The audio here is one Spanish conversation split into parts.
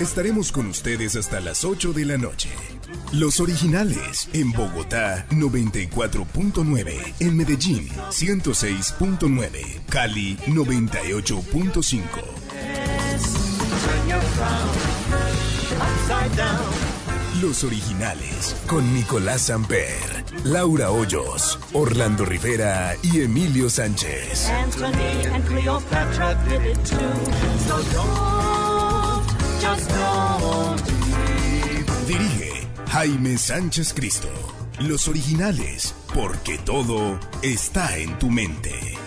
Estaremos con ustedes hasta las 8 de la noche. Los originales en Bogotá 94.9, en Medellín 106.9, Cali 98.5. Los originales con Nicolás Samper, Laura Hoyos, Orlando Rivera y Emilio Sánchez. Anthony and Dirige Jaime Sánchez Cristo. Los originales, porque todo está en tu mente.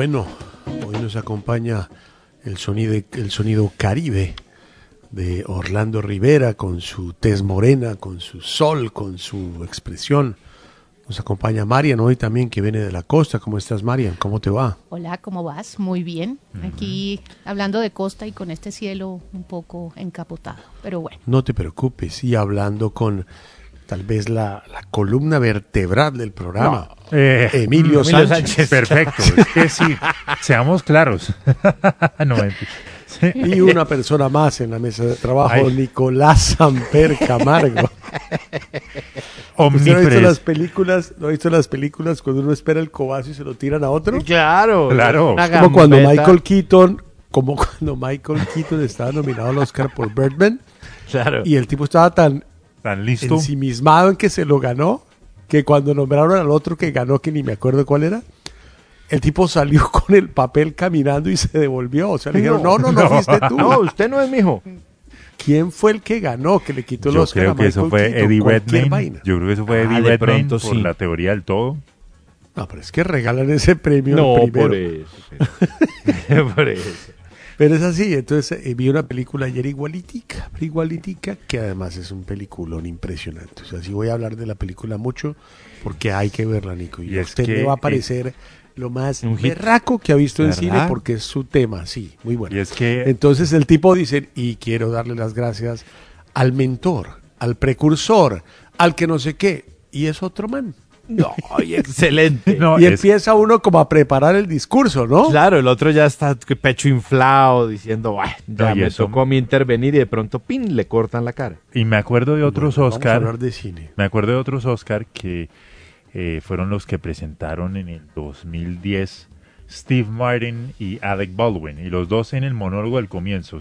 Bueno, hoy nos acompaña el sonido, el sonido caribe de Orlando Rivera con su tez morena, con su sol, con su expresión. Nos acompaña Marian hoy también que viene de la costa. ¿Cómo estás, Marian? ¿Cómo te va? Hola, ¿cómo vas? Muy bien. Aquí hablando de costa y con este cielo un poco encapotado, pero bueno. No te preocupes. Y hablando con tal vez la, la columna vertebral del programa, Eh, Emilio, Sánchez. Perfecto. Es que sí, seamos claros. no. Sí. Y una persona más en la mesa de trabajo, Ay. Nicolás Samper Camargo. ¿Usted no ha visto las películas? ¿No ha visto las películas cuando uno espera el cobazo y se lo tiran a otro? Claro. Claro. Como cuando. Michael Keaton, como cuando Michael Keaton estaba nominado al Oscar por Birdman Claro. y el tipo estaba tan ¿Están listo? ensimismado en que se lo ganó que cuando nombraron al otro que ganó, que ni me acuerdo cuál era, el tipo salió con el papel caminando y se devolvió. O sea, le dijeron, no, no, no, No. fuiste tú. No, usted no es mijo. ¿Quién fue el que ganó, que le quitó el Yo Oscar creo que eso fue Keaton? Eddie Redmayne. Yo creo que eso fue Ah, Eddie Redmayne por sí. la teoría del todo. No, pero es que regalan ese premio No, al primero. por eso. por eso. Pero es así, entonces eh, vi una película ayer igualitica, pero igualitica, que además es un peliculón impresionante. O sea, sí voy a hablar de la película mucho porque hay que verla, Nico. Y, Y a usted le va a parecer lo más un berraco que ha visto en cine porque es su tema, sí, muy bueno. Y es que Entonces el tipo dice, y quiero darle las gracias al mentor, al precursor, al que no sé qué, y es otro man. No, ay, excelente. No, y es- empieza uno como a preparar el discurso, ¿no? Claro, el otro ya está pecho inflado diciendo, "Ay, ya No, y me eso- tocó a mí intervenir y de pronto, pin, le cortan la cara. y me acuerdo de otros Bueno, vamos a Oscar. hablar de cine. Me acuerdo de otros Oscar que eh, fueron los que presentaron en el 2010 Steve Martin y Alec Baldwin. Y los dos en el monólogo del comienzo.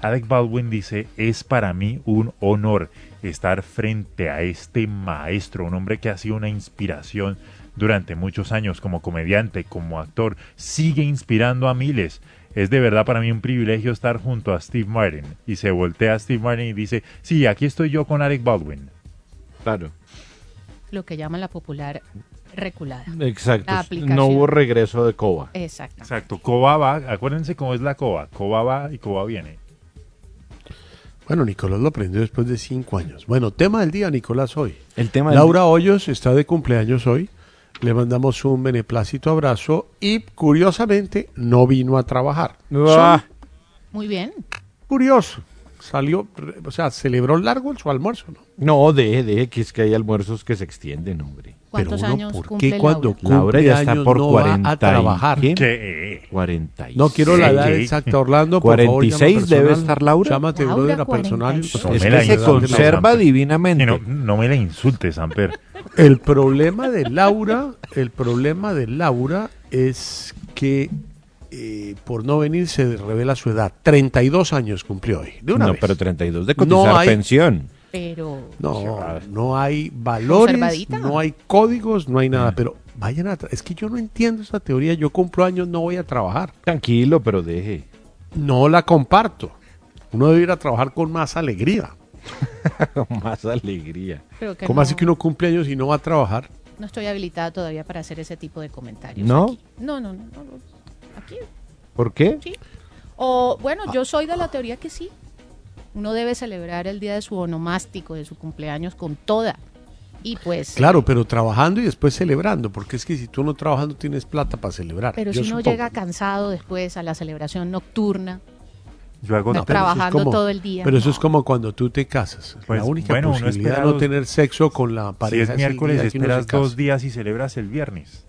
Alec Baldwin dice, es para mí un honor estar frente a este maestro, un hombre que ha sido una inspiración durante muchos años como comediante, como actor, sigue inspirando a miles. Es de verdad para mí un privilegio estar junto a Steve Martin. Y se voltea a Steve Martin y dice, sí, aquí estoy yo con Alec Baldwin. Claro. Lo que llaman la popular reculada. Exacto. No hubo regreso de Coba. Exacto. Exacto, Coba va, acuérdense cómo es la Coba, Coba va y Coba viene. Bueno, Nicolás lo aprendió después de cinco años. Bueno, tema del día, Nicolás, hoy. El tema del- Laura Hoyos está de cumpleaños hoy. Le mandamos un beneplácito abrazo y curiosamente no vino a trabajar. Ah, Muy bien. Curioso. Salió, o sea, celebró largo su almuerzo, ¿no? no, deje, deje, que es que hay almuerzos que se extienden, hombre. ¿Cuántos Pero uno, años ¿por cumple qué cuando Laura? cumple Laura ya está años por no 40 va a trabajar? ¿Qué? ¿Qué? 46. No quiero la edad exacta, Orlando. Por favor, 46 llama debe personal. estar Laura. Llámate, Laura, brother, a personal. 46. No es me que la se insultes, conserva Samper. divinamente. No, no me la insultes, Samper. El problema de Laura, el problema de Laura es que eh, por no venir se revela su edad. 32 años cumplió hoy. De una no, vez. pero 32 de No cotizar hay- pensión. Pero No, no hay valores, no hay códigos, no hay nada. Pero vayan a. Es que yo no entiendo esa teoría. Yo cumplo años, no voy a trabajar. Tranquilo, pero deje. No la comparto. Uno debe ir a trabajar con más alegría. Con más alegría. ¿Cómo no, así que uno cumple años y no va a trabajar? no estoy habilitada todavía para hacer ese tipo de comentarios. ¿No? aquí. No, no, no, no, no. Aquí ¿Por qué? sí. O bueno, yo soy de la teoría que sí. Uno debe celebrar el día de su onomástico, de su cumpleaños con toda. Y pues Claro, pero trabajando y después celebrando. Porque es que si tú no trabajas no tienes plata para celebrar. pero Yo si uno supongo. llega cansado después a la celebración nocturna, No, no, es trabajando todo el día. Pero eso es como cuando tú te casas. Pues, la única bueno, uno posibilidad espera de no tener sexo con la Si pareja es el miércoles, esperas dos días y celebras el viernes.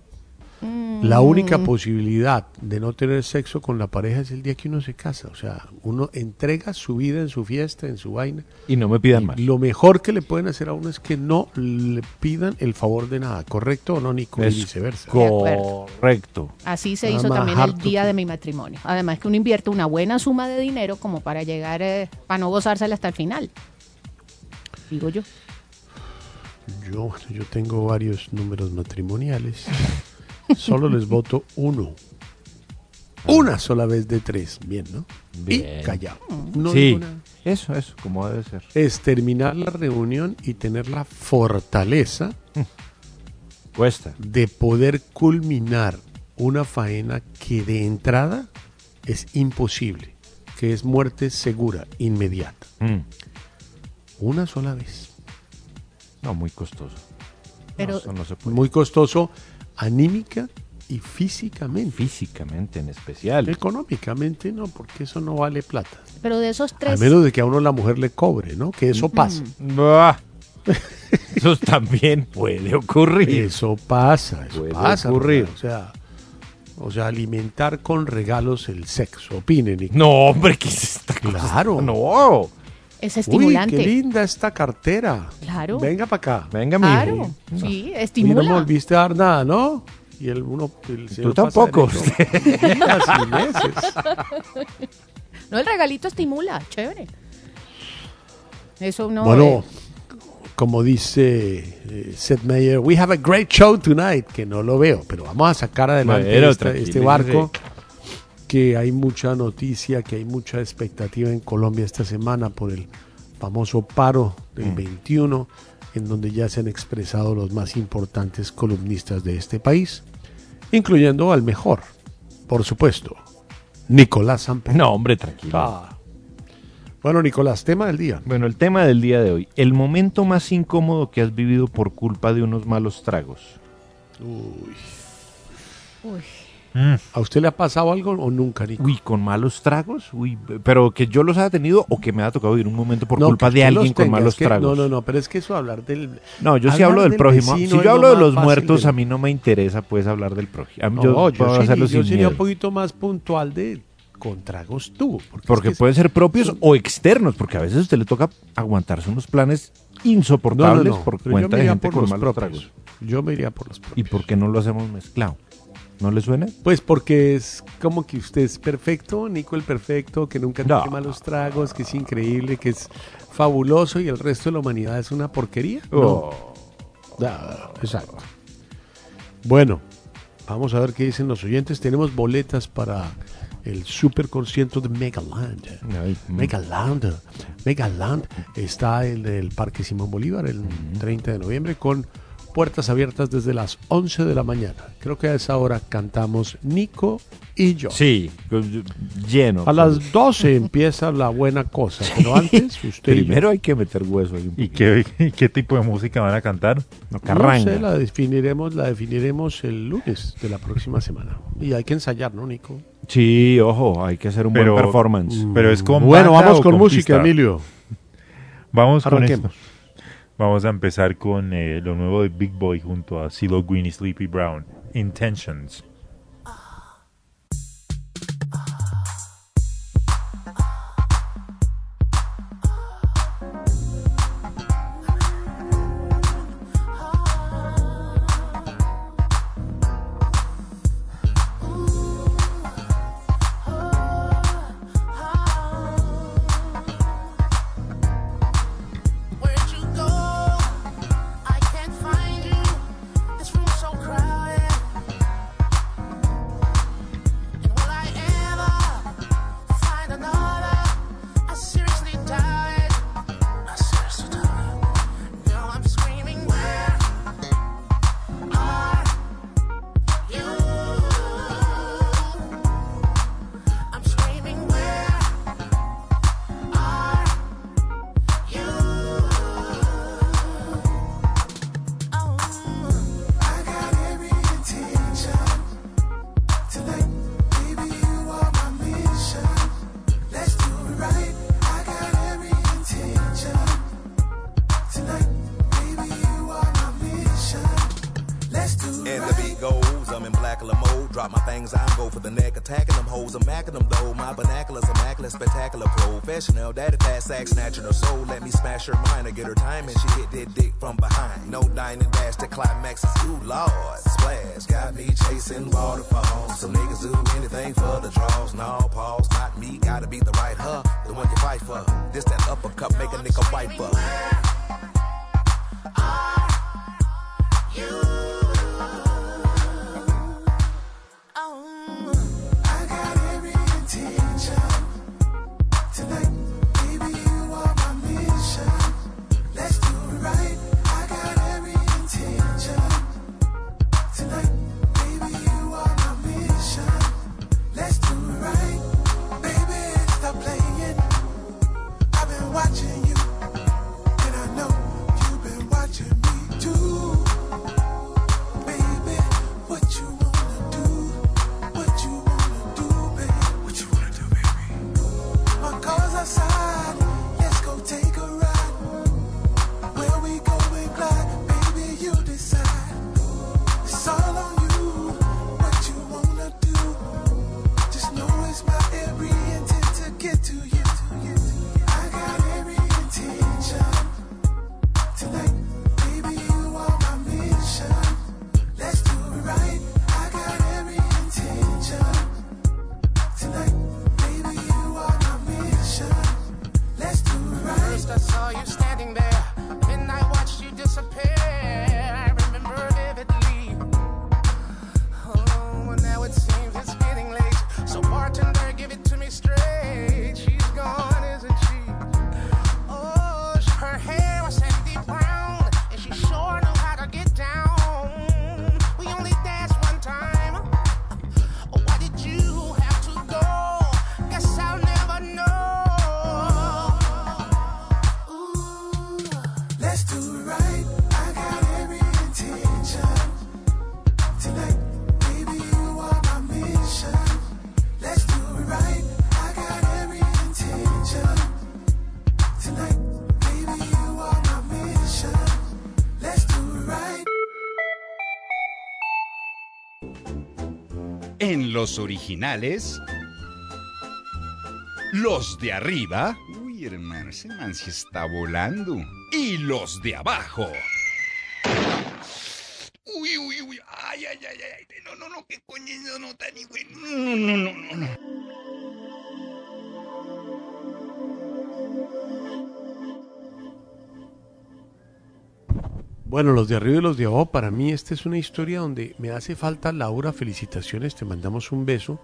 La Mm. única posibilidad de no tener sexo con la pareja es el día que uno se casa. O sea, uno entrega su vida en su fiesta, en su vaina. Y no me pidan más. Lo mejor que le pueden hacer a uno es que no le pidan el favor de nada. ¿Correcto o no, Nico? Y Es viceversa. De acuerdo. Correcto. Así se hizo también el día de mi matrimonio. Además que uno invierte una buena suma de dinero como para llegar, eh, para no gozársela hasta el final. Digo yo. Yo, yo tengo varios números matrimoniales. Solo les voto uno. Una sola vez de tres. Bien, ¿no? Bien. Y callado. No sí. Eso, eso, como debe ser. Es terminar la reunión y tener la fortaleza Cuesta. de poder culminar una faena que de entrada es imposible, que es muerte segura, inmediata. Mm. Una sola vez. No, muy costoso. Pero No, eso no se puede. Muy costoso anímica y físicamente. Físicamente en especial. Económicamente no, porque eso no vale plata. Pero de esos A tres, menos de que a uno la mujer le cobre, ¿no? Que eso pasa. Eso también puede ocurrir. Eso pasa, eso Puede pasa. ocurrir. O sea, o sea, alimentar con regalos el sexo. Opinen. y- No, hombre, ¿qué es esta cosa? Claro. No. Es Uy, estimulante. qué linda esta cartera. Claro. Venga para acá. Venga, mi Claro, sí, Y no me estimula. volviste a dar nada, ¿no? Y el uno. el señor Tú tampoco. derecho. Días y meses. No, el regalito estimula, chévere. Eso no. Bueno, como dice eh, Seth Meyer, we have a great show tonight, que no lo veo, pero vamos a sacar adelante esta- este tranquilícese. barco, que hay mucha noticia, que hay mucha expectativa en Colombia esta semana por el famoso paro del Mm. 21, en donde ya se han expresado los más importantes columnistas de este país, incluyendo al mejor, por supuesto, Nicolás Samper. No, hombre, tranquilo. Ah. Bueno, Nicolás, tema del día. Bueno, el tema del día de hoy. El momento más incómodo que has vivido por culpa de unos malos tragos. Uy. uy, Mm, ¿A usted le ha pasado algo o nunca, Nico? Uy, con malos tragos. Uy, pero que yo los haya tenido o que me ha tocado vivir un momento por No, culpa de alguien con malos es que- tragos. No, no, no, pero es que eso hablar del... No, yo sí hablo del del prójimo. Si yo lo hablo de los muertos, del- a mí no me interesa pues hablar del prójimo. A mí- No, yo, yo, puedo sí- hacerlo yo sin sería un poquito más puntual de con tragos tú. Porque, Porque es que- pueden ser propios son- o externos, porque a veces a usted le toca aguantarse unos planes insoportables por cuenta de gente por con los malos propios. tragos. Yo me iría por los ¿Y propios. por qué no lo hacemos mezclado? ¿No le suena? Pues porque es como que usted es perfecto, Nico el perfecto, que nunca No. tiene malos tragos, que es increíble, que es fabuloso y el resto de la humanidad es una porquería. No. Oh. Exacto. Bueno, vamos a ver qué dicen los oyentes. Tenemos boletas para el super concierto de Megaland. Ay, mm. Megaland. Megaland está en el Parque Simón Bolívar el 30 de noviembre con puertas abiertas desde las 11 de la mañana. Creo que a esa hora cantamos Nico y yo. Sí, lleno. A las 12 empieza la buena cosa, pero antes usted. Primero hay que meter hueso ahí un ¿Y qué, y qué tipo de música van a cantar? No, No carranga. sé, la definiremos, la definiremos el lunes de la próxima semana. Y hay que ensayar, ¿no, Nico? Sí, ojo, hay que hacer un Pero- buen performance. Pero es con Bueno, vamos con, con música, pista? Emilio. Vamos con esto. Vamos a empezar con eh, lo nuevo de Big Boy junto a CeeLo Green y Sleepy Brown. Intentions. Do anything for the draws. No pause, not me. Gotta be the right her, the one you fight for. This that uppercut, make a nigga fight for. Los originales, los de arriba. Uy, hermano, ese man sí está volando. Y los de abajo. Uy, uy, uy. Ay, ay, ay, ay. No, no, no, qué coño, no, no, tan de- No, no, no, no, no. Bueno, los de arriba y los de abajo, para mí esta es una historia donde me hace falta Laura, felicitaciones, te mandamos un beso.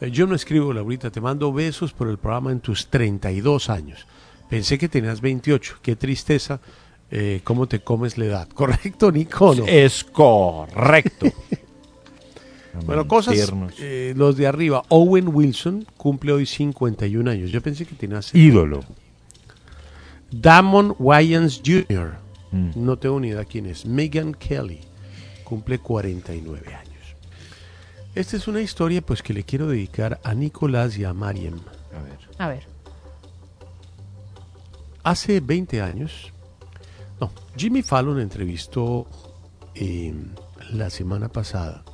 Eh, yo no escribo, Laurita, te mando besos por el programa en tus 32 años. Pensé que tenías 28, qué tristeza, eh, cómo te comes la edad. ¿Correcto, Nico? o no? Es correcto. Bueno, cosas, eh, los de arriba. Owen Wilson cumple hoy 51 años. Yo pensé que tenías... Ídolo. Damon Wayans Jr. Mm. No tengo ni idea quién es. Megan Kelly cumple 49 años. Esta es una historia pues que le quiero dedicar a Nicolás y a Mariam. A ver. A ver. Hace 20 años, no, Jimmy Fallon entrevistó eh, la semana pasada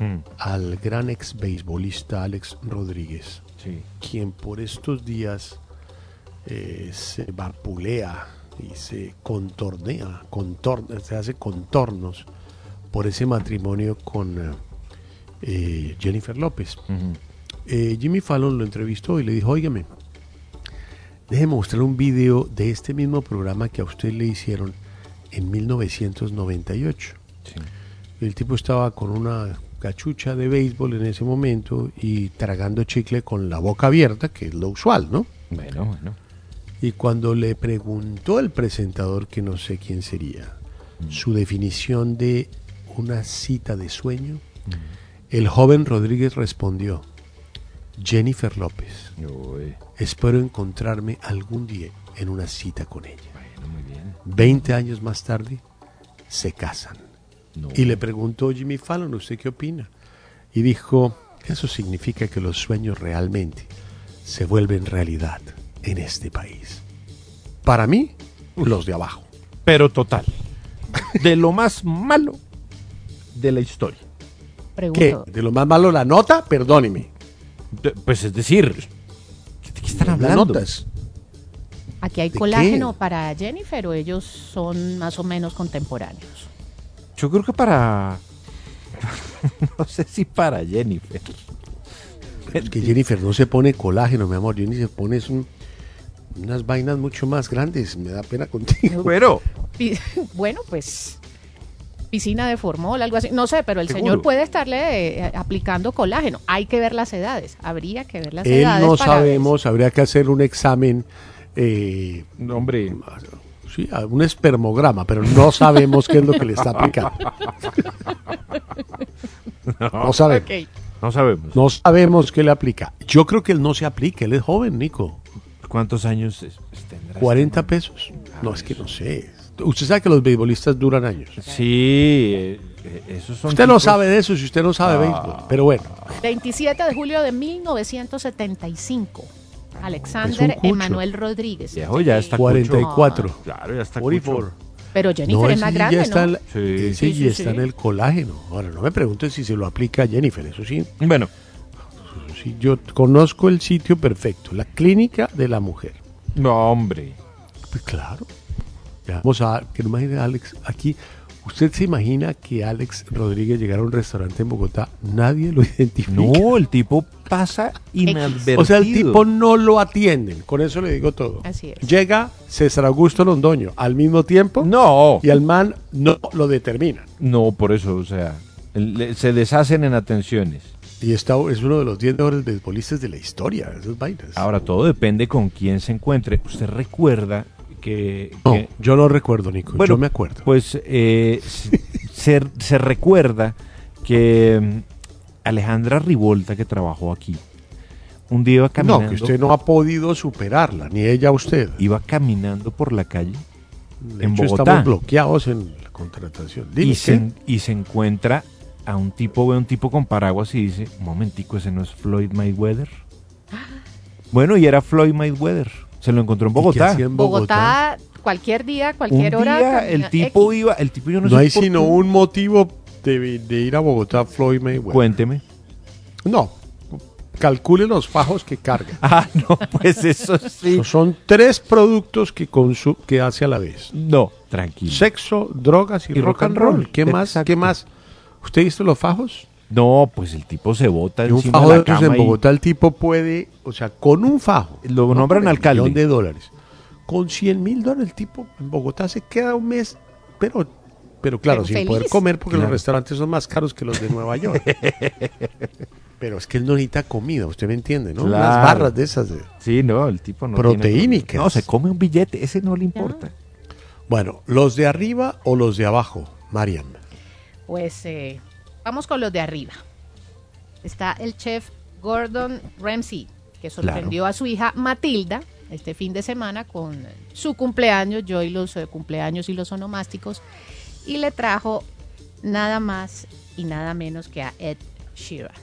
Mm, al gran ex beisbolista Alex Rodríguez, sí. quien por estos días eh, se vapulea y se contornea, contorna, se hace contornos por ese matrimonio con eh, eh, Jennifer López. Eh, Jimmy Fallon lo entrevistó y le dijo, óigame, déjeme mostrar un video de este mismo programa que a usted le hicieron en 1998. Sí. El tipo estaba con una cachucha de béisbol en ese momento y tragando chicle con la boca abierta, que es lo usual, ¿no? Bueno, bueno. Y cuando le preguntó el presentador, que no sé quién sería, su definición de una cita de sueño, el joven Rodríguez respondió, Jennifer López, Uy, espero encontrarme algún día en una cita con ella. bueno, muy bien. Veinte años más tarde, se casan. No. Y le preguntó Jimmy Fallon, ¿usted qué opina? Y dijo, eso significa que los sueños realmente se vuelven realidad en este país. Para mí, los de abajo. Pero total. De lo más malo de la historia. ¿Qué? ¿De lo más malo la nota? Perdóneme. De- Pues es decir, ¿de qué están hablando? notas. ¿Aquí hay ¿De colágeno qué? para Jennifer o ellos son más o menos contemporáneos? Yo creo que para. no sé si para Jennifer. Es que Jennifer no se pone colágeno, mi amor. Jennifer se pone es un- unas vainas mucho más grandes. Me da pena contigo. Bueno, Bueno, pues piscina de formol, algo así. No sé, pero el Seguro. señor puede estarle eh, aplicando colágeno. Hay que ver las edades. Habría que ver las Él edades. no para ver sabemos, habría que hacer un examen, eh, no, hombre. sí, un espermograma, pero no sabemos qué es lo que le está aplicando. No sabemos. No sabemos. No sabemos qué le aplica. Yo creo que él no se aplica, él es joven, Nico. ¿Cuántos años es- tendrá? 40 pesos. No, es que no sé. Usted sabe que los beisbolistas duran años. Sí, eh, eh, esos son. Usted no tipos- sabe de eso si usted no sabe béisbol. Pero bueno, 27 de julio de 1975. Alexander. Emanuel Rodríguez. Viejo, ya está 44. cucho. Claro, ya está 44. cucho. Pero Jennifer No, es más grande, ya está, ¿no? en- Sí. Sí, sí, está en el colágeno. Ahora, no me pregunte si se lo aplica a Jennifer, eso sí. Bueno, sí, yo conozco el sitio perfecto, la clínica de la mujer. no, hombre. Pues claro. Ya, Vamos a que no imagine Alex aquí. ¿Usted se imagina que Alex Rodríguez llegara a un restaurante en Bogotá? Nadie lo identifica. No, el tipo pasa inadvertido. o sea, el tipo no lo atienden. Con eso le digo todo. Así es. Llega César Augusto Londoño al mismo tiempo No, y al man no lo determinan. no, por eso, o sea, se deshacen en atenciones. Y está, es uno de los 10 mejores beisbolistas de la historia, esas vainas. Ahora, todo depende con quién se encuentre. Usted recuerda que... no, que- yo no recuerdo, Nico. Bueno, yo me acuerdo. Pues eh, se, se- recuerda que mm, Alejandra Rivolta, que trabajó aquí, un día iba caminando, no, que usted no ha podido superarla, ni ella usted. iba caminando por la calle De en hecho, Bogotá. estamos bloqueados en la contratación. Dime, y, se, y se encuentra a un tipo, ve a un tipo con paraguas y dice, un momentico, ese no es Floyd Mayweather. Bueno, y era Floyd Mayweather. Se lo encontró en ¿Y qué Bogotá. en Bogotá, cualquier día, Un cualquier hora. día el tipo X. iba, el tipo yo no, No, sé hay por sino qué- un motivo de, de ir a Bogotá, Floyd Mayweather. Cuénteme. No, calcule los fajos que carga. Ah, no, pues eso sí. Son tres productos que, que hace a la vez. No, tranquilo. Sexo, drogas y, rock, and roll. ¿Qué más? ¿Qué más? ¿Usted ha visto los fajos? No, pues el tipo se bota Y un encima fajo de la cama en y Bogotá el tipo puede, o sea, con un fajo. lo no nombran alcalde. millón de dólares. Con 100 mil dólares el tipo en Bogotá se queda un mes, pero, pero claro, Pero sin feliz. poder comer porque Claro. los restaurantes son más caros que los de Nueva York. pero es que él no necesita comida, usted me entiende, ¿no? Unas Claro. barras de esas. de- Sí, no, el tipo no Proteínicas. tiene- No, se come un billete, ese no le importa. Bueno, ¿los de arriba o los de abajo, Mariam? Pues eh, vamos con los de arriba. Está el chef Gordon Ramsay, que sorprendió a su hija Matilda este fin de semana con su cumpleaños, yo y los eh, cumpleaños y los onomásticos, y le trajo nada más y nada menos que a Ed Sheeran.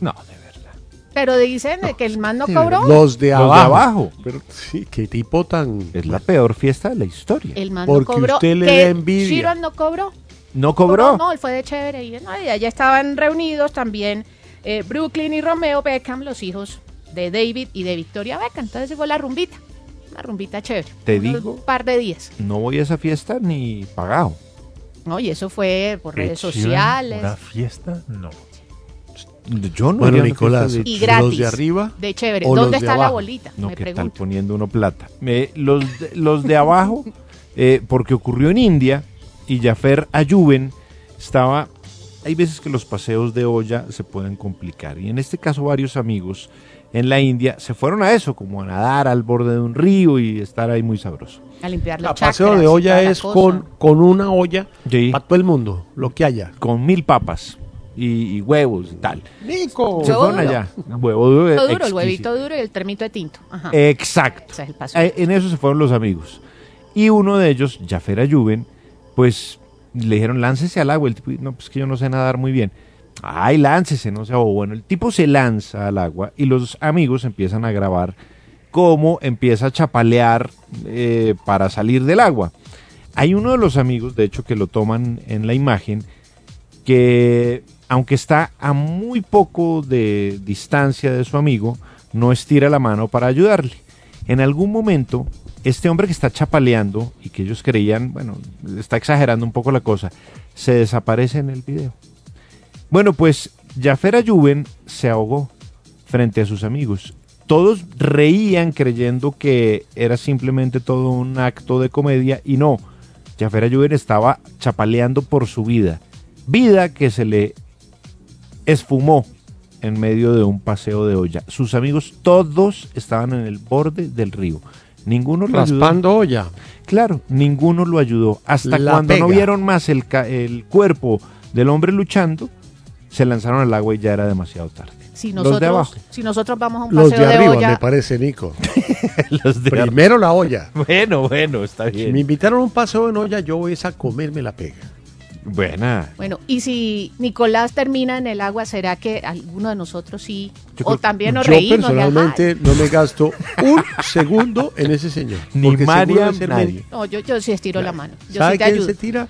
No, de verdad. Pero dicen que el man no Sí, cobró. Los de Los de abajo. abajo. Pero sí, qué tipo tan... Es la peor fiesta de la historia. El man Porque no cobró. usted le que da envidia. Sheeran no cobró. ¿No cobró? No, él fue de chévere. Y no, y allá estaban reunidos también eh, Brooklyn y Romeo Beckham, los hijos de David y de Victoria Beckham. Entonces fue la rumbita. Una rumbita chévere. Te Unos digo. par de días. No voy a esa fiesta ni pagado. ¿no? Y eso fue por redes sociales. ¿Una fiesta? No. Yo no Bueno, Nicolás, de- Y gratis. ¿Los de arriba? De chévere. o los ¿Dónde de está la bolita? No, Me ¿qué tal pregunto. poniendo uno plata? Eh, los, de, los de abajo, eh, porque ocurrió en India y Jaffer Ayuben estaba... Hay veces que los paseos de olla se pueden complicar y en este caso varios amigos en la India se fueron a eso, como a nadar al borde de un río y estar ahí muy sabroso. A limpiar los El paseo chakras de olla la es con, con una olla Sí. para todo el mundo, lo que haya. Con mil papas y, y huevos y tal. Nico. Se fueron duro. allá. Huevo duro. Duro, el huevito duro y el termito de tinto. Ajá. Exacto. Ese es el paseo. Eh, En eso se fueron los amigos. Y uno de ellos, Jaffer Ayuben, pues le dijeron, láncese al agua. El tipo, no, pues que yo no sé nadar muy bien. Ay, láncese, no sea. Bueno, el tipo se lanza al agua y los amigos empiezan a grabar cómo empieza a chapalear eh, para salir del agua. Hay uno de los amigos, de hecho, que lo toman en la imagen, que aunque está a muy poco de distancia de su amigo, no estira la mano para ayudarle. En algún momento, este hombre que está chapaleando y que ellos creían, bueno, está exagerando un poco la cosa, se desaparece en el video. Bueno, pues Jaffer Ayuben se ahogó frente a sus amigos. Todos reían creyendo que era simplemente todo un acto de comedia y no. Jaffer Ayuben estaba chapaleando por su vida. Vida que se le esfumó en medio de un paseo de olla. Sus amigos todos estaban en el borde del río. Ninguno lo ayudó. Raspando olla. Claro, ninguno lo ayudó. Hasta La cuando no vieron más el, ca- el cuerpo del hombre luchando, se lanzaron al agua y ya era demasiado tarde. Si Los de nosotros, abajo. si nosotros vamos a un Los paseo de de, arriba, olla, me parece, Nico. Los de Primero la olla. Bueno, bueno, está Si bien. me invitaron a un paseo en olla, yo voy es a comerme la pega. Buena. Bueno, y si Nicolás termina en el agua, ¿será que alguno de nosotros sí? Yo o creo- también nos yo reímos. y, personalmente no me gasto un segundo en ese señor. Ni ser nadie. No, yo, yo sí estiro la mano. Yo ¿Sabe sí te quién ayudo. se tira?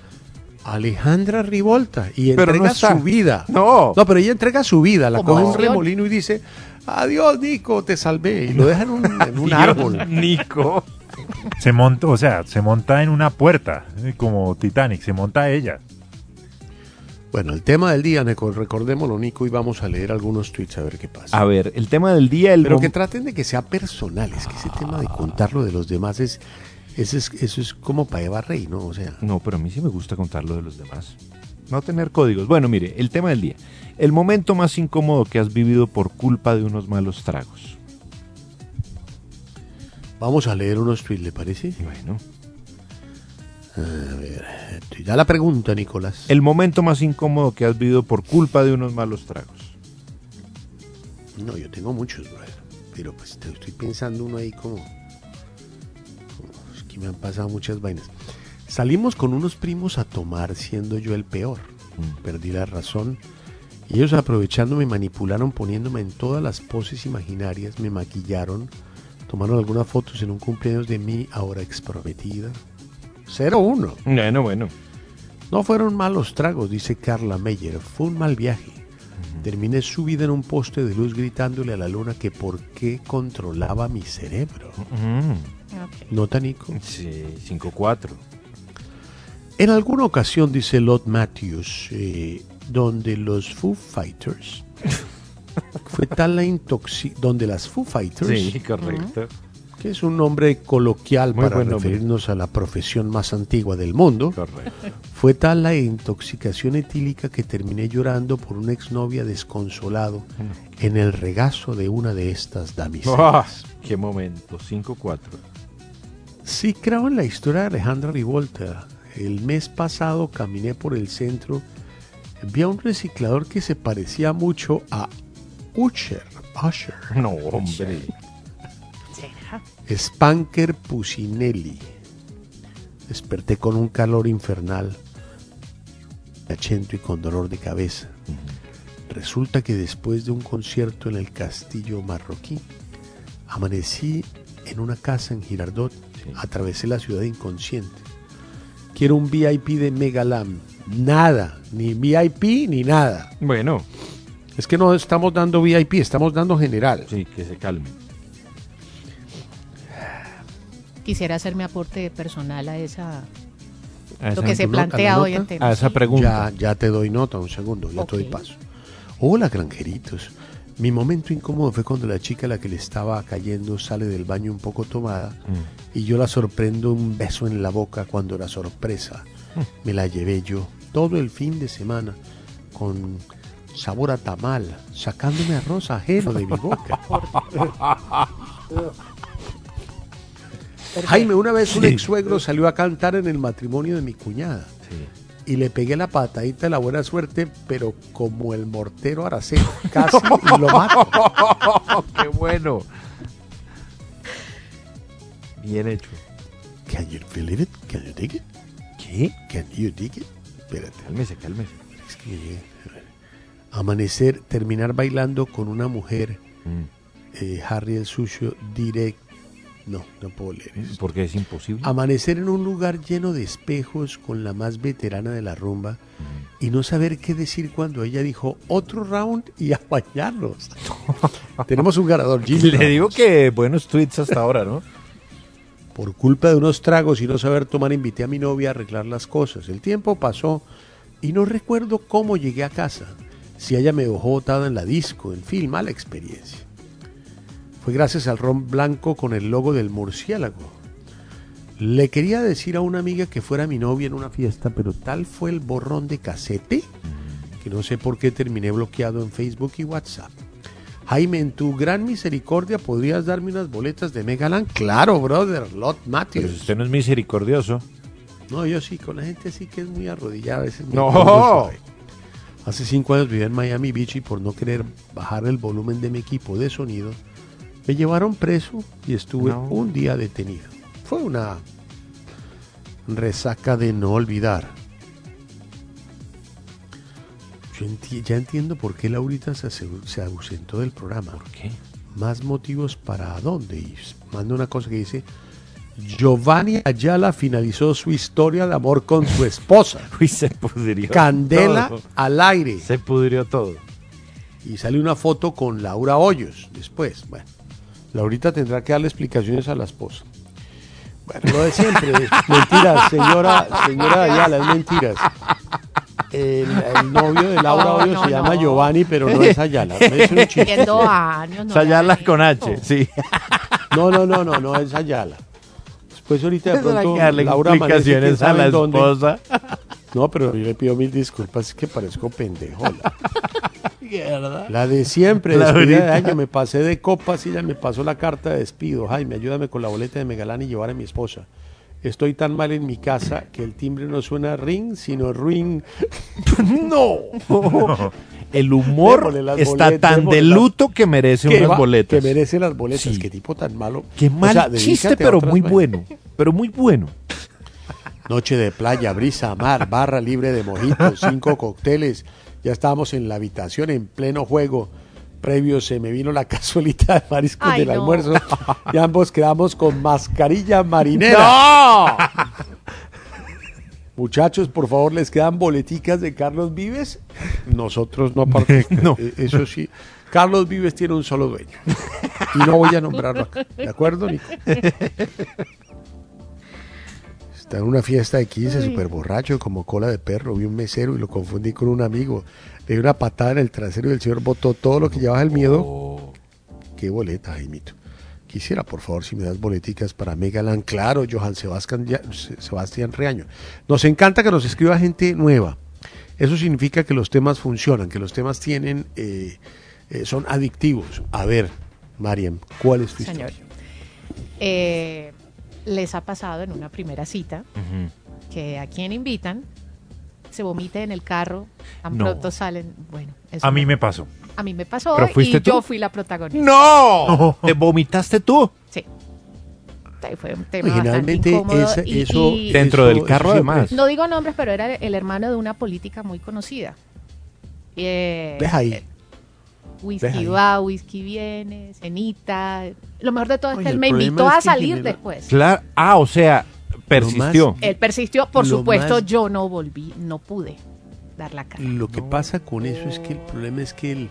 Alejandra Rivolta y Pero entrega su vida. No. No, pero ella entrega su vida, la Como coge un remolino y dice, adiós Nico, te salvé. Y lo deja en un, en un árbol. Nico. Se monta, o sea, se monta en una puerta, como Titanic, se monta ella. Bueno, el tema del día, recordémoslo, Nico, y vamos a leer algunos tweets a ver qué pasa. A ver, el tema del día, el Pero que traten de que sea personal, es que ese tema de contarlo de los demás es, eso es, eso es como para Eva Rey, ¿no? O sea, No, pero a mí sí me gusta contar lo de los demás. No tener códigos. Bueno, mire, el tema del día. El momento más incómodo que has vivido por culpa de unos malos tragos. vamos a leer unos tweets, ¿le parece? Bueno. A ver, ya la pregunta, Nicolás. El momento más incómodo que has vivido por culpa de unos malos tragos. No, yo tengo muchos, brother. Pero pues te estoy pensando uno ahí como, como- Es que me han pasado muchas vainas. Salimos con unos primos a tomar, siendo yo el peor. Perdí la razón. Y ellos aprovechando me manipularon poniéndome en todas las poses imaginarias, me maquillaron, tomaron algunas fotos en un cumpleaños de mi ahora exprometida. 0-1. Bueno, bueno. No fueron malos tragos, dice Carla Meyer. Fue un mal viaje. Terminé subida en un poste de luz gritándole a la luna que por qué controlaba mi cerebro. Mm, ¿Nota, Nico? sí, 5-4. En alguna ocasión, dice Lot Matthews, eh, donde los Foo Fighters fue tal la intoxicación, donde las Foo Fighters, Sí, correcto. Que es un nombre coloquial Muy para nombre. referirnos a la profesión más antigua del mundo, Correcto. fue tal la intoxicación etílica que terminé llorando por una exnovia desconsolado Mm. en el regazo de una de estas damiselas. Ah, ¡Qué momento! 5-4. Sí, creo en la historia de Alejandra Rivolta. El mes pasado caminé por el centro, vi a un reciclador que se parecía mucho a Usher. Usher. No, hombre. Spanker Pusinelli. Desperté con un calor infernal, achento y con dolor de cabeza. Resulta que después de un concierto en el castillo marroquí, amanecí en una casa en Girardot, atravesé la ciudad inconsciente. Quiero un VIP de Megalam. Nada, ni VIP ni nada. Bueno, Es que no estamos dando VIP, estamos dando general. sí, que se calme. Quisiera hacer mi aporte personal a esa A lo que se ¿tu nota, plantea la hoy en tema. a esa pregunta. Ya, ya te doy nota, un segundo, ya te doy paso. Hola, granjeritos. Mi momento incómodo fue cuando la chica a la que le estaba cayendo sale del baño un poco tomada Mm. y yo la sorprendo un beso en la boca cuando la sorpresa Mm. me la llevé yo todo el fin de semana con sabor a tamal, sacándome arroz ajeno de mi boca. Jaime, una vez un ex suegro salió a cantar en el matrimonio de mi cuñada Sí. y le pegué la patadita de la buena suerte, pero como el mortero Araceli, casi y lo mato. ¡Qué bueno! Bien hecho. Can you believe it? Can you dig it? ¿Qué? Can you dig it? Espérate. Cálmese, cálmese. es que. Amanecer, terminar bailando con una mujer, Mm. eh, Harry el sucio, direct. No, no puedo leer eso. Porque es imposible. Amanecer en un lugar lleno de espejos con la más veterana de la rumba y no saber qué decir cuando ella dijo otro round y a bañarnos. Tenemos un ganador, Jimmy. Le digo que buenos tweets hasta ahora, ¿no? Por culpa de unos tragos y no saber tomar, invité a mi novia a arreglar las cosas. El tiempo pasó y no recuerdo cómo llegué a casa. Si ella me dejó botada en la disco, en fin, mala experiencia. Fue gracias al ron blanco con el logo del murciélago. Le quería decir a una amiga que fuera mi novia en una fiesta, pero tal fue el borrón de casete que no sé por qué terminé bloqueado en Facebook y WhatsApp. Jaime, en tu gran misericordia, ¿podrías darme unas boletas de Megaland? Claro, brother, Lot Pero Matthews. si usted no es misericordioso. No, yo sí, con la gente sí que es muy arrodillada a veces. No. Hace cinco años vivía en Miami Beach y por no querer bajar el volumen de mi equipo de sonido, me llevaron preso y estuve No. un día detenido. Fue una resaca de no olvidar. Yo enti- ya entiendo por qué Laurita se, se ausentó del programa. ¿Por qué? Más motivos para dónde. Y manda una cosa que dice, Giovanni Ayala finalizó su historia de amor con su esposa. Uy, se pudrió. Candela todo. al aire. Se pudrió todo. Y sale una foto con Laura Hoyos después. Bueno, Laurita tendrá que darle explicaciones a la esposa. Bueno, lo de siempre. mentiras, señora, señora Ayala, es mentiras. El, el novio de Laura no, se llama no. Giovanni, pero no es Ayala. Es un chiste. Años, no le con H, sí. No, no, no, no, no es Ayala. Después ahorita de pronto que darle Laura explicaciones a la dónde. esposa. No, pero yo le pido mil disculpas, es que parezco pendejo. La, la de siempre, despedida de año, me pasé de copas y ella me pasó la carta de despido. Jaime, ayúdame con la boleta de Megalán y llevar a mi esposa. Estoy tan mal en mi casa que el timbre no suena ring, sino ring. ¡No! El humor está boletas, tan de luto que merece que unas va- boletas. Que merece las boletas. Sí. Qué tipo tan malo. Qué O mal sea, chiste, pero muy vainas. bueno. Pero muy bueno. Noche de playa, brisa, mar, barra libre de mojitos, cinco cócteles. Ya estábamos en la habitación en pleno juego. Previo se me vino la cazuelita de mariscos Ay, del no. almuerzo y ambos quedamos con mascarilla marinera. ¡No! Muchachos, por favor, ¿les quedan boleticas de Carlos Vives? Nosotros no participamos. No. Eh, Eso sí, Carlos Vives tiene un solo dueño. Y no voy a nombrarlo acá. ¿De acuerdo, Nico? Está en una fiesta de 15, Uy. súper borracho, como cola de perro. Vi un mesero y lo confundí con un amigo. Le di una patada en el trasero y el señor botó todo lo que llevaba el miedo. Qué boleta, Jaimito. Quisiera, por favor, si me das boleticas para Megaland. Claro, Johan Sebastián Reaño. Nos encanta que nos escriba gente nueva. Eso significa que los temas funcionan, que los temas tienen, eh, eh, son adictivos. A ver, Mariam, ¿cuál es tu Señor. historia? Eh, les ha pasado en una primera cita que a quien invitan se vomite en el carro, tan No. pronto salen. Bueno, eso A mí me pasó. a mí me pasó ¿Pero fuiste y yo fui la protagonista. ¡No! ¿Te vomitaste tú? Sí. Sí, Fue un tema Originalmente, bastante incómodo esa- y- eso- y- Dentro del carro, además. no digo nombres, pero era el hermano de una política muy conocida. Eh, Deja ahí. eh, Whisky Deja ahí. va, whisky viene, cenita. Lo mejor de todo es Oye, que él me invitó a salir genera- después. Claro. Ah, o sea, persistió. más- Él persistió, por supuesto, más- yo no volví, no pude dar la cara. Lo que pasa con eso es que el problema es que el-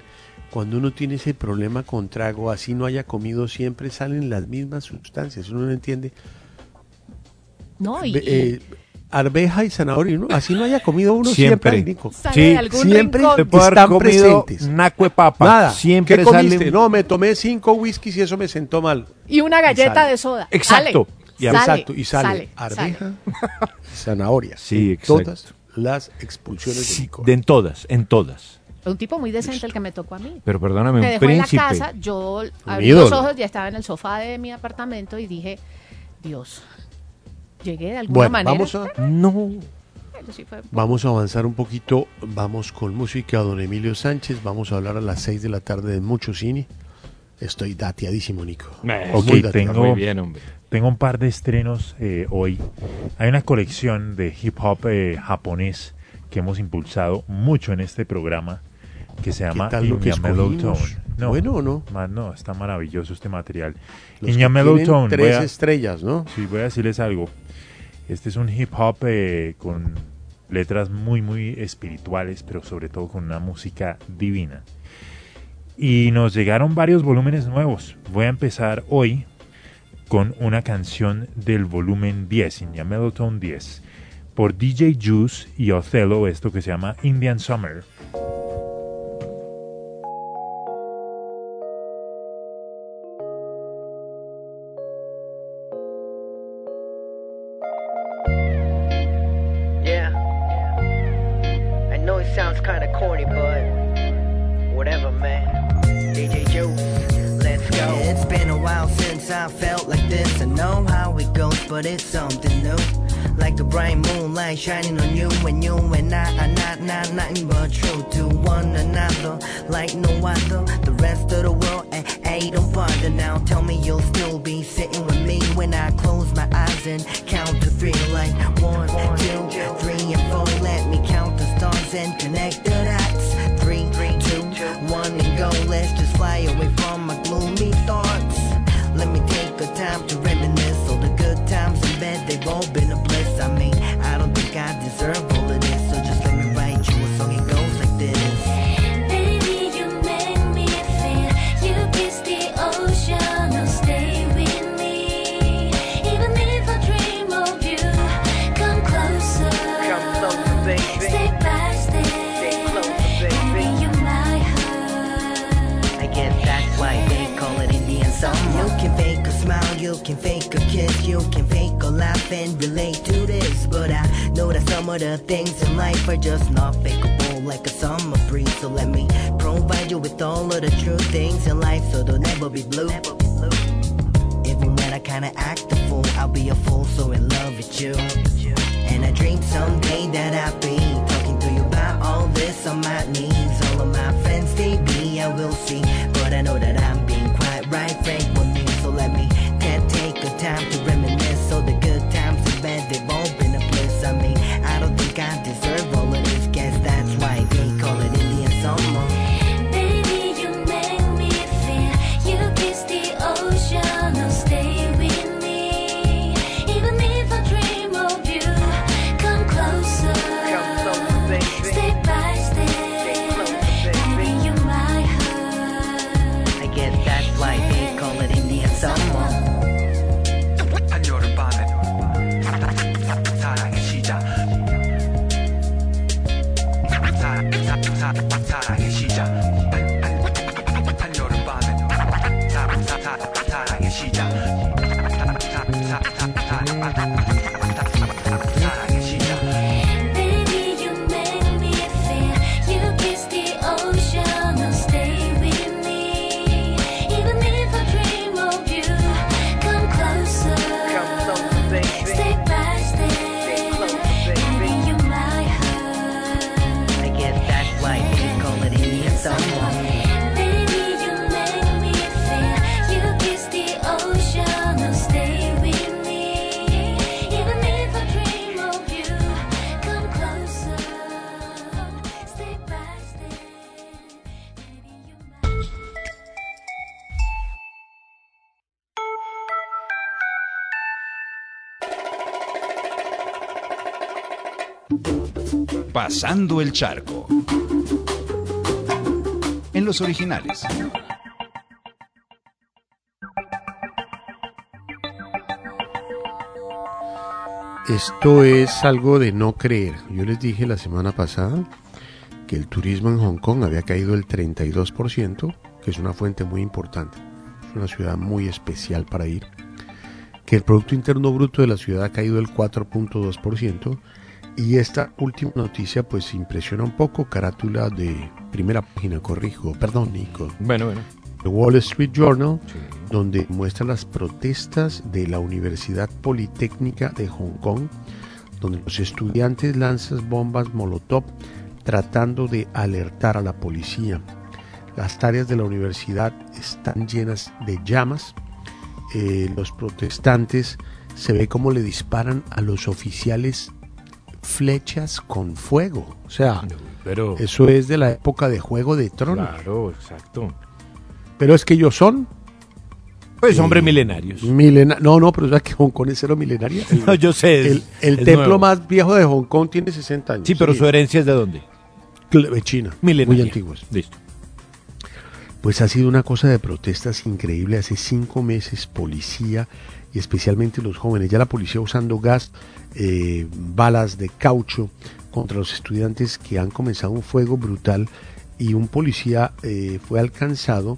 cuando uno tiene ese problema con trago, así no haya comido, siempre salen las mismas sustancias. Uno no entiende. No, y, eh, arveja y zanahoria, ¿no? así no haya comido uno siempre, Siempre. hay, Nico. sale sí, algún siempre están comido presentes. naco de papa. Nada. Siempre ¿Qué comiste? sale. No, me tomé cinco whiskies y eso me sentó mal. Y una galleta de soda. Exacto. Sale, Y sale, Exacto, y sale, sale, arveja y zanahoria. Sí, En exacto. Todas las expulsiones de Sí, licor. de en todas, en todas. Un tipo muy decente el que me tocó a mí. Pero perdóname, Me un dejó en la príncipe. casa, yo abrí los ojos, ya estaba en el sofá de mi apartamento y dije, Dios, llegué de alguna Bueno, manera. vamos a, No. Vamos a avanzar un poquito. Vamos con música, don Emilio Sánchez. Vamos a hablar a las 6 de la tarde de mucho cine. Estoy dateadísimo, Nico. Ok, Muy dateado. tengo- Muy bien, hombre. Tengo un par de estrenos eh, hoy. Hay una colección de hip hop eh, japonés que hemos impulsado mucho en este programa que se llama Your Mellow? Tone. ¿Bueno o no? ma- no, está maravilloso este material. Your Mellow Tone. tres a- estrellas, ¿no? Sí, voy a decirles algo. Este es un hip hop eh, con letras muy, muy espirituales, pero sobre todo con una música divina. Y nos llegaron varios volúmenes nuevos. Voy a empezar hoy con una canción del volumen 10, in Mellow Tone 10, por DJ Juice y Othello, esto que se llama Indian Summer. But it's something new. Like a bright moonlight shining on you and you and I are not, not, nothing but true to one another. Like no other. The rest of the world, eh, hey, don't bother now. Tell me you'll still be sitting with me when I close my eyes and count to three. Like one, two, three, and four. Let me count the stars and connect the dots. Three, two, one, and go. Let's just fly away the things in life are just not fakeable like a summer breeze. So let me provide you with all of the true things in life so they'll never be blue. Even when I kinda act a fool, I'll be a fool so in love with you. And I dream someday that I'll be talking to you about all this on my knees. All of my friends, they be, I will see. But I know that I'm being quite right, frank with me. So let me ta- take a time to El charco. En los originales. Esto es algo de no creer. Yo les dije la semana pasada que el turismo en Hong Kong había caído el 32%, que es una fuente muy importante. Es una ciudad muy especial para ir. Que el Producto Interno Bruto de la ciudad ha caído el 4.2%. Y esta última noticia pues impresiona un poco, carátula de primera página, corrijo, perdón Nico. Bueno, bueno. The Wall Street Journal, donde muestra las protestas de la Universidad Politécnica de Hong Kong, donde los estudiantes lanzan bombas Molotov tratando de alertar a la policía. Las áreas de la universidad están llenas de llamas. Eh, los protestantes se ve cómo le disparan a los oficiales flechas con fuego. O sea, pero- eso es de la época de Juego de Tronos. Claro, exacto. Pero es que ellos son. Pues hombres milenarios. milena- no, no, pero es que Hong Kong es cero milenaria. No, yo sé, es- El, el es templo nuevo. más viejo de Hong Kong tiene 60 años. Sí, pero su herencia es de dónde? De China. Milenaria. Muy antiguos. Listo. Pues ha sido una cosa de protestas increíble. Hace cinco meses, policía y especialmente los jóvenes, ya la policía usando gas, eh, balas de caucho contra los estudiantes que han comenzado un fuego brutal y un policía eh, fue alcanzado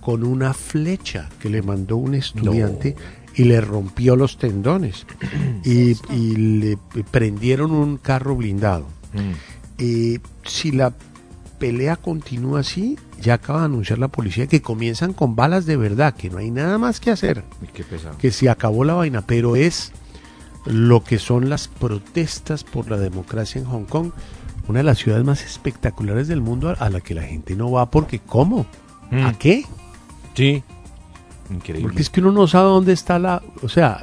con una flecha que le mandó un estudiante y le rompió los tendones. Y, y le prendieron un carro blindado. Eh, si la pelea continúa así, ya acaba de anunciar la policía que comienzan con balas de verdad, que no hay nada más que hacer, Qué pesado. que se acabó la vaina, pero es lo que son las protestas por la democracia en Hong Kong, una de las ciudades más espectaculares del mundo a, la que la gente no va porque ¿cómo? ¿A qué? Sí. Increíble. Porque es que uno no sabe dónde está la... O sea,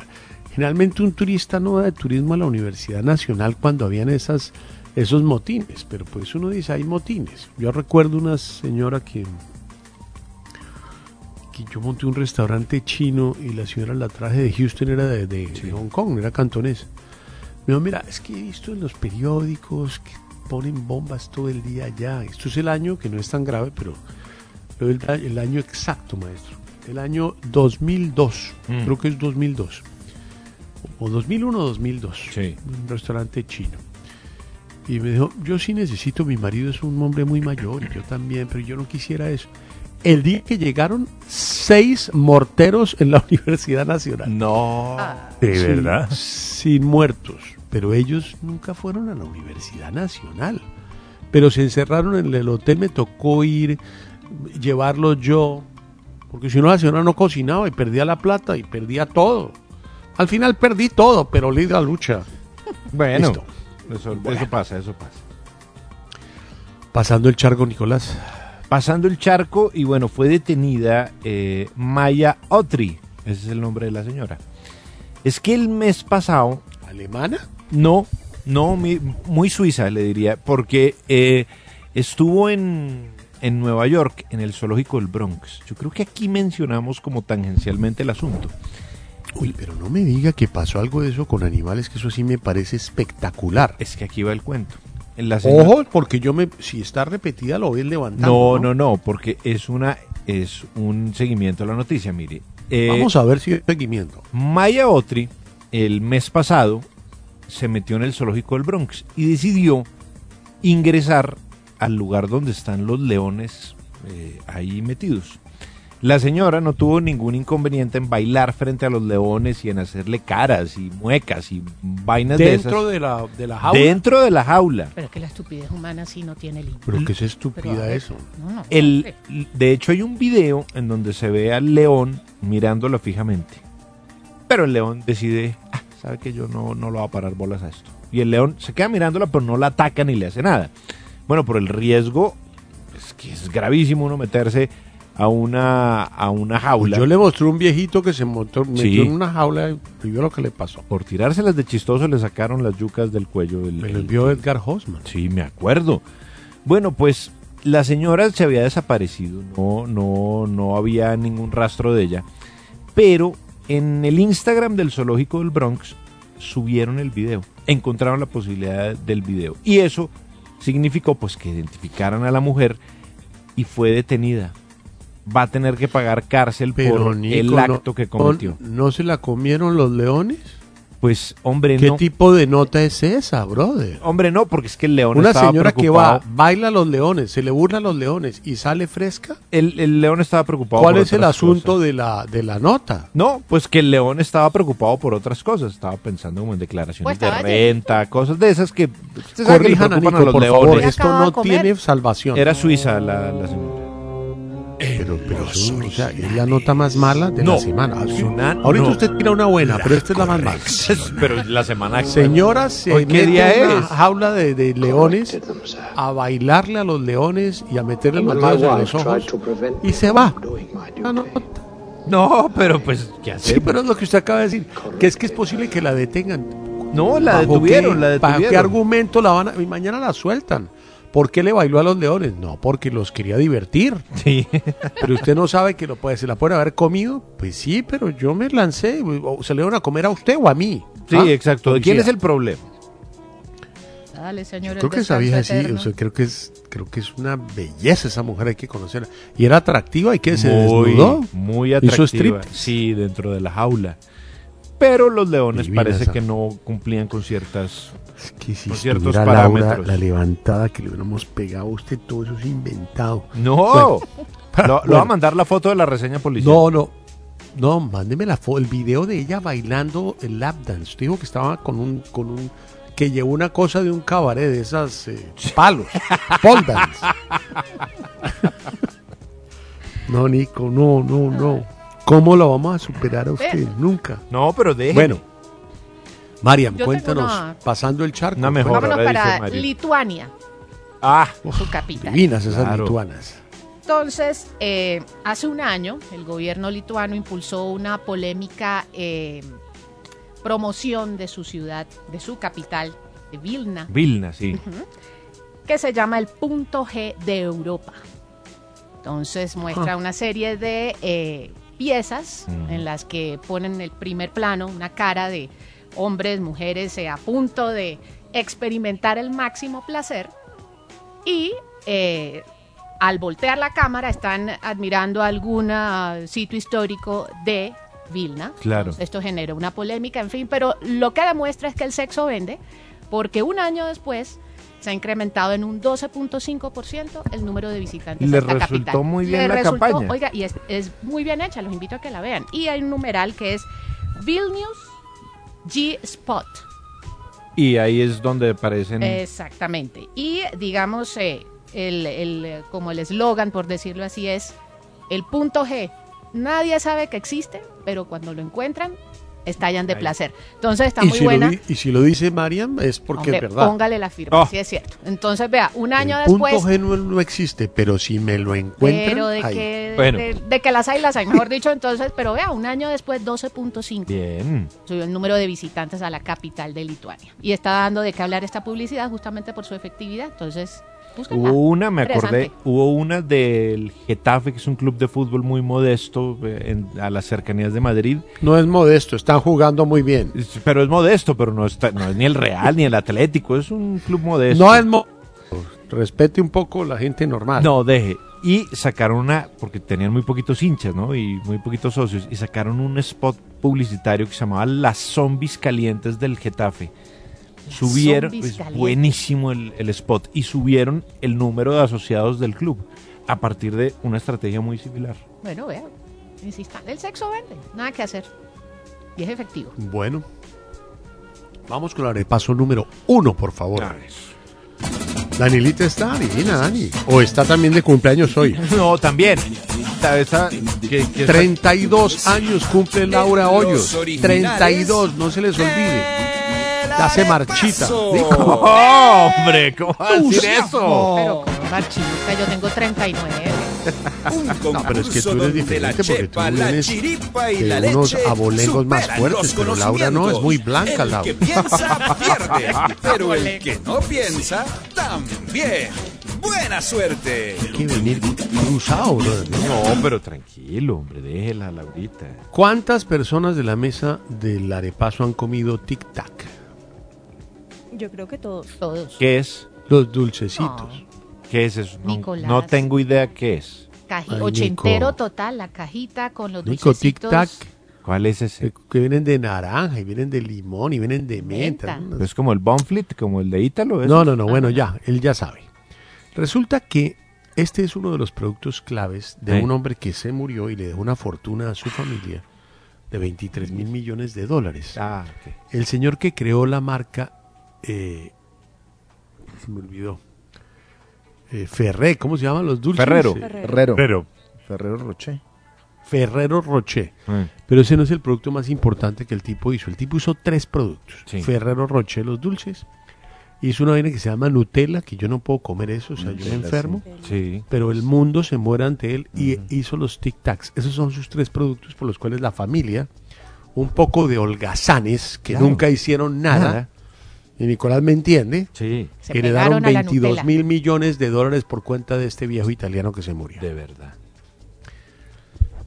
generalmente un turista no va de turismo a la Universidad Nacional cuando habían esas, esos motines, pero pues uno dice, hay motines. Yo recuerdo una señora que, que yo monté un restaurante chino y la señora la traje de Houston, era de, de- de Hong Kong, era cantonés. Me dijo, mira, es que he visto en los periódicos que ponen bombas todo el día allá. Esto es el año que no es tan grave, pero pero el, el año exacto, maestro. El año 2002. Mm. Creo que es 2002. O 2001 o 2002. Sí. Un restaurante chino. Y me dijo, yo sí necesito, mi marido es un hombre muy mayor y yo también, pero yo no quisiera eso. El día que llegaron seis morteros en la Universidad Nacional. No. ¿De Sí, verdad? Sin muertos. Pero ellos nunca fueron a la Universidad Nacional. Pero se encerraron en el hotel, me tocó ir, llevarlos yo. Porque si no, la señora no cocinaba y perdía la plata y perdía todo. Al final perdí todo, pero le di la lucha. Bueno, Listo. Eso, Bueno. eso pasa, eso pasa. Pasando el charco, Nicolás. Pasando el charco y bueno, fue detenida eh, Maya Otri, ese es el nombre de la señora. Es que el mes pasado... ¿Alemana? No, no, mi- muy suiza le diría, porque eh, estuvo en, en Nueva York, en el zoológico del Bronx. Yo creo que aquí mencionamos como tangencialmente el asunto. Uy, pero no me diga que pasó algo de eso con animales, que eso sí me parece espectacular. Es que aquí va el cuento. En la señora- Ojo, porque yo me, si está repetida lo voy levantando. No, no, no, porque es una es un seguimiento a la noticia, mire. Eh, Vamos a ver si hay seguimiento. Maya Otri, el mes pasado, se metió en el zoológico del Bronx y decidió ingresar al lugar donde están los leones eh, ahí metidos. La señora no tuvo ningún inconveniente en bailar frente a los leones y en hacerle caras y muecas y vainas de esas. Dentro de la, de la jaula. Dentro de la jaula. Pero es que la estupidez humana sí no tiene límite. Pero que es estúpida eso. No, no, El, de hecho, hay un video en donde se ve al león mirándolo fijamente. Pero el león decide, "Ah, sabe que yo no, no lo voy a parar bolas a esto. Y el león se queda mirándola, pero no la ataca ni le hace nada. Bueno, por el riesgo, es que es gravísimo uno meterse a una, a una jaula. Yo le mostré un viejito que se montó, metió Sí. en una jaula y vio lo que le pasó. Por tirárselas de chistoso le sacaron las yucas del cuello. del- Me lo envió Edgar Hosman. Sí, me acuerdo. Bueno, pues la señora se había desaparecido, no, no, no había ningún rastro de ella. Pero en el Instagram del zoológico del Bronx subieron el video, encontraron la posibilidad del video. Y eso significó pues que identificaran a la mujer y fue detenida. Va a tener que pagar cárcel Pero por Nico, el no- acto que cometió. ¿no, no se la comieron los leones? Pues, hombre, ¿Qué no. tipo de nota es esa, brother? Hombre, no, porque es que el león Una estaba señora que va, baila a los leones, se le burla a los leones y sale fresca. El, el león estaba preocupado. ¿Cuál por es el otras asunto cosas. de la, de la nota? No, pues que el león estaba preocupado por otras cosas. Estaba pensando como en declaraciones Pues de renta, cosas de esas que. Corrijan a Nico, los por leones. favor, esto no comer. tiene salvación. Era suiza la, la señora. Pero, pero eso, o sea, es la nota más mala de No, la semana. una- Ahorita no. usted tira una buena, pero esta es la más mala. Pero la semana. Señora se ¿Hoy qué día es? jaula de, de leones a bailarle a los leones y a meterle los dedos en los ojos y se va. No. No, pero pues, ¿qué hacer? Sí, pero es lo que usted acaba de decir, que es que es posible que la detengan. No, la ¿Bajo detuvieron, qué- la ¿Bajo qué detuvieron. argumento la van a, y mañana la sueltan? ¿Por qué le bailó a los leones? No, porque los quería divertir. Sí. Pero usted no sabe que lo puede, se la puede haber comido. Pues sí, pero yo me lancé. o ¿Se le iban a comer a usted o a mí? Sí, ¿Ah? exacto. ¿De quién es el problema? Dale, señor. Creo que descanso sabía así, eterno. o sea, creo que es, creo que es una belleza esa mujer, hay que conocerla. Y era atractiva y que se muy, desnudó. muy Hizo atractiva. striptease. Sí, dentro de la jaula. Pero los leones Divina parece esa. que no cumplían con ciertas Que si con ciertos Laura, parámetros. la levantada que le hubiéramos pegado a usted, todo eso es inventado. No. Bueno, lo, lo va bueno. a mandar la foto de la reseña policial. No, no. No, mándeme la foto, el video de ella bailando el lap dance. Usted dijo que estaba con un, con un, que llevó una cosa de un cabaret de esas eh, palos, pole dance. No, Nico, no, no, no. ¿Cómo lo vamos a superar a usted? Nunca. No, pero déjeme. Bueno, Mariam, Yo tengo cuéntanos, una- pasando el charco. Una mejor. Vámonos ahora dice para Mario. Lituania, Ah, su capital. Divinas esas Claro. lituanas. Entonces, eh, hace un año, el gobierno lituano impulsó una polémica eh, promoción de su ciudad, de su capital, de Vilna, Vilna, sí. que se llama el punto G de Europa. Entonces muestra una serie de eh, piezas Mm. en las que ponen el primer plano una cara de hombres, mujeres eh, a punto de experimentar el máximo placer y eh, al voltear la cámara están admirando algún ah, sitio histórico de Vilna. Claro. Esto generó una polémica, en fin, pero lo que demuestra es que el sexo vende, porque un año después se ha incrementado en un 12.5% el número de visitantes Le a resultó capital. muy bien Le la resultó, campaña. Oiga, y es, es muy bien hecha, los invito a que la vean. Y hay un numeral que es Vilnius G-Spot. Y ahí es donde aparecen. Exactamente. Y digamos, eh, el, el, como el eslogan, por decirlo así, es el punto G. Nadie sabe que existe, pero cuando lo encuentran, estallan de Ahí. placer. Entonces está y, muy si buena. Lo, y si lo dice Mariam es porque Hombre, es verdad. Póngale la firma, Oh. sí es cierto. Entonces, vea, un año el después. punto G no, no existe, pero si me lo encuentran, Pero de ahí. que, Bueno. de, de que las hay, las hay, mejor dicho. Entonces, pero vea, un año después, 12.5. Bien. Subió el número de visitantes a la capital de Lituania. Y está dando de qué hablar esta publicidad justamente por su efectividad. Entonces, búsquenla. Hubo una, me acordé, hubo una del Getafe, que es un club de fútbol muy modesto eh, en- a las cercanías de Madrid. No es modesto, están jugando muy bien. Pero es modesto, pero no, está, no es ni el Real ni el Atlético, es un club modesto. No es mo Respete un poco la gente normal. No, deje. Y sacaron una, porque tenían muy poquitos hinchas, ¿no? Y muy poquitos socios, y sacaron un spot publicitario que se llamaba Las Zombies Calientes del Getafe. Subieron, es buenísimo el, el spot, y subieron el número de asociados del club. a partir de una estrategia muy similar. Bueno, vea, insistan. El sexo vende, nada que hacer. Y es efectivo. Bueno. Vamos con el repaso número uno, por favor. Danielita está divina, Dani. O está también de cumpleaños hoy. No, también. Esta- esa- que- que- 32 años cumple Laura Hoyos. 32, no se les olvide. Ya se marchita. Dijo. ¡Oh, hombre! ¿Cómo va a decir eso? Pero como marchita, yo tengo 39. No, pero es que tú eres diferente porque tú vienes chiripa y de unos leche abolengos más superan fuertes, los pero Laura no, es muy blanca, El Laura. que piensa pierde, pero el que no piensa también. Buena suerte. Hay que venir cruzado, brother. No, pero tranquilo, hombre, déjela, Laurita. ¿Cuántas personas de la mesa del arepaso han comido tic-tac? Yo creo que todos. Todos. ¿Qué es? Los dulcecitos. ¿Qué es eso? No, Nicolás. no tengo idea qué es. Caji- Ay, ochentero Nico. total, la cajita con los Nico, dulcecitos. tic-tac. ¿Cuál es ese? Que vienen de naranja, y vienen de limón, y vienen de menta. Menta. ¿Es como el Bonflit, como el de Ítalo? No, no, no, bueno, ya, él ya sabe. Resulta que este es uno de los productos claves de Eh. un hombre que se murió y le dejó una fortuna a su familia de 23 mil millones de dólares. Ah, ok. El señor que creó la marca, eh, se me olvidó, eh, Ferré, ¿cómo se llaman los dulces? Ferrero. Eh, Ferrero. Pero, Ferrero Rocher. Ferrero Rocher. Eh. Pero ese no es el producto más importante que el tipo hizo. El tipo hizo tres productos. Sí. Ferrero Rocher, los dulces. Hizo una vaina que se llama Nutella, que yo no puedo comer eso, o sea, yo me enfermo. Sí. Pero el mundo se muere ante él y hizo los Tic Tacs. Esos son sus tres productos por los cuales la familia, un poco de holgazanes, que Claro. nunca hicieron nada, Nada. Y Nicolás me entiende, Sí, Se heredaron pegaron a la 22 Nutella. mil millones de dólares por cuenta de este viejo italiano que se murió. de verdad.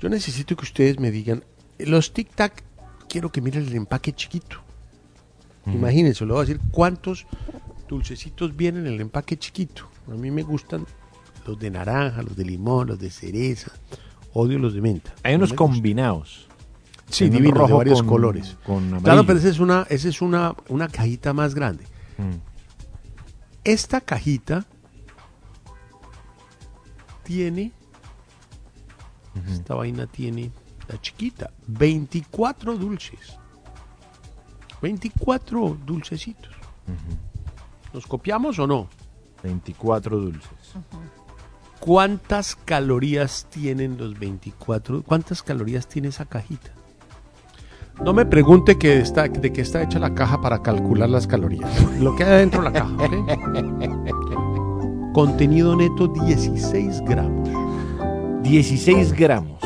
Yo necesito que ustedes me digan, los Tic Tac, quiero que miren el empaque chiquito. Imagínense, le voy a decir cuántos dulcecitos vienen en el empaque chiquito. A mí me gustan los de naranja, los de limón, los de cereza. Odio los de menta. Hay No unos combinados. Sí, de rojo varios con- colores. con Claro, pero esa es una, esa es una, una cajita más grande. Mm. Esta cajita tiene, esta vaina tiene, la chiquita, 24 dulces. 24 dulcecitos. ¿Nos copiamos o no? 24 dulces. ¿Cuántas calorías tienen los 24? ¿Cuántas calorías tiene esa cajita? No me pregunte que está, de qué está hecha la caja para calcular las calorías. Lo que hay dentro de la caja. ¿ok? Contenido neto 16 gramos. 16 gramos.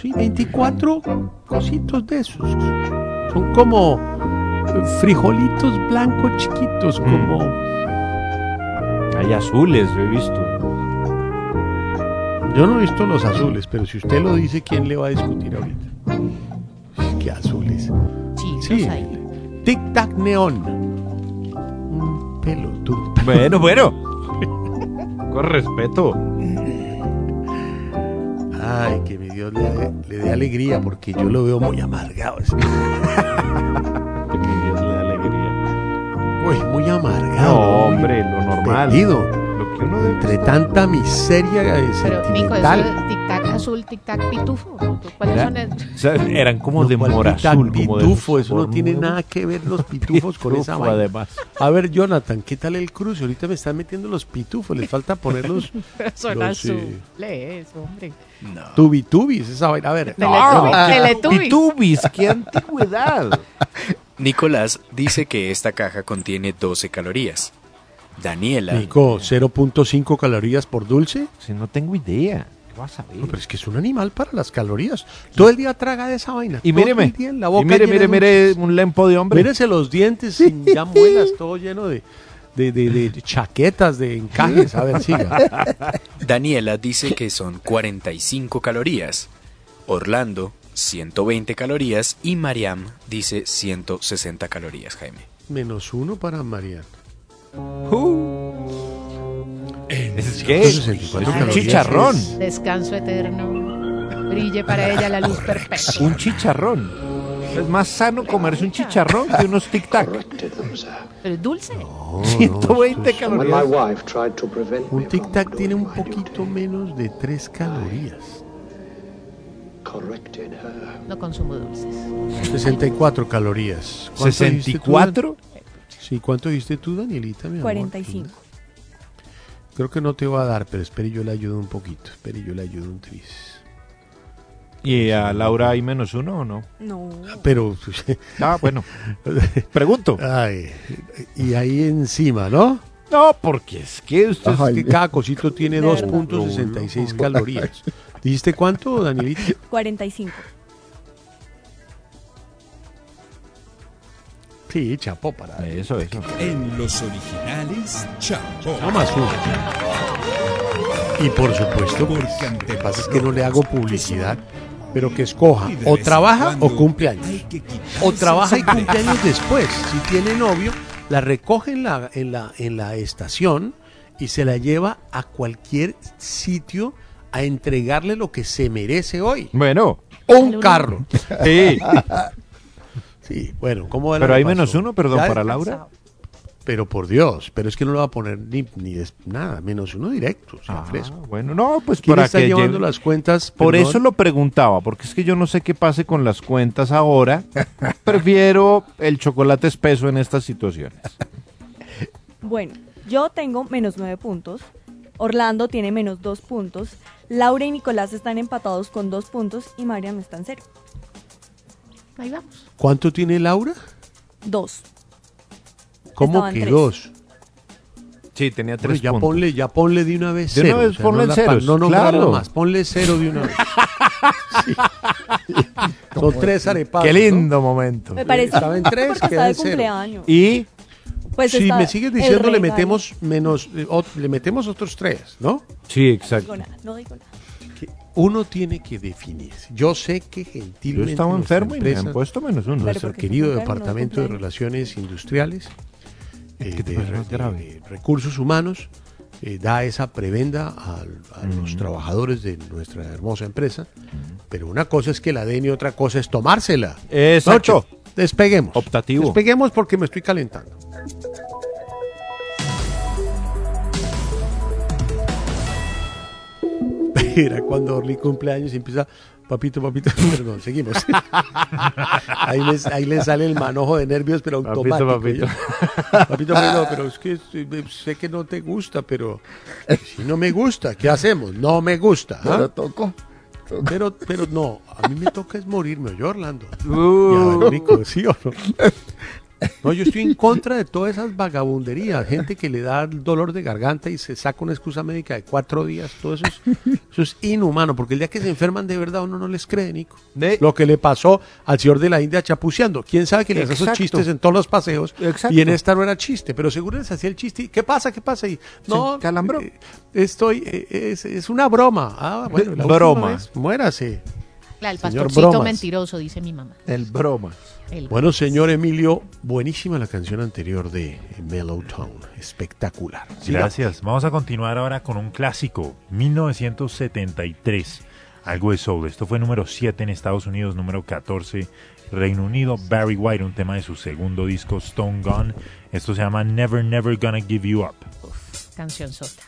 Sí, 24 cositos de esos. Son como frijolitos blancos chiquitos, como... Hay azules, yo he visto. Yo no he visto los azules, pero si usted lo dice, ¿quién le va a discutir ahorita? ¿Qué azules? Sí, ahí. Tic Tac Neón. Un pelotudo. Bueno, bueno. Con respeto. Ay, que mi Dios le, dé- le dé alegría porque yo lo veo muy amargado. Que mi Dios le da alegría. Uy, muy amargado. No, hombre, lo normal. perdido. Lo que uno debe Entre tanta miseria Pero, Nico, eso sentimental. es tic-tac azul, tic-tac pitufo. ¿Cuáles Era- son o sea, eran como de ¿cuál morazul, tic-tac como de pitufo, eso no tiene nada que ver los pitufos con esa vaina. además. A ver, Jonathan, ¿qué tal el cruce? Ahorita me están metiendo los pitufos, les falta ponerlos son los, eh, azules, hombre. tubitubis, esa vaina. A ver, Teletubbies. Pitubis, qué antigüedad. Nicolás dice que esta caja contiene 12 calorías. Daniela Nico, 0.5 calorías por dulce. Si no tengo idea. ¿Qué vas a ver? No, pero es que es un animal para las calorías. Todo el día traga de esa vaina. Y todo míreme, el día en la boca y mire, mire, mire, un lempo de hombre. Mírese los dientes sin ya muelas, todo lleno de, de, de- de chaquetas, de encajes. A ver, siga. Daniela dice que son 45 calorías. Orlando 120 calorías y Mariam dice 160 calorías, Jaime. Menos uno para Mariana. ¿Es qué? 164 Un calorías chicharrón. Descanso eterno. Brille para ella la luz perpetua. Un chicharrón. Es más sano comerse un chicharrón que unos tic-tac. Pero es dulce. 120 calorías. Un tic-tac tiene un poquito menos de 3 calorías. No consumo dulces. 64 calorías. ¿Cuánto dijiste tú, ¿64? Dan- Sí, ¿cuánto dijiste tú, Danielita? mi amor? 45. Creo que no te va a dar, pero espere yo le ayudo un poquito. Espere yo le ayudo un tris. ¿Y a Laura hay menos uno o no? No. Pero. Ah, bueno. Pregunto. Ay, y ahí encima, ¿no? No, porque es que usted. Es que cada cosito tiene De verdad. 2.66 calorías. ¿Dijiste cuánto, Danielita? 45. Sí, chapo para. Eso, eso. En los originales, champú. No más uno. Y por supuesto, pues, lo que pasa es que no le hago publicidad, pero que escoja o trabaja o cumpleaños. O trabaja y cumpleaños después. Si tiene novio, la recoge en la, en la, en la estación y se la lleva a cualquier sitio a entregarle lo que se merece hoy. Bueno. Un carro. Sí. Sí, bueno, ¿cómo va la Pero hay pasó? menos uno, perdón, para Laura. Pero por Dios, pero es que no le va a poner ni, ni des- nada, menos uno directo. o sea, Ah, fresco. bueno, no, pues ¿Quién para está que llevando lleve- las cuentas? Por Perdón. eso lo preguntaba, porque es que yo no sé qué pase con las cuentas ahora. Prefiero el chocolate espeso en estas situaciones. Bueno, yo tengo menos 9 puntos. Orlando tiene menos 2 puntos. Laura y Nicolás están empatados con 2 puntos y Mariam está en 0. Ahí vamos. ¿Cuánto tiene Laura? 2. ¿Cómo Estaban que tres. dos? Sí, tenía Bueno, tres ya puntos. ponle, ya ponle de una vez De cero. una vez ponle no la- ceros, No nombrarlo claro. más, ponle cero de una vez. Sí. Son tres arepadas. Qué ¿no? lindo momento. Me parece Estaba en tres, porque queda está de en cero. cumpleaños. Y Pues si está me sigues el diciendo, le regalo. metemos menos, eh, ot- le metemos otros tres, ¿no? sí, No exacto. digo nada, no digo nada. Uno tiene que definirse. Yo sé que gentilmente. Yo estaba enfermo y me han puesto menos uno. Nuestro querido enfermo, Departamento de. Relaciones Industriales, eh, ¿Qué te de, Recursos Humanos, eh, da esa prebenda a, los trabajadores de nuestra hermosa empresa. Pero una cosa es que la den y otra cosa es tomársela. Exacto. Noche, despeguemos. Optativo. Despeguemos porque me estoy calentando. Era cuando Orly cumpleaños y empieza, papito, papito, perdón, seguimos. ahí, les- ahí le sale el manojo de nervios, pero automático. papito. Papito, papito, pero es que sé que no te gusta, pero si no me gusta, ¿qué hacemos? No me gusta. ¿ah? Pero toco. Pero, pero no, a mí me toca es morirme, yo Orlando. Uh. Ya, Nico, ¿sí o no? No, yo estoy en contra de todas esas vagabunderías. Gente que le da dolor de garganta y se saca una excusa médica de cuatro días. Todo eso es, eso es inhumano, porque el día que se enferman de verdad uno no les cree, Nico. De- Lo que le pasó al señor de la India chapuceando. ¿Quién sabe que le hace esos chistes en todos los paseos? Exacto. Y en esta no era chiste, pero seguro les hacía el chiste. y, ¿Qué pasa? ¿Qué pasa? Y, no, calambró. eh, estoy, eh, es, es una broma. Ah, bueno, la Broma. vez, muérase. Claro, el pastorcito mentiroso, dice mi mamá. El broma. El- Bueno, señor Emilio, buenísima la canción anterior de Mellow Tone. Espectacular. Gracias. Vamos a continuar ahora con un clásico, 1973. Algo de soul. Esto fue número 7 en Estados Unidos, número 14 Reino Unido. Barry White, un tema de su segundo disco Stone Gone. Esto se llama Never Never Gonna Give You Up. Canción sota.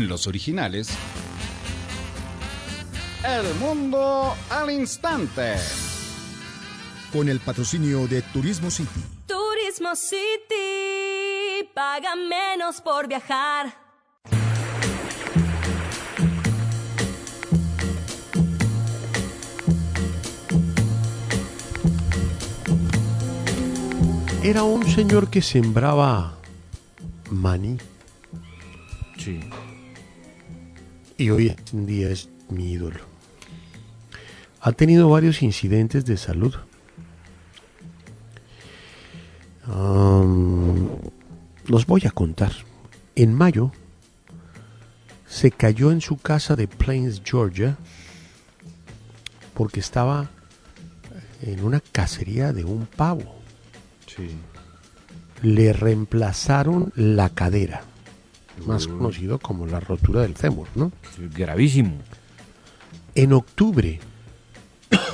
en los originales. El mundo al instante. Con el patrocinio de Turismo City. Turismo City. Paga menos por viajar. Era un señor que sembraba maní hoy en día es mi ídolo. Ha tenido varios incidentes de salud. Los voy a contar. En mayo se cayó en su casa de Plains, Georgia, porque estaba en una cacería de un pavo. Le reemplazaron la cadera más conocido como la rotura del fémur, ¿no? Gravísimo. En octubre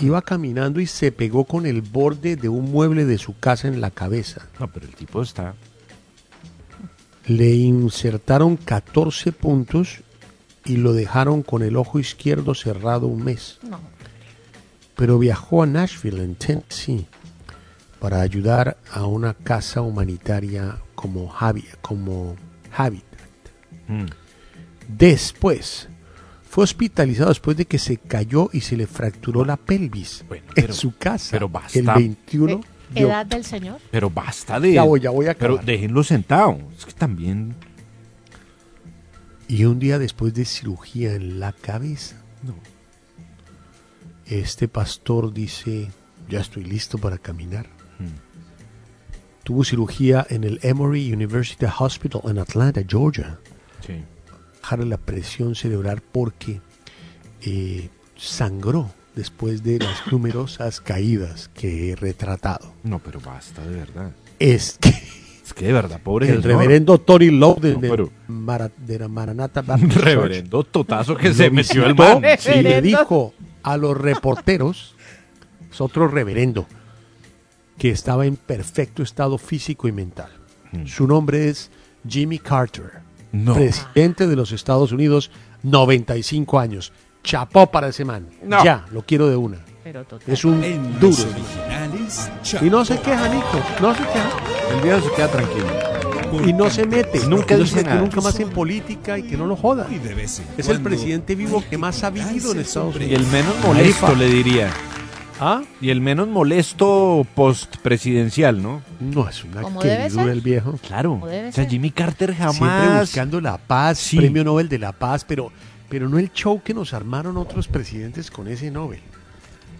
iba caminando y se pegó con el borde de un mueble de su casa en la cabeza. No, pero el tipo está. Le insertaron 14 puntos y lo dejaron con el ojo izquierdo cerrado un mes. No. Pero viajó a Nashville, en Tennessee, para ayudar a una casa humanitaria como, Habi- como. Mm. Después, fue hospitalizado después de que se cayó y se le fracturó la pelvis pero- en su casa. pero basta. El 21 de ¿Edad del señor? Pero basta de. Ya voy, ya voy a Pero acabar. déjenlo sentado. Es que también. Y un día después de cirugía en la cabeza, este pastor dice, ya estoy listo para caminar. Tuvo cirugía en el Emory University Hospital en Atlanta, Georgia. Sí. Bajarle la presión cerebral porque eh, sangró después de las numerosas caídas que he retratado. No, pero basta, de verdad. Es que Es que de verdad, pobre el señor. reverendo Tori Lowe de, No, de pero- Mara- de la Baptist Church Reverendo totazo que se metió el man. y le dijo a los reporteros, es otro reverendo, que estaba en perfecto estado físico y mental. Su nombre es Jimmy Carter, Mm. No. presidente de los Estados Unidos, 95 años. Chapó para ese man. No. Ya, lo quiero de una. Pero total. Es un En duro. Y no se queja, Nico. No se queja. El viejo se queda tranquilo. Y no se mete. Nunca dice nunca más en política y que no lo joda. Y Es el presidente vivo que más ha vivido en Estados Y Unidos. el menos molesto, le diría. ¿Ah? Y el menos molesto post-presidencial, ¿no? No, es una Como debe queridura ser. el viejo. Claro. Como debe O sea, ser. Jimmy Carter Siempre jamás. buscando la paz, Sí. premio Nobel de la paz, pero, pero no el show que nos armaron otros presidentes con ese Nobel.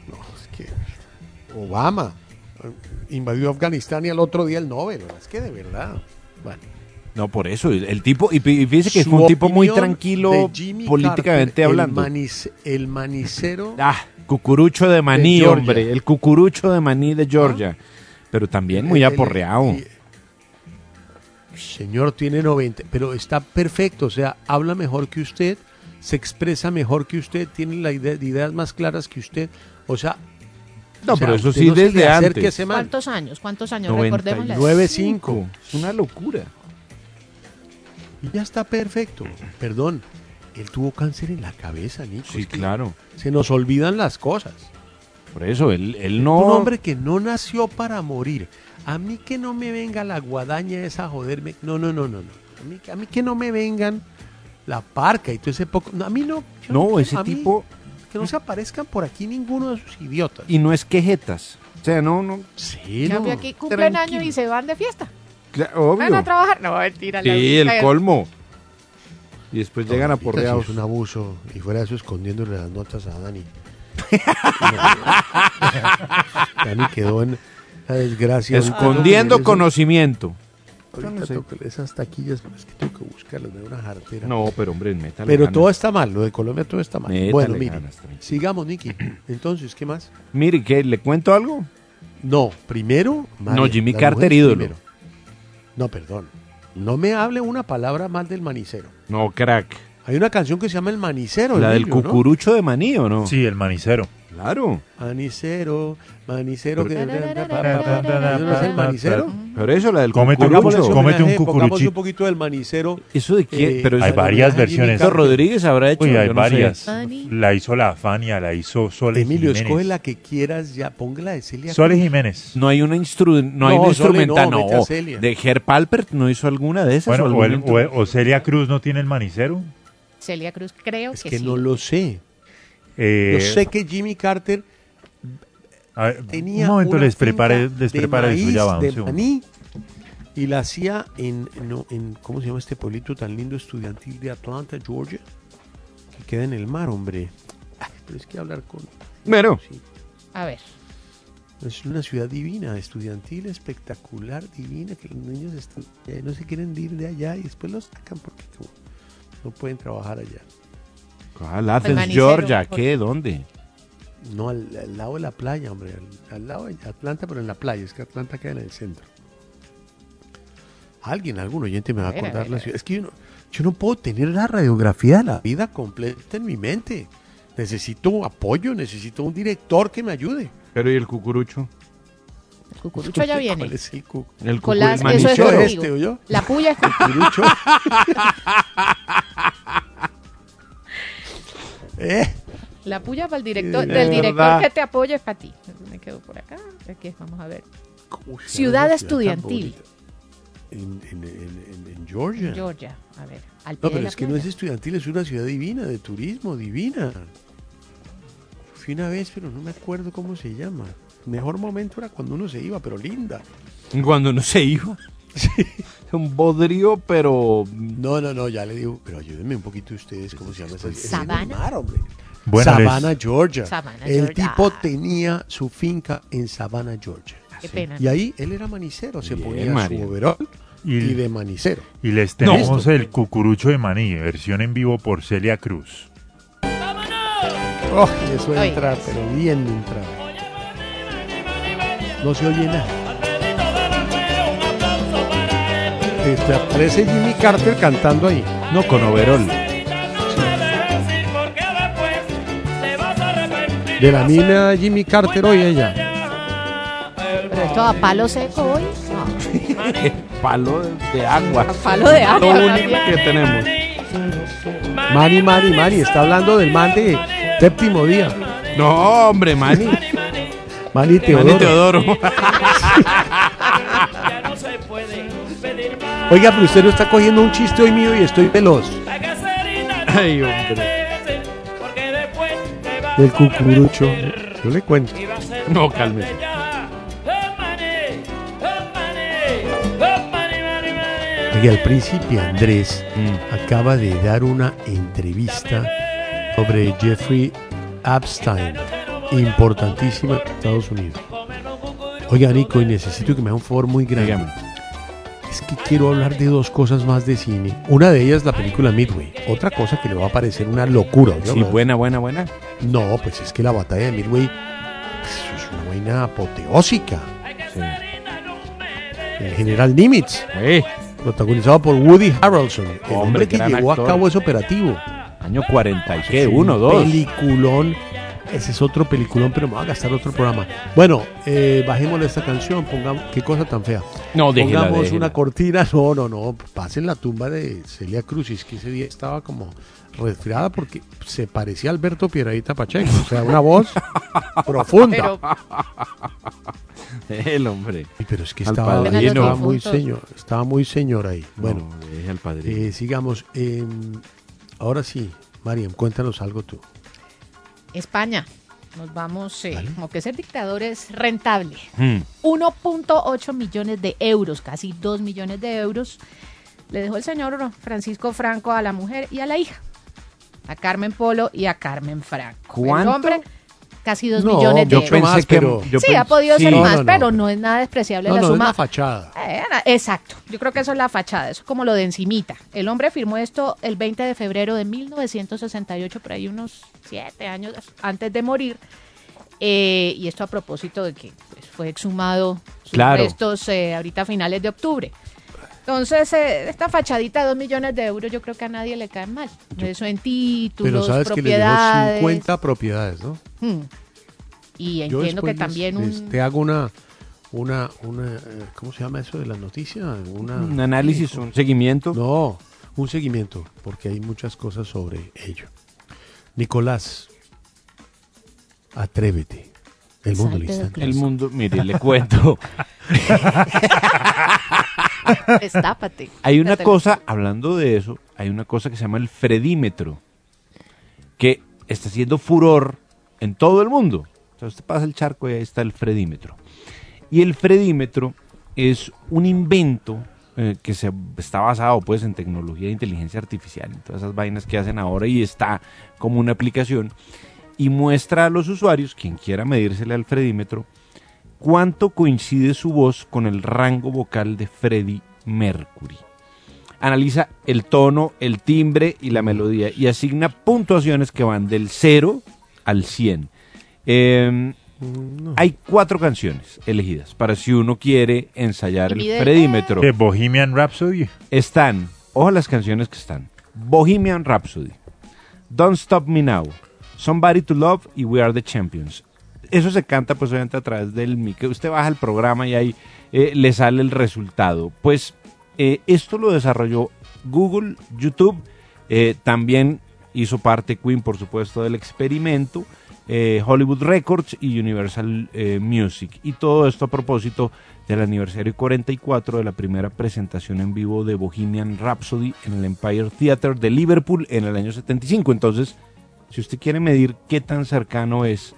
No, es que Obama eh, invadió Afganistán y al otro día el Nobel. Es que de verdad. Bueno, No, por eso. El, el tipo. Y, pi- y fíjese que su fue un tipo muy opinión tranquilo de Jimmy políticamente Carter, hablando. El, manis- el manicero. Ah, cucurucho de maní, De hombre. El cucurucho de maní de Georgia. Pero también muy El- el- aporreado. Señor, tiene 90, pero está perfecto. O sea, habla mejor que usted, se expresa mejor que usted, tiene la idea, ideas más claras que usted. O sea, No, o sea, pero eso sí no desde antes. ¿Cuántos años? ¿Cuántos años? Recordemos la 9-5. Es una locura. Y ya está perfecto. Perdón, él tuvo cáncer en la cabeza, Nico. Sí, Es que claro. Se nos olvidan las cosas. Por eso, él, él Un no. hombre que no nació para morir. A mí que no me venga la guadaña esa a joderme. No, no, no, no, no. A mí, a mí que no me vengan la parca y todo ese poco. no, a mí no. yo No, ese a mí tipo. Que no se aparezcan por aquí ninguno de esos idiotas. Y no es quejetas. O sea, no, no. Sí, no. aquí cumplen tranquilo. año y se van de fiesta. Cla- obvio. Van a trabajar. No, mentira. la Sí, el única- colmo. Y después llegan a porreados. Es un abuso. Y fuera de eso, escondiéndole las notas a Dani. Dani quedó en la desgracia. Escondiendo conocimiento. no sé. esas taquillas, es que tengo que buscarlas de una jartera. No, pero hombre, métale Pero ganas. todo está mal, lo de Colombia todo está mal. Métale bueno, mire, ganas, sigamos, Nicky. Entonces, ¿qué más? Mire, ¿qué? ¿Le cuento algo? No, primero. No, Jimmy Carter, ídolo. primero. No, perdón. No me hable una palabra mal del manicero. No, crack. Hay una canción que se llama El Manicero. La del Emilio, ¿no? cucurucho de maní, ¿o no? Sí, el manicero. Claro. Manicero, manicero. que- Pero- ¿Eso no es el manicero? Pero eso, la del Cómete un cucurucho. cucurucho. Cómete un cucuruchito. un poquito del manicero. ¿Eso de quién? Eh, pero Hay varias versiones. Eso Rodríguez habrá hecho. Hay yo no sé. varias. La hizo la Fania, la hizo Sole Emilio, Jiménez. escoge la que quieras ya. Póngala de Celia. Sole Cruz. Jiménez. No hay una instru no, hay No, una Sole instrumental, no. De Ger Palpert no hizo alguna de esas. Bueno, o el- Celia Cruz no tiene el manicero. Celia Cruz, creo Es que, que sí. no lo sé. Eh, Yo sé que Jimmy Carter a ver, tenía un momento una les prepare, les de eso maíz, ya va, un de maní, y la hacía en, no, en, ¿cómo se llama este pueblito tan lindo estudiantil de Atlanta, Georgia? Que queda en el mar, hombre. Ay, pero es que hablar con... Bueno, Sí. A ver. Es una ciudad divina, estudiantil, espectacular, divina, que los niños eh, no se quieren ir de allá y después los sacan porque como no pueden trabajar allá. ¿Cuál? Athens, Georgia, ¿qué? ¿Dónde? No, al, al lado de la playa, hombre, al, al lado de Atlanta, pero en la playa, es que Atlanta queda en el centro. Alguien, algún oyente me va a A ver, a acordar ver, la ciudad. Es que yo no, yo no puedo tener la radiografía de la vida completa en mi mente. Necesito apoyo, necesito un director que me ayude. Pero ¿y el cucurucho? El cucurucho ya viene. ¿Cuál es el cu- El Nicolás, cucu- el eso es. Este, ¿oyó? La puya es Cucurucho. Eh, La puya para el director, De del director verdad. que te apoya es para ti. Me quedo por acá. Aquí, vamos a ver. ¿cómo se llama Ciudad estudiantil. En, en- en- en- en Georgia. Georgia. A ver. Al No, pero es que no es estudiantil, es una ciudad divina, de turismo, divina. Fui una vez, pero no me acuerdo cómo se llama. Mejor momento era cuando uno se iba, pero linda. Cuando no se iba. Un bodrio, pero... No, no, no, ya le digo, pero ayúdenme un poquito ustedes, ¿cómo se llama esa Savannah. mar, hombre. Bueno, Savannah, les- Georgia. Savannah, el Georgia. tipo tenía su finca en Savannah, Georgia. Qué pena. Y ahí él era manicero, se Bien, ponía María. su overol y, Y- de manicero. Y les No. tenemos el cucurucho de maní, versión en vivo por Celia Cruz. Oh, y eso Oye. entra, pero bien entra. No se oye nada. Este, aparece Jimmy Carter cantando ahí. No, con overol. De la mina Jimmy Carter hoy ella. Pero esto a palo seco hoy. No. Palo de agua. Palo de agua, Lo único que tenemos. Mari, Mari, Mari, está hablando del man de séptimo día. No, hombre, Manny. Mani Teodoro. Manny Teodoro. Oiga, pero usted no está cogiendo un chiste hoy mío y estoy veloz. Ay, hombre. Del cucurucho. Yo le cuento. No, cálmese. Oiga, el príncipe Andrés Mm. acaba de dar una entrevista sobre Jeffrey Epstein, importantísima en Estados Unidos. Oiga, Nico, y necesito que me haga un favor muy grande. Dígame. Es que quiero hablar de dos cosas más de cine. Una de ellas la película Midway. Otra cosa que le va a parecer una locura. Sí, buena, buena, buena. No, pues es que la batalla de Midway pues, es una vaina apoteósica. Sí. El general Nimitz, protagonizado por Woody Harrelson, el hombre, Hombre, que llevó actor. a cabo ese operativo. año 40 y qué, Es un uno, dos. Peliculón. Ese es otro peliculón, pero me va a gastar otro programa. Bueno, eh, bajémosle esta canción, pongamos, qué cosa tan fea. No, déjela, Pongamos déjela. una cortina, no, no, no, pasen la tumba de Celia es que ese día estaba como resfriada porque se parecía a Alberto Piedradita Pacheco, o sea, una voz profunda. Pero El hombre. Ay, pero es que Al estaba, padrino. estaba muy señor, estaba muy señor ahí. Bueno, No, deje al padrino. eh, sigamos. eh, ahora sí, Mariam, cuéntanos algo tú. España. Nos vamos, eh, Vale. como que ser dictador es rentable. Mm. 1.8 millones de euros, casi 2 millones de euros, le dejó el señor Francisco Franco a la mujer y a la hija, a Carmen Polo y a Carmen Franco. El ¿Cuánto? hombre, casi 2 No, millones de yo euros. pensé más, que pero- yo sí, ha podido sí. ser No, más, no, pero no es nada despreciable No, la no, es suma. la fachada. Eh, exacto, yo creo que eso es la fachada, eso es como lo de encimita. El hombre firmó esto el 20 de febrero de 1968, por ahí unos siete años antes de morir. Eh, y esto a propósito de que pues, fue exhumado sus Claro. restos eh, ahorita a finales de octubre. Entonces, eh, esta fachadita de 2 millones de euros yo creo que a nadie le cae mal. Eso en títulos, Pero sabes que le dejó propiedades. 50 propiedades, ¿no? Hmm. Y Yo entiendo que les- también un... les- te hago una, una, una, eh, ¿cómo se llama eso de las noticias? Una, Un análisis, un seguimiento. No, un seguimiento, porque hay muchas cosas sobre ello. Nicolás, atrévete. El mundo listante. El mundo, mire, le cuento. Destápate. Hay una cosa, hablando de eso, hay una cosa que se llama el fredímetro, que está haciendo furor en todo el mundo. O sea, usted pasa el charco y ahí está el fredímetro. Y el fredímetro es un invento eh, que se, está basado pues en tecnología de inteligencia artificial, en todas esas vainas que hacen ahora y está como una aplicación y muestra a los usuarios, quien quiera medírsele al fredímetro, cuánto coincide su voz con el rango vocal de Freddie Mercury. Analiza el tono, el timbre y la melodía y asigna puntuaciones que van del 0 al 100. Eh, Hay cuatro canciones elegidas para si uno quiere ensayar el Freddímetro. ¿De Bohemian Rhapsody? Están, ojo a las canciones que están. Bohemian Rhapsody, Don't Stop Me Now, Somebody to Love y We Are the Champions. Eso se canta pues obviamente a través del mic. Usted baja el programa y ahí eh, le sale el resultado. Pues eh, esto lo desarrolló Google, YouTube, eh, también hizo parte Queen por supuesto del experimento, Hollywood Records y Universal Music. Y todo esto a propósito del aniversario 44 de la primera presentación en vivo de Bohemian Rhapsody en el Empire Theatre de Liverpool en el año 75. Entonces, si usted quiere medir qué tan cercano es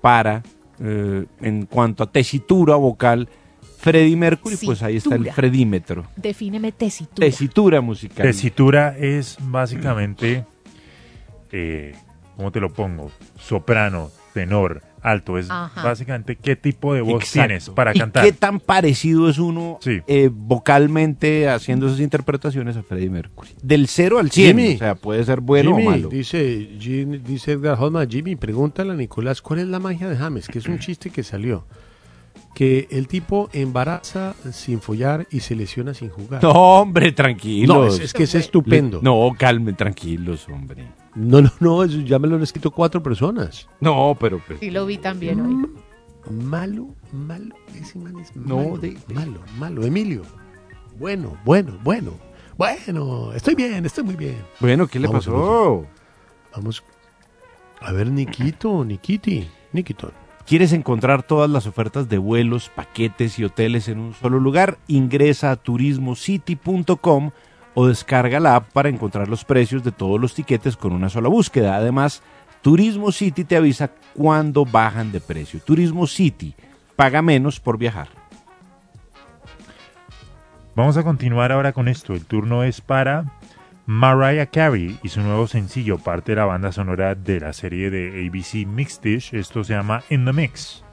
para, eh, en cuanto a tesitura vocal, Freddie Mercury, pues ahí está el fredímetro. Defíneme tesitura. Tesitura musical. Tesitura es básicamente, eh, ¿cómo te lo pongo? Soprano, tenor, alto. Es Ajá. básicamente qué tipo de voz Exacto. tienes para ¿Y cantar. qué tan parecido es uno Sí. eh, vocalmente haciendo esas interpretaciones a Freddie Mercury? Del 0 al 100. Jimmy. O sea, puede ser bueno Jimmy, o malo. Dice, Jim- dice Edgar Holman, Jimmy, pregúntale a Nicolás cuál es la magia de James, que es un chiste que salió. Que el tipo embaraza sin follar y se lesiona sin jugar. No, hombre, tranquilos. No, es, es que es estupendo. Le- no, calmen, tranquilos, hombre. No, no, no, eso ya me lo han escrito cuatro personas. No, pero... pero- Sí, lo vi también hoy. Malo, malo, ese man es No, malo, malo, malo. Emilio, bueno, bueno, bueno, bueno, estoy bien, estoy muy bien. Bueno, ¿qué le Vamos, pasó? Vamos, a ver, Nikito, Nikiti, Nikiton. ¿Quieres encontrar todas las ofertas de vuelos, paquetes y hoteles en un solo lugar? Ingresa a turismocity.com o descarga la app para encontrar los precios de todos los tiquetes con una sola búsqueda. Además, Turismo City te avisa cuando bajan de precio. Turismo City, paga menos por viajar. Vamos a continuar ahora con esto. El turno es para Mariah Carey y su nuevo sencillo, parte de la banda sonora de la serie de ABC Mixed Dish. Esto se llama In the Mix.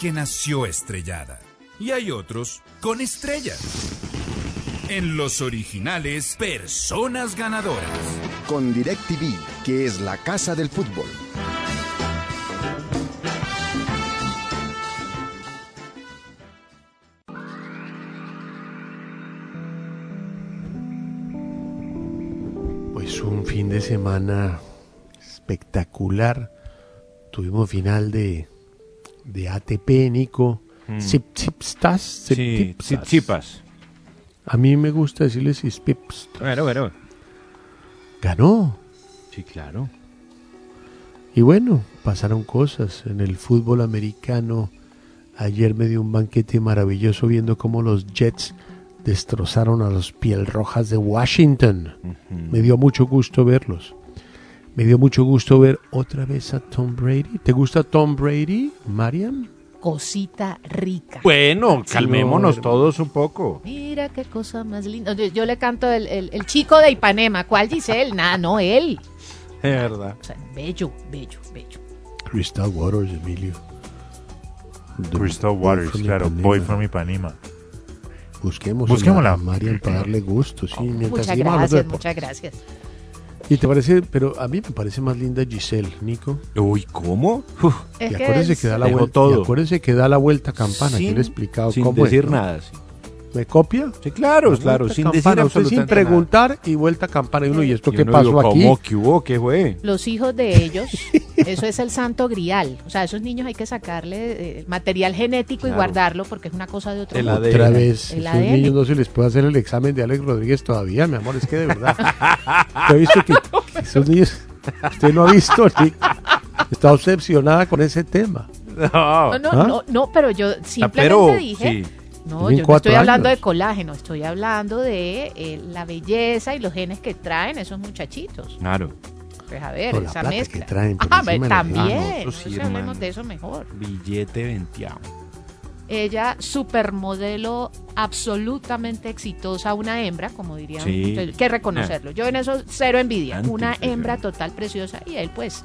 Que nació estrellada y hay otros con estrellas. En los originales, personas ganadoras. Con DirecTV, que es la casa del fútbol. Pues un fin de semana espectacular. Tuvimos final de, de ATP, Nico. Mm. Zip, zipstas, Sí, zipzipstas. zipzipas. A mí me gusta decirle zipips. Bueno, bueno. Ganó. Sí, claro. Y bueno, pasaron cosas en el fútbol americano. Ayer me dio un banquete maravilloso viendo cómo los Jets destrozaron a los piel rojas de Washington. Me dio mucho gusto verlos. Me dio mucho gusto ver otra vez a Tom Brady. ¿Te gusta Tom Brady, Mariam? Cosita rica. Bueno, calmémonos No, todos un poco. Mira qué cosa más linda. Yo, yo le canto el, el- el chico de Ipanema. ¿Cuál Giselle? Nada, no él. Es verdad. O sea, bello, bello, bello. Crystal Waters, Emilio. The Crystal Boy Waters, from claro, Ipanema. Boy from Ipanema. Busquemos Busquémosla. a Mariam para darle gusto, sí. mientras Muchas gracias, muchas gracias. ¿Y te parece? Pero a mí me parece más linda Giselle, Nico. Uy, ¿cómo? Es y que acuérdense que da la vuelta. todo. y acuérdense que da la vuelta campana, que Sin- le he explicado sin cómo es, decir ¿no? nada, sí. ¿Me copia? Sí, claro, claro, a sin campana, decir usted sin preguntar y vuelta a campana. Y uno, ¿y esto Y qué pasó digo, aquí? ¿Cómo? ¿Qué hubo? ¿Qué fue? Los hijos de ellos, eso es el santo grial. O sea, a esos niños hay que sacarle eh, material genético y guardarlo porque es una cosa de otro El mundo. Otra vez, El esos ADN. niños no se les puede hacer el examen de Alex Rodríguez todavía, mi amor. Es que de verdad. Yo he visto que esos niños. Usted no ha visto, ni- Está obsesionada con ese tema. No, no, ¿Ah? no, no, pero yo simplemente pero, dije, sí. No, yo no estoy hablando años. de colágeno, estoy hablando de eh, la belleza y los genes que traen esos muchachitos. Claro. Pues a ver, esa mezcla. traen por Ah, encima de la también, no sí, hablemos de eso mejor. Billete venteado. Ella, supermodelo, absolutamente exitosa, una hembra, como dirían, Sí. ustedes, que reconocerlo. Yo en eso cero envidia. Una hembra total preciosa y él, pues,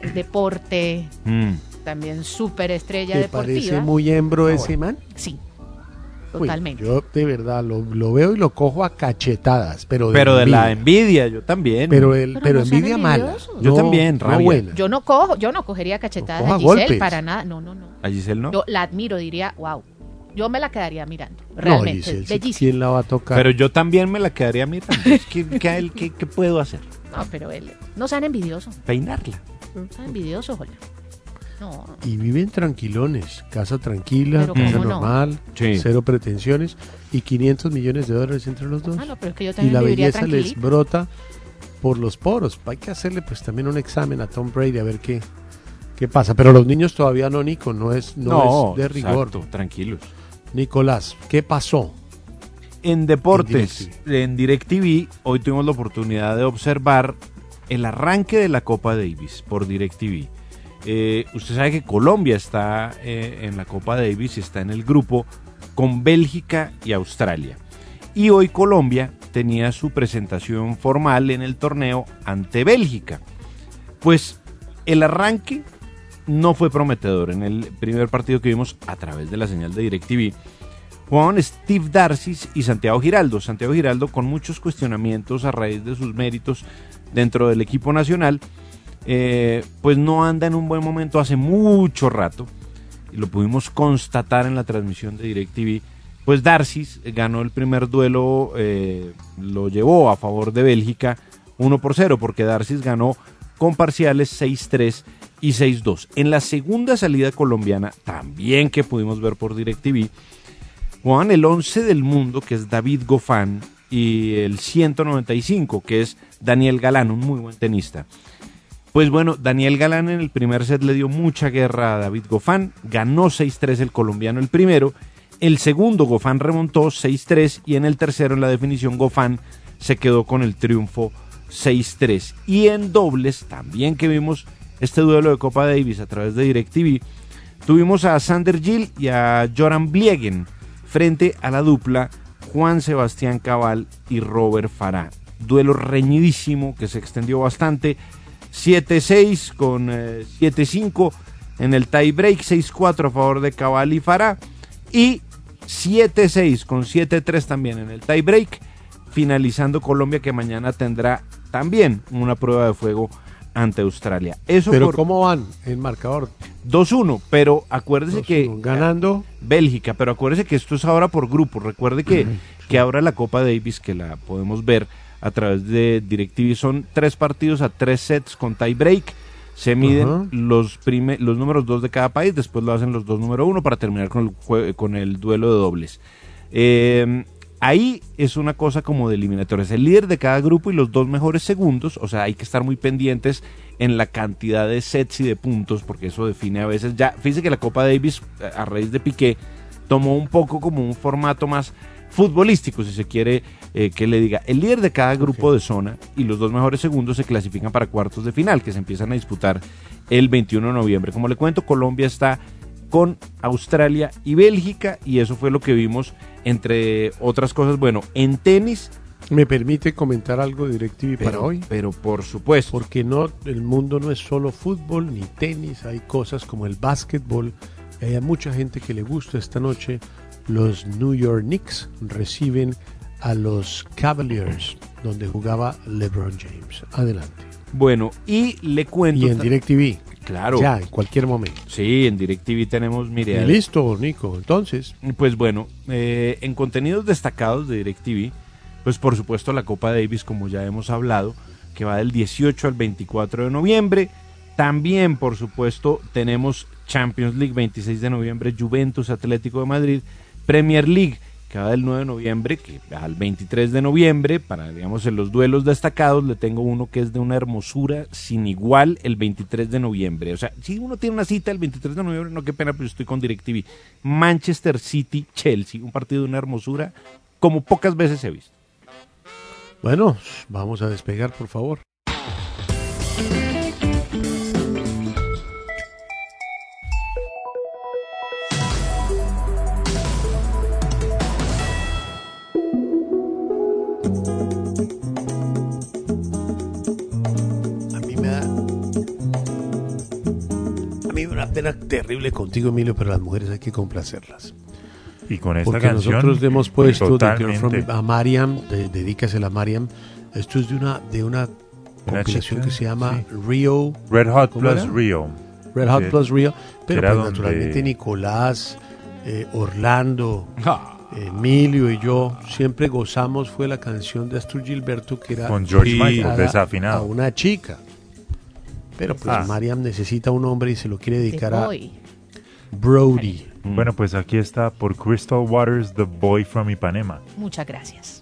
el deporte, Mm. también súper estrella ¿Te deportiva. parece muy hembro ese man? Sí, Uy, totalmente. yo de verdad lo, lo veo y lo cojo a cachetadas, pero de Pero de la envidia. yo también. Pero, el, Pero pero no envidia mala. Yo no- también, no rabia. buena. Yo no cojo, yo no cogería cachetadas a Giselle golpes. para nada. No, no, no. ¿A Giselle no? Yo la admiro, diría, wow. Yo me la quedaría mirando. No, Realmente. Giselle, bellísima. ¿quién la va a tocar? Pero yo también me la quedaría mirando. ¿qué, él- qué- qué puedo hacer? No, pero él. No sean envidiosos. Peinarla. No sean envidiosos, hola. No. Y viven tranquilones, casa tranquila, Pero casa normal, Sí. cero pretensiones y 500 millones de dólares entre los dos. Ah, no, pero es que yo y la belleza les brota por los poros. Hay que hacerle pues también un examen a Tom Brady a ver qué, qué pasa. Pero los niños todavía no, Nico, no es, no No, es de rigor. exacto, tranquilos. Nicolás, ¿qué pasó? En deportes, en DirecTV, hoy tuvimos la oportunidad de observar el arranque de la Copa Davis por DirecTV. Eh, usted sabe que Colombia está eh, en la Copa Davis y está en el grupo con Bélgica y Australia. Y hoy Colombia tenía su presentación formal en el torneo ante Bélgica. Pues el arranque no fue prometedor. En el primer partido que vimos a través de la señal de DirecTV, jugaban Steve Darcy y Santiago Giraldo. Santiago Giraldo con muchos cuestionamientos a raíz de sus méritos dentro del equipo nacional, eh, pues no anda en un buen momento hace mucho rato. Y lo pudimos constatar en la transmisión de DirecTV. Pues Darcy ganó el primer duelo, eh, lo llevó a favor de Bélgica 1 por 0, porque Darcy ganó con parciales 6-3 y 6-2. En la segunda salida colombiana, también que pudimos ver por DirecTV, juegan el 11 del mundo, que es David Goffin, y el 195, que es Daniel Galán, un muy buen tenista. Pues bueno, Daniel Galán en el primer set le dio mucha guerra a David Goffin, ganó 6-3 el colombiano el primero, el segundo Goffin remontó 6-3 y en el tercero en la definición Goffin se quedó con el triunfo 6-3. Y en dobles, también que vimos este duelo de Copa Davis a través de DirecTV, tuvimos a Sander Gil y a Joran Bliegen frente a la dupla Juan Sebastián Cabal y Robert Farah. Duelo reñidísimo que se extendió bastante. 7-6 con eh, 7-5 en el tie break 6-4 a favor de Cabal y Farah y 7-6 con 7-3 también en el tie break, finalizando Colombia que mañana tendrá también una prueba de fuego ante Australia. Eso Pero por ¿cómo van en marcador? 2-1, pero acuérdese que ganando Bélgica, pero acuérdese que esto es ahora por grupos. Recuerde que, que ahora la Copa Davis, que la podemos ver a través de DirecTV, son tres partidos a tres sets con tie break. Se miden los, prime- los números dos de cada país, después lo hacen los dos número uno para terminar con el, con el duelo de dobles. Eh, ahí es una cosa como de eliminatorias. El líder de cada grupo y los dos mejores segundos, o sea, hay que estar muy pendientes en la cantidad de sets y de puntos, porque eso define a veces ya. Fíjese que la Copa Davis, a a raíz de Piqué, tomó un poco como un formato más futbolístico, si se quiere eh, que le diga. El líder de cada grupo de zona y los dos mejores segundos se clasifican para cuartos de final, que se empiezan a disputar el 21 de noviembre. Como le cuento, Colombia está con Australia y Bélgica y eso fue lo que vimos entre otras cosas. Bueno, en tenis ¿Me permite comentar algo de DirecTV para Pero- hoy? Pero por supuesto. Porque no, el mundo no es solo fútbol ni tenis, hay cosas como el básquetbol. Hay mucha gente que le gusta esta noche. Los New York Knicks reciben a los Cavaliers, donde jugaba LeBron James. Adelante. Bueno, y le cuento. Y en DirecTV. Claro. Ya, en cualquier momento. Sí, en DirecTV tenemos, mire. Y listo, Nico. Entonces, Pues bueno, eh, en contenidos destacados de DirecTV, pues por supuesto la Copa Davis, como ya hemos hablado, que va del 18 al 24 de noviembre. También, por supuesto, tenemos Champions League 26 de noviembre, Juventus Atlético de Madrid, Premier League, que va del 9 de noviembre que al 23 de noviembre. Para, digamos, en los duelos destacados, le tengo uno que es de una hermosura sin igual el 23 de noviembre. O sea, si uno tiene una cita el 23 de noviembre, no qué pena, pero estoy con DirecTV. Manchester City, Chelsea, un partido de una hermosura como pocas veces he visto. bueno, vamos a despegar, por favor. Mí me da una pena terrible contigo, Emilio, pero las mujeres hay que complacerlas. Y con esta Porque canción. nosotros le hemos puesto The Girl totalmente. from- a Mariam, de- dedícasela a Mariam. Esto es de una, de una compilación que se llama sí. Rio. Red Hot ¿cómo Plus era? Rio. Red Hot Plus Rio. Pero pues, donde- naturalmente Nicolás, eh, Orlando, Emilio y yo siempre gozamos fue la canción de Astrid Gilberto que era Con George Michael, desafinado. a una chica. Pero pues Ah. Mariam necesita un hombre y se lo quiere dedicar a. Brody. Bueno, pues aquí está por Crystal Waters, The Boy from Ipanema. Muchas gracias.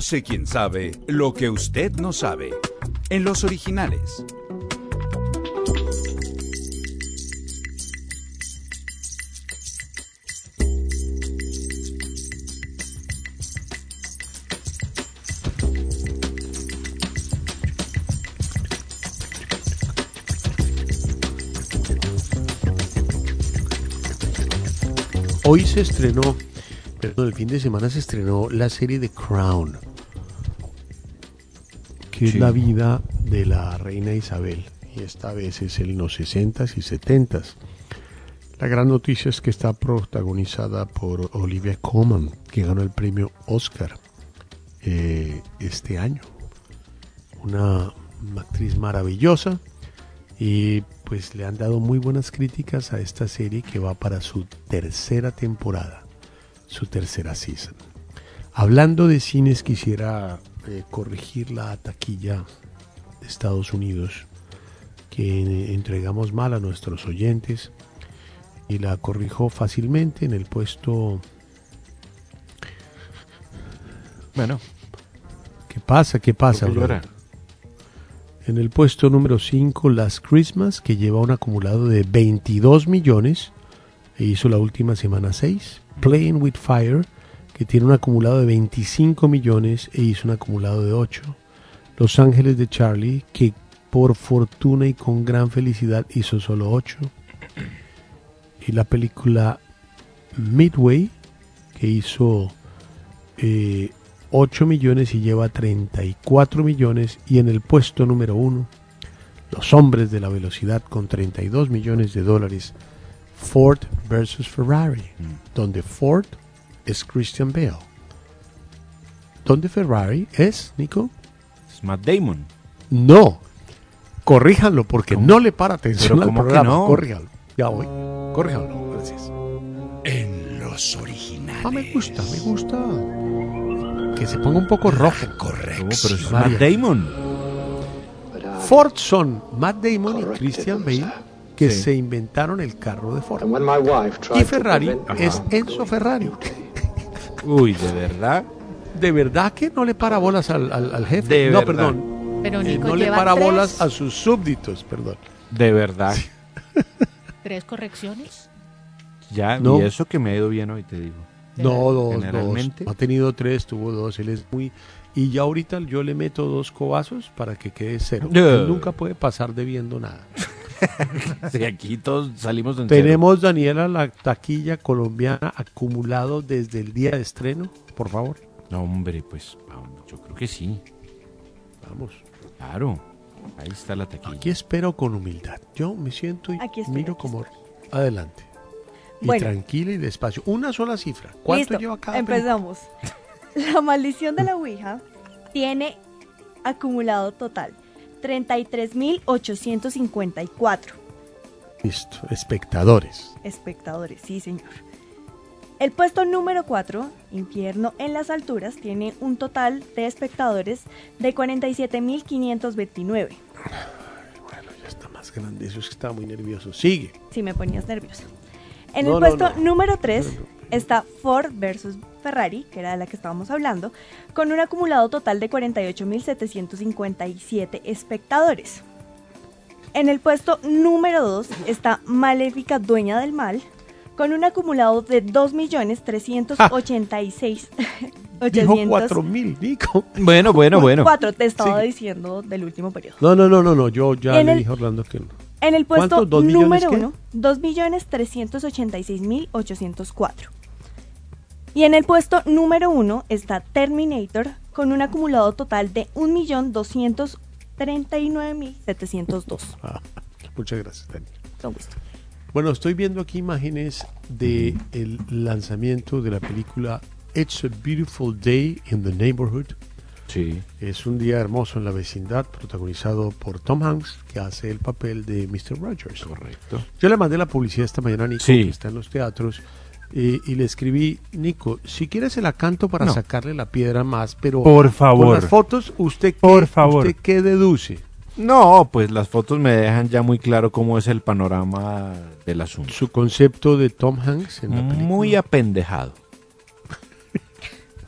Sé quién sabe lo que usted no sabe. En los originales. Hoy se estrenó, perdón, el fin de semana se estrenó la serie The Crown, que es la vida de la reina Isabel. Y esta vez es en los 60s y 70s. La gran noticia es que está protagonizada por Olivia Colman, que ganó el premio Oscar eh, este año. Una actriz maravillosa y pues le han dado muy buenas críticas a esta serie que va para su tercera temporada, su tercera season. Hablando de cines, quisiera eh, corregir la taquilla de Estados Unidos que eh, entregamos mal a nuestros oyentes y la corrijo fácilmente en el puesto. Bueno. ¿Qué pasa? ¿Qué pasa? En el puesto número 5, Las Christmas, que lleva un acumulado de 22 millones e hizo la última semana 6. Playing with Fire, que tiene un acumulado de 25 millones e hizo un acumulado de 8. Los Ángeles de Charlie, que por fortuna y con gran felicidad hizo solo 8. Y la película Midway, que hizo eh, 8 millones y lleva 34 millones. Y en el puesto número 1, Los Hombres de la Velocidad con 32 millones de dólares. Ford versus Ferrari, donde Ford es Christian Bale. ¿Dónde Ferrari es, Nico? Es Matt Damon. No. Corríjanlo porque no le para atención Pero al ¿cómo que programa. no? Corríjanlo. Ya voy. Corríjanlo. Gracias. En los originales. Ah, me gusta, me gusta. Que se ponga un poco rojo. Correcto. pero es Matt Damon. Ford son Matt Damon y Christian Bale que se inventaron el carro de Ford. Y Ferrari es Enzo Ferrari. Uy, de verdad. De verdad que no le para bolas al, al- al jefe. De no, verdad. perdón. Pero Eh, Nico no le lleva para tres. bolas a sus súbditos, perdón. De verdad. ¿Tres correcciones? Ya, No. y eso que me ha ido bien hoy, te digo. No, dos, Generalmente. dos. Ha tenido tres, tuvo dos. Él es muy. Y ya ahorita yo le meto dos cobazos para que quede cero. Él nunca puede pasar debiendo nada. Sí, aquí todos salimos en cero. Tenemos, Daniela, la taquilla colombiana acumulado desde el día de estreno, por favor. No, hombre, pues vamos, yo creo que sí. Vamos. Claro. Ahí está la taquilla. Aquí espero con humildad. Yo me siento y Aquí miro aquí como adelante. Y Bueno. tranquila y despacio. Una sola cifra. ¿Cuánto Listo, lleva cada película? La maldición de la Ouija tiene acumulado total 33.854 Listo. Espectadores. espectadores, sí señor. El puesto número 4, Infierno en las Alturas, tiene un total de espectadores de 47.529. Ya está más grande. Eso es que está muy nervioso. Sigue. Si me ponías nervioso. En No, el no, puesto no. número 3 está Ford versus Ferrari, que era de la que estábamos hablando, con un acumulado total de 48.757 espectadores. En el puesto número 2 está Maléfica Dueña del Mal, con un acumulado de 2.386. Dijo cuatro mil, Nico. Bueno, bueno, bueno. 4 te estaba Sí. diciendo del último periodo. No, no, no, no, no. Yo ya En le el- dije a Orlando que no. En el puesto ¿Cuánto? ¿Dos millones número qué? 1, 2.386.804. Y en el puesto número 1 está Terminator con un acumulado total de 1.239.702. Ah, muchas gracias, Dani. Con gusto. Bueno, estoy viendo aquí imágenes de el lanzamiento de la película It's a Beautiful Day in the Neighborhood. Sí. Es un día hermoso en la vecindad, protagonizado por Tom Hanks, que hace el papel de Mr. Rogers. Correcto. Yo le mandé la publicidad esta mañana a Nico, Sí. que está en los teatros, y le escribí, Nico, si quieres se la canto para No. sacarle la piedra más, pero Por favor. con las fotos, ¿usted qué, Por favor. ¿usted qué deduce? No, pues las fotos me dejan ya muy claro cómo es el panorama del asunto. Su concepto de Tom Hanks en la película. Muy apendejado.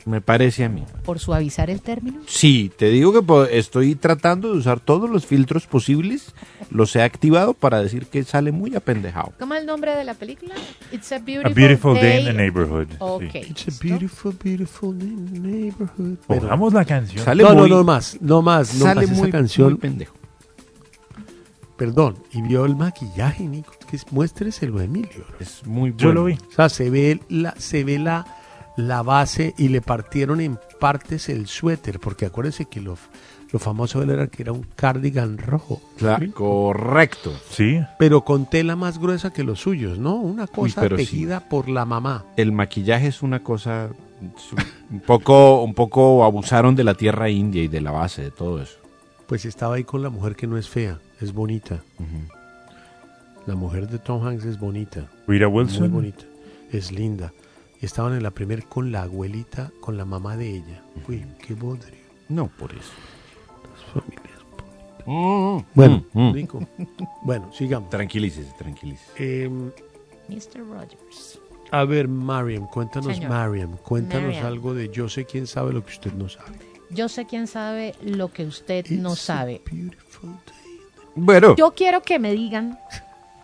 Me parece a mí. por suavizar el término. Sí, te digo que estoy tratando de usar todos los filtros posibles. Los he activado para decir que sale muy apendejado. ¿Cómo es el nombre de la película? It's a A Beautiful, Day in the Neighborhood. Ok. sí. It's a beautiful, beautiful neighborhood. Pongamos la canción. Sale no, muy- no, no más, no más, no sale más. muy- Esa canción, muy pendejo. perdón, y vio el maquillaje, Nico, que es, muéstreselo, Emilio. Es muy Yo lo vi. O sea, se ve la, se ve la, la base y le partieron en partes el suéter, porque acuérdense que lo, lo famoso de él era que era un cardigan rojo. Correcto. Sí. Pero con tela más gruesa que los suyos, ¿no? Una cosa pero sí. tejida por la mamá. El maquillaje es una cosa un poco, un poco abusaron de la tierra india y de la base de todo eso. Pues estaba ahí con la mujer que no es fea, es bonita. La mujer de Tom Hanks es bonita. Rita Muy Wilson. bonita. Es linda. Y estaban en la primer con la abuelita, con la mamá de ella. Uy, qué bodrio. No, por eso. Las familias. Bueno, Mm, mm. Nico. Bueno, sigamos. Tranquilícese, tranquilícese. Em, Mr. Rogers. a ver, Mariam, cuéntanos, Señor. Mariam, cuéntanos Mariam. algo de yo sé quién sabe lo que usted no sabe. Yo sé quién sabe lo que usted no sabe. Bueno, Yo quiero que me digan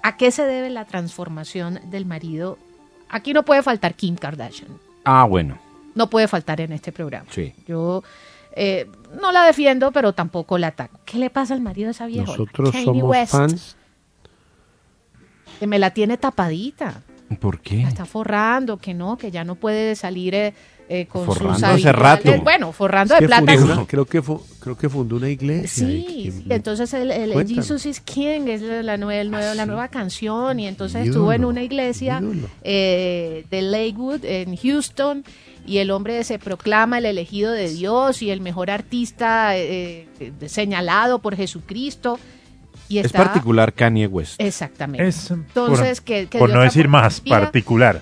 a qué se debe la transformación del marido. Aquí no puede faltar Kim Kardashian. ah, bueno, No puede faltar en este programa. sí. Yo eh, no la defiendo, pero tampoco la ataco. ¿Qué le pasa al marido de esa vieja? Nosotros Kanye somos West, fans. Que me la tiene tapadita. ¿Por qué? La está forrando, que no, que ya no puede salir eh, eh, con Forrando sus hace rato. Bueno, forrando Es de plata. creo, que creo que fundó una iglesia. y Sí, sí, entonces el, el. Jesus is King es la, nueva, el nuevo- la nueva canción y entonces Ídolo, estuvo en una iglesia eh, de Lakewood en Houston y el hombre se proclama el elegido de Dios y el mejor artista eh, eh, señalado por Jesucristo y Es particular Kanye West. exactamente. Es, entonces por, que, que por no decir más, particular.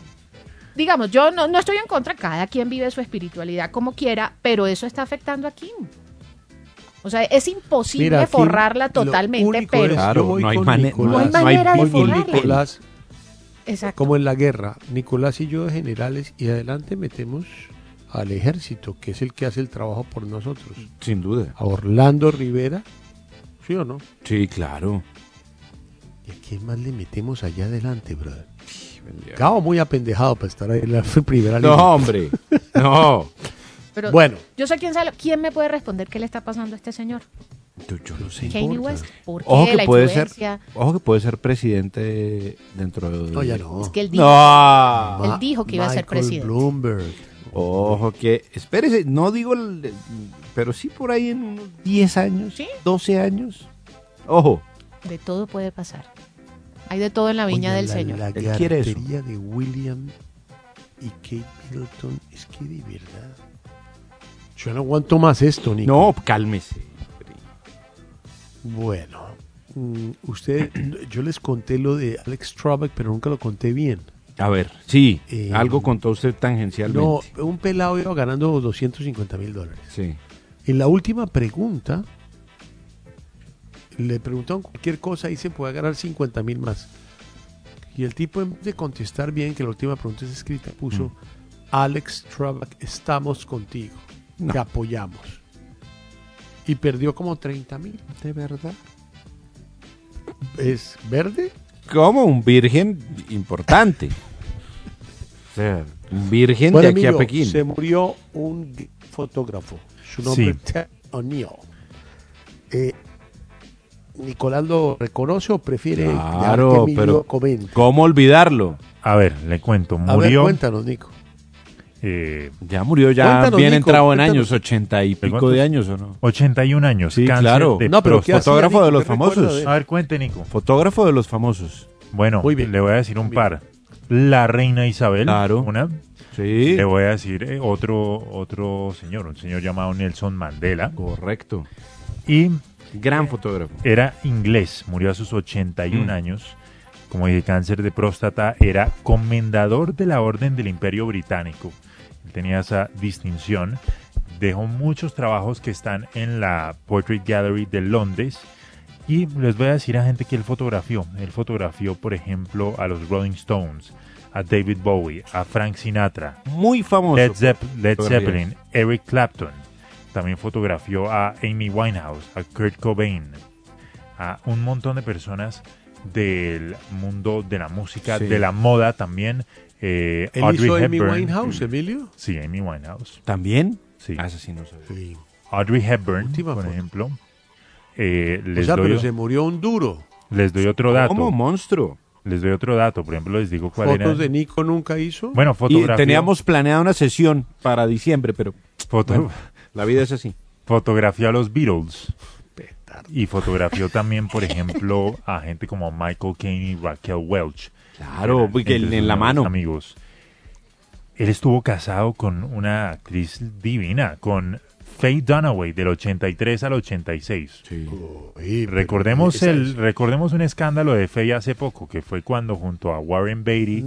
digamos, yo no, no estoy en contra, cada quien vive su espiritualidad como quiera, pero eso está afectando a Kim. O sea, es imposible Mira, forrarla totalmente, pero... es- Claro, no hay Nicolás. no hay manera de forrarla. Nicolás, Exacto. como en la guerra, Nicolás y yo de generales, y adelante metemos al ejército, que es el que hace el trabajo por nosotros. Sin duda. A Orlando Rivera, ¿sí o no? Sí, claro. ¿Y a quién más le metemos allá adelante, brother? Cabo muy apendejado para estar ahí en la primera línea. No, hombre. No. Pero Bueno. yo sé quién sabe, quién me puede responder qué le está pasando a este señor. Yo, yo no sé. Kanye West. ¿Por qué Ojo que la puede ser, ojo que puede ser presidente dentro de. No, ya no. Es que él dijo, No. él dijo que iba a ser Michael presidente. Bloomberg. Ojo que, espérese, no digo, el- pero sí por ahí en unos 10 años, 12 años. Ojo. De todo puede pasar. Hay de todo en la viña Oiga, del la, Señor. La Él quiere eso. de William y Kate Middleton, es que de verdad. Yo no aguanto más esto, Nico. No, cálmese. Bueno, mm, usted, yo les conté lo de Alex Trebek, pero nunca lo conté bien. A ver, sí, Eh, algo contó usted tangencialmente. No, un pelado iba ganando 250 mil dólares. Sí. En la última pregunta, le preguntaron cualquier cosa y se puede ganar 50 mil más. Y el tipo, en vez de contestar bien, que la última pregunta es escrita, puso: Alex Trebek, estamos contigo. No. Te apoyamos. Y perdió como 30 mil. ¿De verdad? ¿Es verde? Como un virgen importante. O sea, un virgen Bueno, de aquí a Pekín. Se murió un fotógrafo. Su nombre Sí. es Ted O'Neill. Eh, ¿Nicolás lo reconoce o prefiere que Claro, Emilio pero comente? ¿cómo olvidarlo? A ver, le cuento. A ver, Murió. cuéntanos, Nico. Eh, Ya murió, ya Cuéntanos, bien Nico, entrado en cuéntanos. años, ochenta y pico cuántos? de años o no. 81 años. Sí, cáncer claro. de No, pero ¿qué próstata. hacía, Fotógrafo Nico? de los ¿Qué recuerda famosos. de? A ver, cuente, Nico. Fotógrafo de los famosos. Bueno, Muy bien. le voy a decir un bien. par. La reina Isabel, Claro. una. Sí. Le voy a decir eh, otro, otro señor, un señor llamado Nelson Mandela. Correcto. Y Gran fotógrafo. era inglés, murió a sus 81 Mm. años. Como dije, cáncer de próstata, era comendador de la Orden del Imperio Británico. Él tenía esa distinción. Dejó muchos trabajos que están en la Portrait Gallery de Londres. Y les voy a decir a gente que él fotografió. Él fotografió, por ejemplo, a los Rolling Stones, a David Bowie, a Frank Sinatra, Muy famoso. Led, Zepp- Led. Zeppelin, Eric Clapton. También fotografió a Amy Winehouse, a Kurt Cobain, a un montón de personas del mundo de la música, Sí. de la moda también. Eh, ¿Él Audrey hizo Amy Hepburn. Winehouse, Emilio? Sí, Amy Winehouse. ¿También? Sí. Ah, sí no. Audrey Hepburn, por ejemplo. Eh, O les, sea, doy, pero se murió un duro. les doy otro dato. ¿Cómo, monstruo? Les doy otro dato. Por ejemplo, les digo cuál era. Fotos de Nico nunca hizo. Bueno, Y fotografía. teníamos planeada una sesión para diciembre, pero Foto- bueno, la vida es así. Fotografió a los Beatles. Y fotografió también, por ejemplo, a gente como Michael Caine y Raquel Welch. Claro, porque en la mano. Amigos. Él estuvo casado con una actriz divina, con Faye Dunaway, del 83 al 86. recordemos, esa el, es- recordemos un escándalo de Faye hace poco, que fue cuando junto a Warren Beatty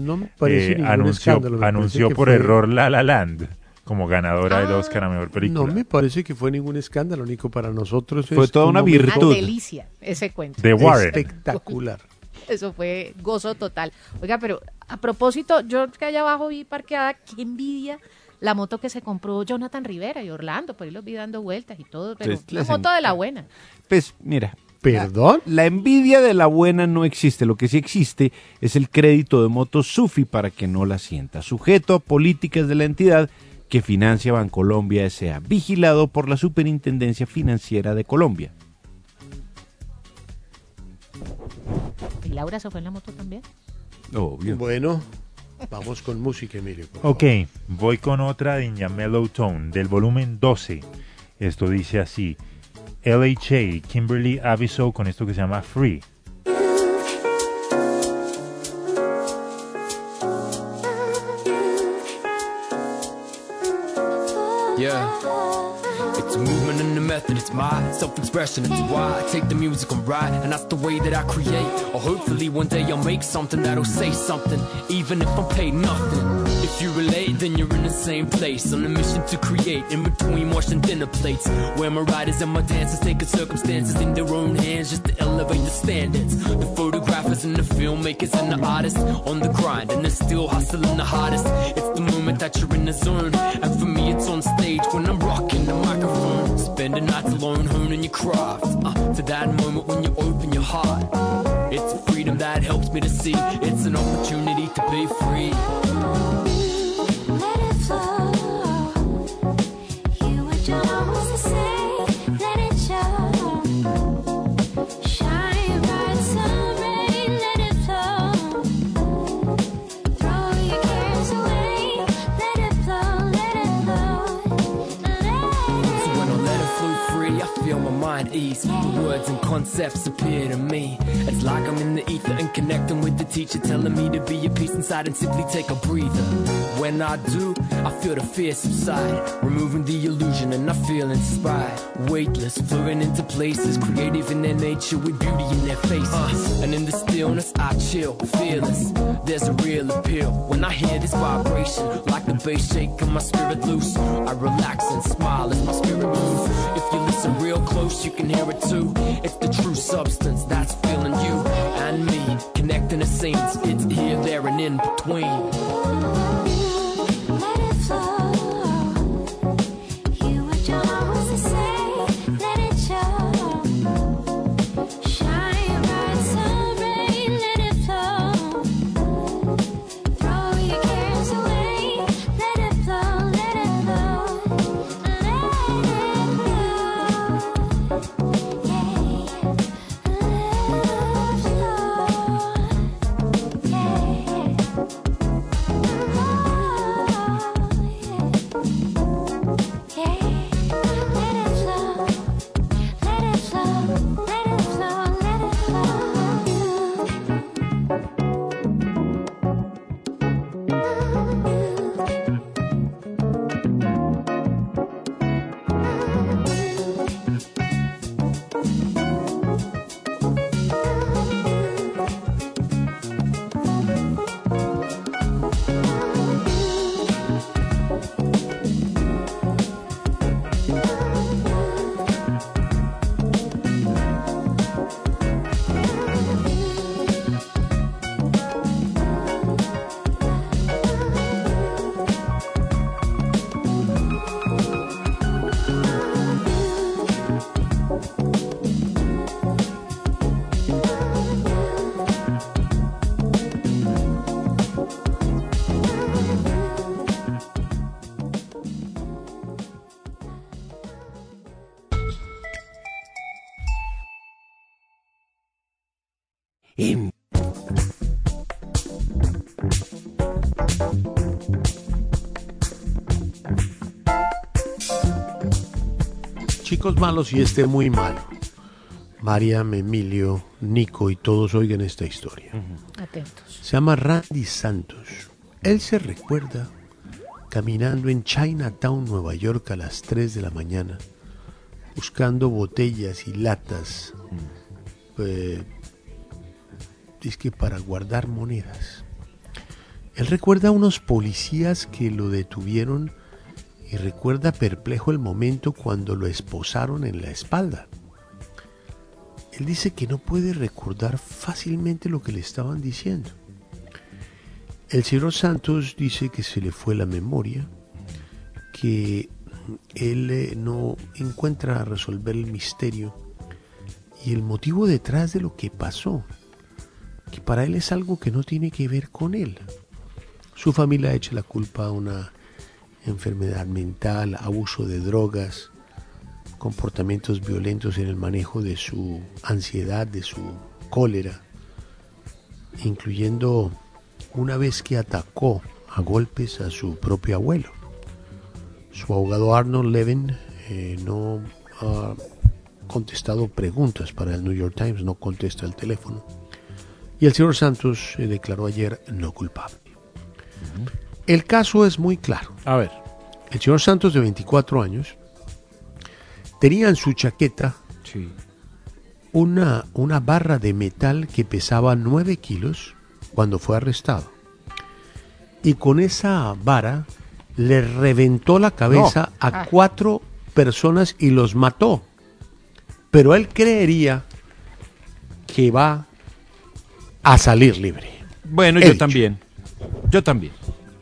eh, anunció, anunció por fue- error La La Land como ganadora del Ah. Oscar a Mejor Película. No me parece que fue ningún escándalo, Nico. Para nosotros Fue es toda un una virtud. Una delicia ese cuento. De Warren. Espectacular. Eso fue gozo total. Oiga, pero a propósito, yo que allá abajo vi parqueada, qué envidia la moto que se compró Jonathan Rivera y Orlando, por ahí los vi dando vueltas y todo, pero Entonces, la moto de la buena. Pues mira. ¿Perdón? La, la envidia de la buena no existe. Lo que sí existe es el crédito de moto SUFI para que no la sienta. Sujeto a políticas de la entidad que financia Bancolombia S.A. Vigilado por la Superintendencia Financiera de Colombia. ¿Y Laura se fue en la moto también? Obvio. Bueno, vamos con música, favor. Ok, voy con otra de Mellow Tone del volumen 12. Esto dice así: LHA, Kimberly avisó con esto que se llama Free. Yeah. Method, it's my self-expression, it's why I take the music and write, and that's the way that I create. Or hopefully one day I'll make something that'll say something, even if I'm paid nothing. If you relate, then you're in the same place, on a mission to create, in between washing dinner plates, where my writers and my dancers take circumstances in their own hands just to elevate the standards. The photographers and the filmmakers and the artists on the grind, and they're still hustling the hardest. It's the moment that you're in the zone, and for me it's on stage when I'm rocking the microphone. Spending nights alone honing your craft, uh, to that moment when you open your heart. It's freedom that helps me to see. It's an opportunity to be free. Ease. The words and concepts appear to me. It's like I'm in the ether and connecting with the teacher, telling me to be at peace inside and simply take a breather. When I do, I feel the fear subside, removing the illusion, and I feel inspired. Weightless, floating into places, creative in their nature with beauty in their faces. Uh, and in the stillness, I chill, fearless. There's a real appeal when I hear this vibration, like the bass shaking my spirit loose. I relax and smile as my spirit moves. If you listen real close, you can hear it too. It's the true substance that's feeling you and me, connecting the saints. It's here, there, and in between. Chicos malos y este muy malo. Mariam, Emilio, Nico y todos oigan esta historia. Atentos. Se llama Randy Santos. Él se recuerda caminando en Chinatown, Nueva York a las 3 de la mañana, buscando botellas y latas, eh, dizque para guardar monedas. Él recuerda a unos policías que lo detuvieron y recuerda perplejo el momento cuando lo esposaron en la espalda. Él dice que no puede recordar fácilmente lo que le estaban diciendo. El señor Santos dice que se le fue la memoria, que él eh, no encuentra resolver el misterio y el motivo detrás de lo que pasó, que para él es algo que no tiene que ver con él. Su familia echa la culpa a una enfermedad mental, abuso de drogas, comportamientos violentos en el manejo de su ansiedad, de su cólera, incluyendo una vez que atacó a golpes a su propio abuelo. Su abogado Arnold Levin eh, no ha contestado preguntas para el New York Times, no contesta el teléfono. Y el señor Santos se declaró ayer no culpable. El caso es muy claro. A ver. El señor Santos, de 24 años, tenía en su chaqueta una, una barra de metal que pesaba 9 kilos cuando fue arrestado. Y con esa vara le reventó la cabeza No. a cuatro personas y los mató. Pero él creería que va a salir libre. Bueno, He yo dicho. también. Yo también.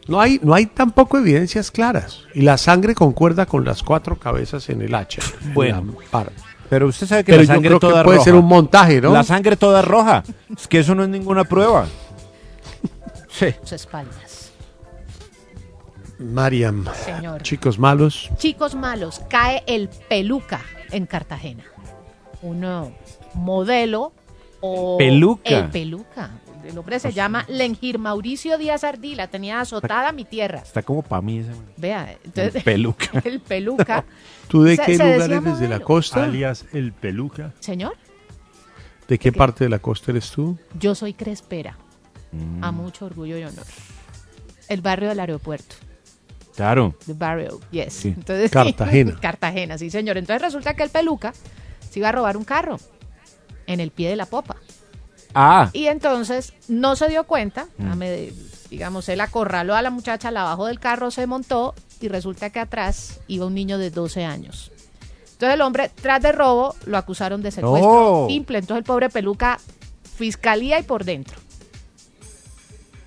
No hay, no hay tampoco evidencias claras. Y la sangre concuerda con las cuatro cabezas en el hacha. Bueno. Pero usted sabe que Pero la yo sangre que toda puede roja. ser un montaje, ¿no? La sangre toda roja. Es que eso no es ninguna prueba. Sí. Sus espaldas. Mariam, Señor. chicos malos. Chicos malos, cae el peluca en Cartagena. Un eh, modelo o Peluca. el peluca. El hombre se llama Lengir Mauricio Díaz Ardila, tenía azotada mi tierra. Está como para mí ese. Vea, entonces, El peluca. el peluca. ¿Tú de Se- qué se lugar decía eres? ¿De la modelo. costa? Alias el peluca. Señor, ¿De qué parte de la costa eres tú? yo soy crespera. Mm. A mucho orgullo y honor. El barrio del aeropuerto. Claro. The Barrio, yes. Sí. Entonces, Cartagena. Cartagena, sí, señor. Entonces resulta que el peluca se iba a robar un carro en el pie de la popa. Ah. Y entonces no se dio cuenta, Mm. digamos, él acorraló a la muchacha, la bajó del carro, se montó y resulta que atrás iba un niño de 12 años. Entonces el hombre, tras de robo, lo acusaron de secuestro Oh. simple. Entonces el pobre peluca, fiscalía y por dentro.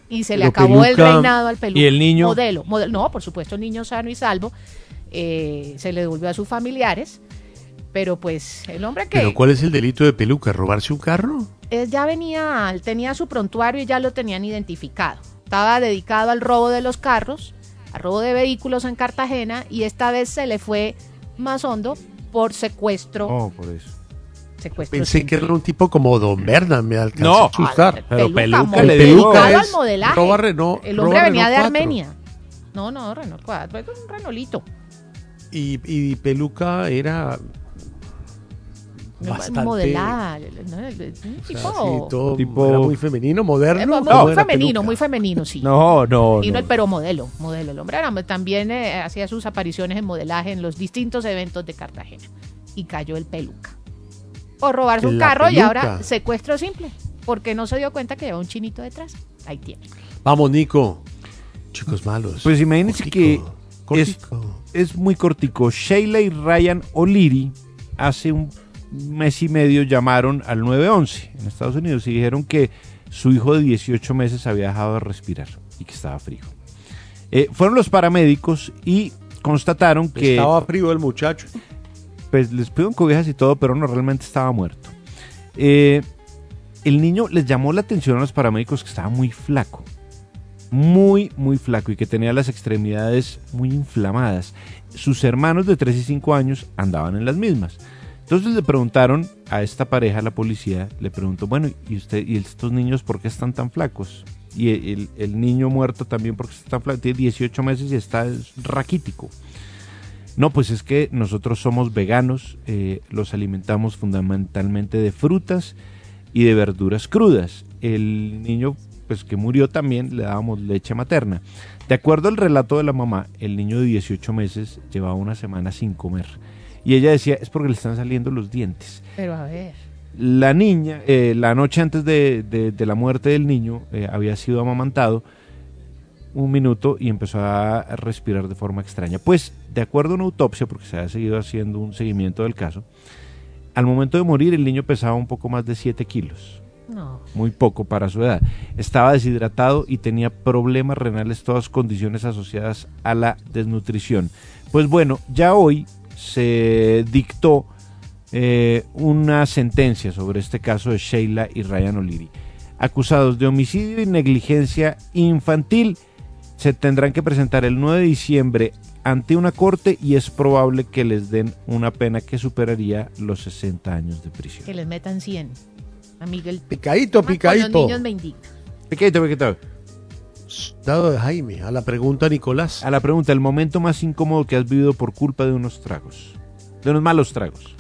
Y se le Pero acabó el reinado al peluca. ¿Y el niño? Modelo, modelo. No, por supuesto, niño sano y salvo. eh, se le devolvió a sus familiares. Pero pues el hombre que... ¿Pero cuál es el delito de peluca? ¿Robarse un carro? Él ya venía, él tenía su prontuario y ya lo tenían identificado. Estaba dedicado al robo de los carros, al robo de vehículos en Cartagena y esta vez se le fue más hondo por secuestro. Oh, por eso. secuestro Pensé simple. que era un tipo como Don Berna, me alcanzó No, a asustar. pero Peluca, peluca le El digo. peluca dedicado al es modelaje. roba Renault- el hombre roba venía de Renault 4. Armenia. No, no, Renault 4, es un Renolito. Y, y peluca era bastante... Modelada, ¿no? un o sea, tipo, sí, todo Tipo- era muy femenino, moderno. Eh, muy, ¿cómo muy era femenino, peluca? muy femenino, sí. No, no, Y no, no. el pero modelo, modelo. El hombre era- también eh, hacía sus apariciones en modelaje en los distintos eventos de Cartagena. Y cayó el peluca. Por robarse un carro y ahora secuestro simple. Porque no se dio cuenta que llevaba un chinito detrás. Ahí tiene. Vamos, Nico. Chicos malos. Pues imagínense que es, Cortico. es muy cortico. Sheila y Ryan O'Leary hace un mes y medio llamaron al 911 en Estados Unidos y dijeron que su hijo de 18 meses había dejado de respirar y que estaba frío. Eh, fueron los paramédicos y constataron que Estaba frío el muchacho. pues les pidieron cobijas y todo, pero no realmente estaba muerto. Eh, el niño les llamó la atención a los paramédicos que estaba muy flaco. Muy, muy flaco y que tenía las extremidades muy inflamadas. Sus hermanos de 3 y 5 años andaban en las mismas. Entonces le preguntaron a esta pareja, la policía, le preguntó, bueno, ¿y usted y estos niños por qué están tan flacos? Y el, niño muerto también porque está tan flaco, tiene 18 meses y está raquítico. No, pues es que nosotros somos veganos, eh, los alimentamos fundamentalmente de frutas y de verduras crudas. El niño, pues que murió también, le dábamos leche materna. De acuerdo al relato de la mamá, el niño de 18 meses llevaba una semana sin comer. Y ella decía, es porque le están saliendo los dientes. Pero a ver. La niña, eh, la noche antes de, de- de la muerte del niño, eh, había sido amamantado un minuto y empezó a respirar de forma extraña. Pues, de acuerdo a una autopsia, porque se ha seguido haciendo un seguimiento del caso, al momento de morir el niño pesaba un poco más de 7 kilos. No. Muy poco para su edad. Estaba deshidratado y tenía problemas renales, todas condiciones asociadas a la desnutrición. Pues bueno, ya hoy se dictó eh, una sentencia sobre este caso de Sheila y Ryan O'Leary. Acusados de homicidio y negligencia infantil, se tendrán que presentar el 9 de diciembre ante una corte y es probable que les den una pena que superaría los 60 años de prisión. Que les metan 100. A Miguel. Picadito, los picadito. niños me indigna. Piquito, piquito. Dado de Jaime, a la pregunta Nicolás. A la pregunta, el momento más incómodo que has vivido por culpa de unos tragos. De unos malos tragos.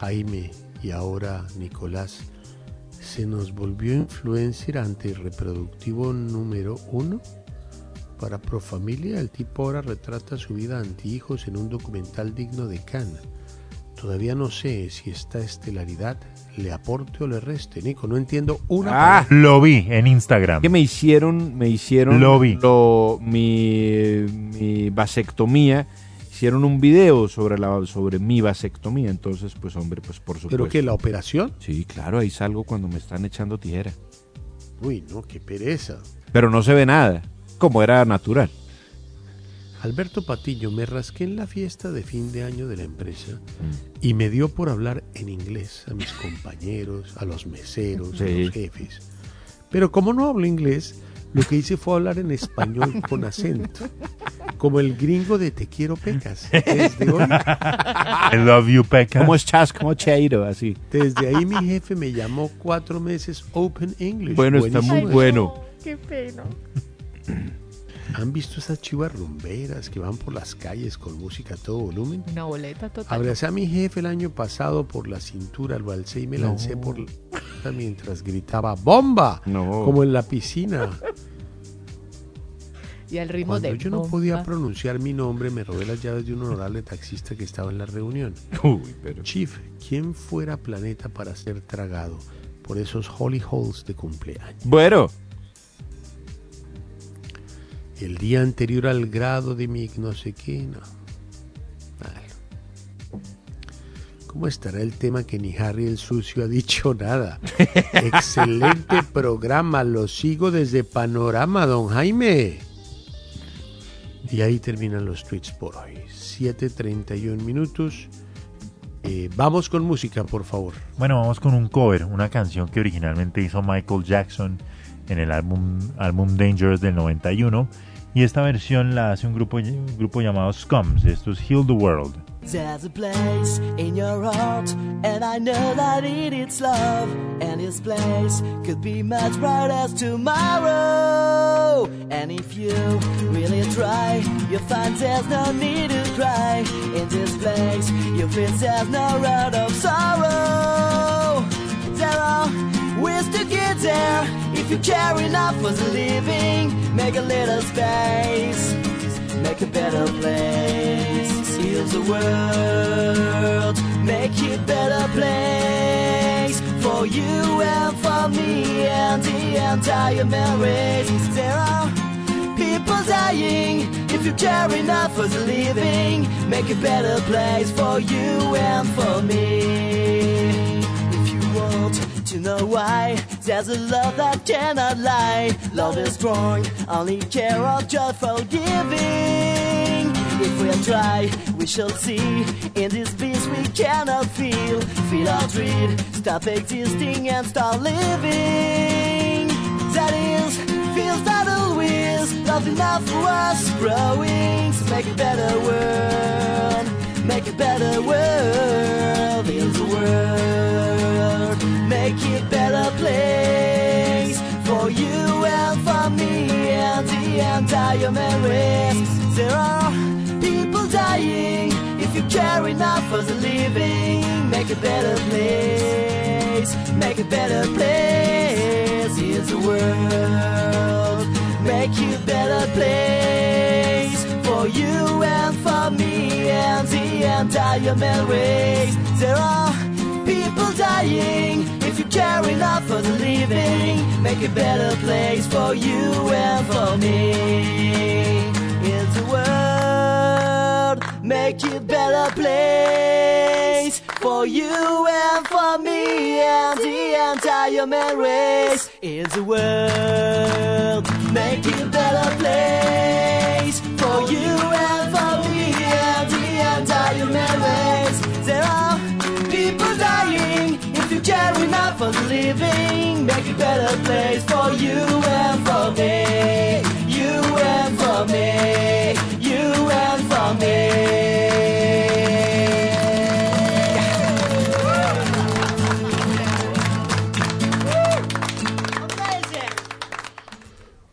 Jaime y ahora Nicolás, se nos volvió influencer antirreproductivo número uno. Para Profamilia, el tipo ahora retrata su vida anti-hijos en un documental digno de Cannes. Todavía no sé si esta estelaridad le aporte o le reste. Nico, no entiendo una Ah, palabra. Lo vi en Instagram. Que me hicieron, me hicieron Lo vi. lo- mi, mi vasectomía. Hicieron un video sobre la sobre mi vasectomía. Entonces, pues hombre, pues por supuesto. ¿Pero qué, la operación? Sí, claro, ahí salgo cuando me están echando tijera. Uy, no, qué pereza. Pero no se ve nada, como era natural. Alberto Patiño, me rasqué en la fiesta de fin de año de la empresa y me dio por hablar en inglés a mis compañeros, a los meseros, a los jefes. Pero como no hablo inglés, lo que hice fue hablar en español con acento. Como el gringo de Te quiero pecas. Desde hoy, I love you, Pekka. Como chas, como cheiro, así. desde ahí mi jefe me llamó cuatro meses Open English. Bueno, está muy bueno. Qué pena. ¿Han visto esas chivas rumberas que van por las calles con música a todo volumen? Una boleta total. Abracé a mi jefe el año pasado por la cintura, lo alcé y me No. lancé por la puerta mientras gritaba ¡Bomba! No. Como en la piscina. Y al ritmo Cuando de. yo no podía pronunciar mi nombre, me robé las llaves de un honorable taxista que estaba en la reunión. Uy, pero. Chief, ¿quién fuera planeta para ser tragado por esos holy holes de cumpleaños? Bueno, El día anterior al grado de mi no sé qué, no. ¿Cómo estará el tema que ni Harry el sucio ha dicho nada? Excelente programa, lo sigo desde Panorama, don Jaime. Y ahí terminan los tweets por hoy. 7.31 minutos. Eh, vamos con música, por favor. Bueno, vamos con un cover, una canción que originalmente hizo Michael Jackson en el álbum, álbum Dangerous del 91. Y esta versión la hace un grupo, un grupo llamado Scums. Esto es Heal the World. There's a place in your heart, and I know that it is love. And this place could be much brighter as tomorrow. And if you really try, you'll find there's no need to cry. In this place, you feel there's no road of sorrow. There are ways to get there if you care enough for the living. Make a little space make a better place. Heal the world, make it better place for you and for me and the entire marriage. There are people dying. If you care enough for the living, make a better place for you and for me. If you want to know why, there's a love that cannot lie. Love is strong, only care of joyful giving. If we try, we shall see. In this beast we cannot feel. Feel our dread, stop existing and start living. That is, feels that always love enough for us growing. So make a better world, make a better world. Here's the world, make it a better place for you and for me and the entire human race. There are people dying. If you care enough for the living, make a better place, make a better place. Here's the world, make you a better place for you and for me and the entire human race. There are people dying. Care enough for the living, make a better place for you and for me. It's the world, make it a better place for you and for me and the entire human race. It's the world, make it a better place for you and living, make a better place for you and for me. You and for me. You and for me.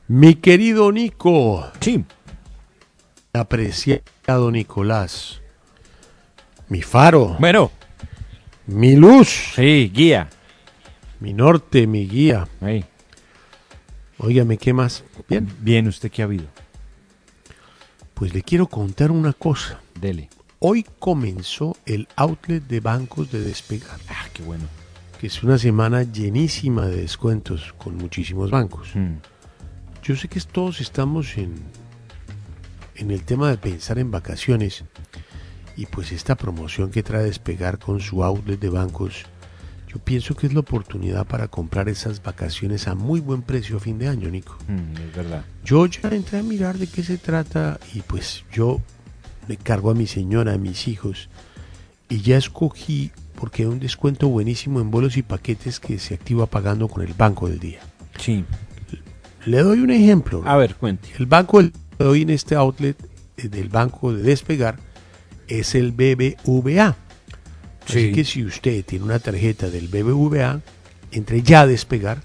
Mi querido Nico. Sí. Apreciado Nicolás. Mi faro. Bueno. Mi luz. Sí, guía. Mi norte, mi guía. Óigame, ¿qué más? Bien. Bien, ¿usted qué ha habido? Pues le quiero contar una cosa. Dele. Hoy comenzó el outlet de bancos de despegar. Ah, qué bueno. Que es una semana llenísima de descuentos con muchísimos bancos. Mm. Yo sé que todos estamos en, en el tema de pensar en vacaciones y pues esta promoción que trae Despegar con su outlet de bancos, yo pienso que es la oportunidad para comprar esas vacaciones a muy buen precio a fin de año, Nico. Mm, es verdad. Yo ya entré a mirar de qué se trata y pues yo le cargo a mi señora, a mis hijos y ya escogí porque hay un descuento buenísimo en vuelos y paquetes que se activa pagando con el banco del día. Sí. Le doy un ejemplo. A ver, cuente. El banco del de hoy en este outlet eh, del banco de Despegar es el BBVA. Así Sí. que si usted tiene una tarjeta del BBVA, entre ya a Despegar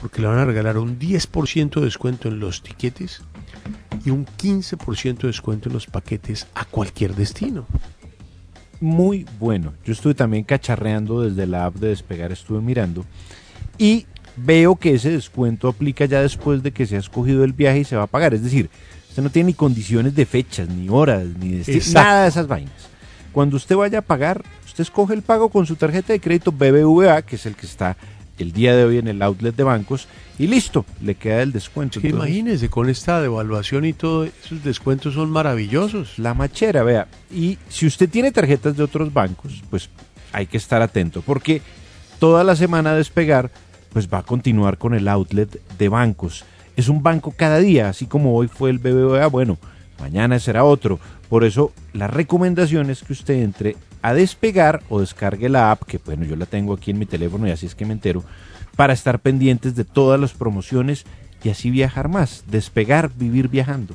porque le van a regalar un 10% de descuento en los tiquetes y un 15% de descuento en los paquetes a cualquier destino. Muy bueno. Yo estuve también cacharreando desde la app de Despegar, estuve mirando. Y veo que ese descuento aplica ya después de que se ha escogido el viaje y se va a pagar. Es decir, usted no tiene ni condiciones de fechas, ni horas, ni destino, nada de esas vainas. Cuando usted vaya a pagar, usted escoge el pago con su tarjeta de crédito BBVA, que es el que está el día de hoy en el outlet de bancos, y listo, le queda el descuento. Entonces, imagínese, con esta devaluación y todo, esos descuentos son maravillosos. La machera, vea. Y si usted tiene tarjetas de otros bancos, pues hay que estar atento, porque toda la semana despegar, pues va a continuar con el outlet de bancos. Es un banco cada día, así como hoy fue el BBVA, bueno, mañana será otro. Por eso la recomendación es que usted entre a despegar o descargue la app, que bueno, yo la tengo aquí en mi teléfono y así es que me entero, para estar pendientes de todas las promociones y así viajar más. Despegar, vivir viajando.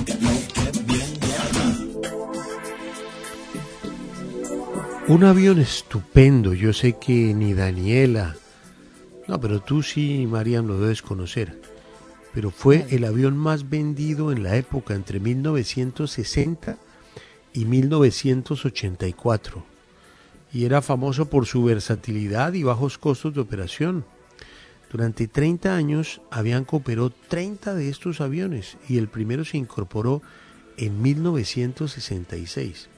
Un avión estupendo, yo sé que ni Daniela, no, pero tú sí, Mariam, lo debes conocer, pero fue el avión más vendido en la época entre 1960 y 1984, y era famoso por su versatilidad y bajos costos de operación. Durante 30 años, Avianca operó 30 de estos aviones y el primero se incorporó en 1966.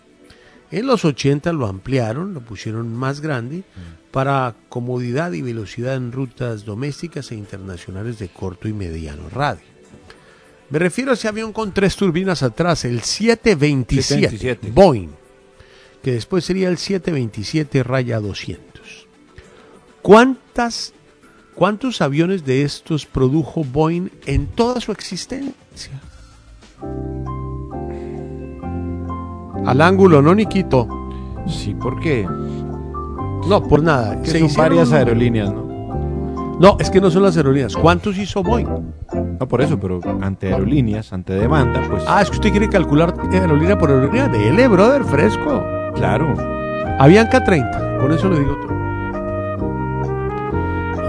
En los 80 lo ampliaron, lo pusieron más grande para comodidad y velocidad en rutas domésticas e internacionales de corto y mediano radio. Me refiero a ese avión con tres turbinas atrás, el 727, 727. Boeing, que después sería el 727 Raya 200. ¿Cuántas, ¿Cuántos aviones de estos produjo Boeing en toda su existencia? Al ángulo, no, Niquito. Sí, ¿por qué? No, por nada. Que Se son hicieron varias aerolíneas, ¿no? No, es que no son las aerolíneas. ¿Cuántos hizo Boeing? No, por eso, pero ante aerolíneas, ante demanda, pues Ah, es que usted quiere calcular aerolínea por aerolínea. Dele, brother, fresco. claro. Avianca 30, con eso le digo todo.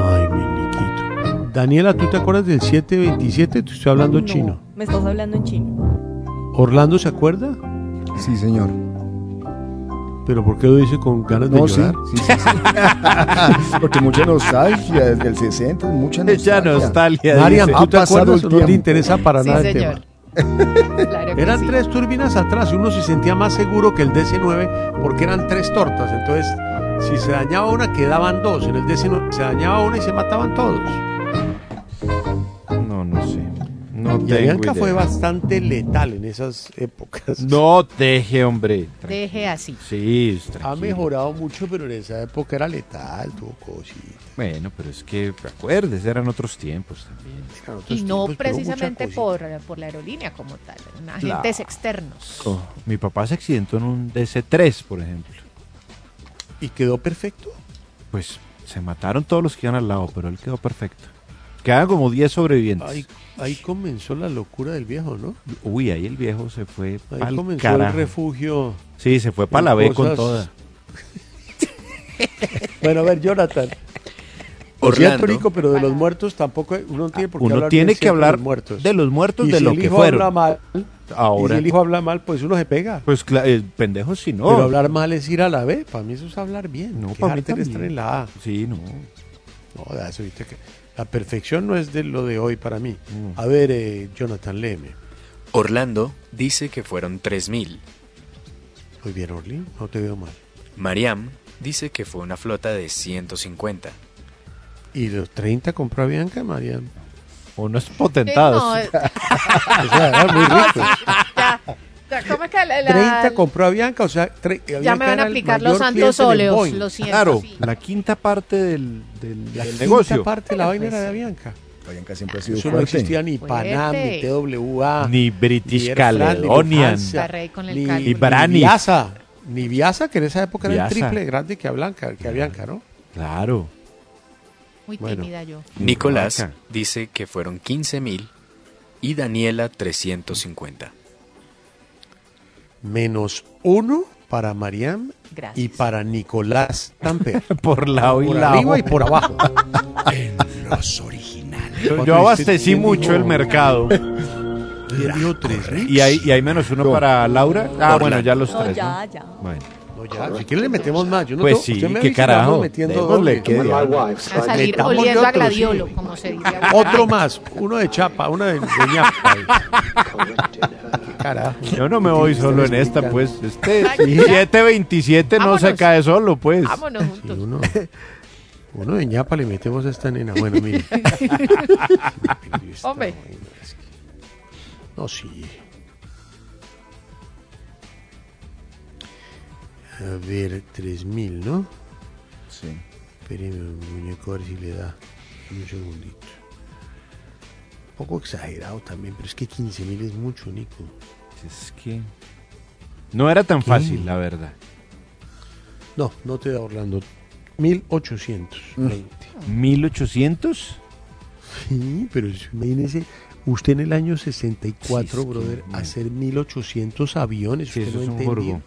Ay, mi Niquito. Daniela, ¿tú te acuerdas del 727? Te estoy hablando No, chino. Me estás hablando en chino. ¿Orlando se acuerda? Sí, señor. ¿Pero por qué lo dice con ganas de No, sí, llorar? sí, sí, sí. Porque mucha nostalgia desde el 60, mucha nostalgia. Mucha nostalgia. Mariam, dice. ¿tú te acuerdas no te interesa para Sí, nada el señor. tema? Claro Eran sí. tres turbinas atrás y uno se sentía más seguro que el DC-9 porque eran tres tortas. Entonces, si se dañaba una, quedaban dos. En el DC-9 se dañaba una y se mataban todos. No, no sé. No Y tengo Avianca idea. fue bastante letal en esas épocas. No deje, hombre. Deje así. Sí, Ha tranquilo. mejorado mucho, pero en esa época era letal, tuvo cositas. Bueno, pero es que, acuérdese, eran otros tiempos también. Eran otros Y no tiempos, precisamente por, por la aerolínea como tal, en agentes externos. Oh, mi papá se accidentó en un DC-3, por ejemplo. ¿Y quedó perfecto? Pues se mataron todos los que iban al lado, pero él quedó perfecto. Quedaban como 10 sobrevivientes. Ahí, ahí comenzó la locura del viejo, ¿no? Uy, ahí el viejo se fue Ahí pa'l comenzó carajo. el refugio. Sí, se fue para la B con toda. Bueno, a ver, Jonathan. Orlando. Rico, pero de los muertos tampoco uno no tiene por qué Uno hablar tiene que hablar de los muertos. de los muertos Y de si lo el que hijo fueron. habla mal, Ahora. y si el hijo habla mal, pues uno se pega. Pues cla- eh, pendejos si no. Pero hablar mal es ir a la B. Para mí eso es hablar bien. No, para mí estar también. en la A. Sí, no. No, eso, viste que la perfección no es de lo de hoy para mí. Mm. A ver, eh, Jonathan, léeme. Orlando dice que fueron 3.000. Muy bien, Orly, no te veo mal. Mariam dice que fue una flota de 150. ¿Y los 30 compró Bianca, Mariam? Unos Sí, potentados. no, eh, O sea, muy ricos. ¿Cómo es que la- la- 30 compró a Bianca, o sea, tre- ya Bianca me van a aplicar los santos óleos, lo siento. Claro, sí. la quinta parte del, del, La del quinta negocio. parte de la vaina era de Bianca. Bianca siempre ha sido Eso no fuerte. existía ni Panam, ni. TWA, Ni British ni Caledonian. Ni, Brani. ni Viasa, ni Viasa, que en esa época era el Viasa. triple grande que a Blanca, que a Bianca, ¿no? Claro. Muy Bueno. tímida yo. Nicolás dice que fueron 15.000 y Daniela 350. Menos uno para Mariam Gracias. y para Nicolás Tamper. Por lado y por lado. arriba y por abajo. Los originales. Yo, yo abastecí mucho el mercado. ¿Quién dijo tres? Y hay, y hay menos uno para Laura. Ah, Orlando. bueno, ya los No, tres. ya, ¿no? ya. Bueno. No, ya, si quieren le metemos más. Yo no Pues tengo- sí, qué carajo. metiendo Démosle, doble. qué diablo. A salir oliendo a otro, gladiolo, sí. como se diría. Otro más, uno de chapa, uno de, de ñapa. Carajo. Yo no me voy solo en esta, pues. Este Ay, ya. 727 no se cae solo, pues. Vámonos Sí, juntos. uno, uno de ñapa le metemos a esta nena. Bueno, mire. Hombre. No, sí. A ver, 3000, ¿no? Sí. Espéreme, muñeco, a ver si le da. Un segundito. Un poco exagerado también, pero es que 15.000 es mucho, Nico. Es que. No era tan ¿Qué? fácil, la verdad. No, no te da Orlando. 1820. ¿1800? Sí, pero es- imagínese, usted en el año 64, Sí, que, brother, bueno. hacer 1800 aviones. Sí, usted eso no es un entendía. jorgo.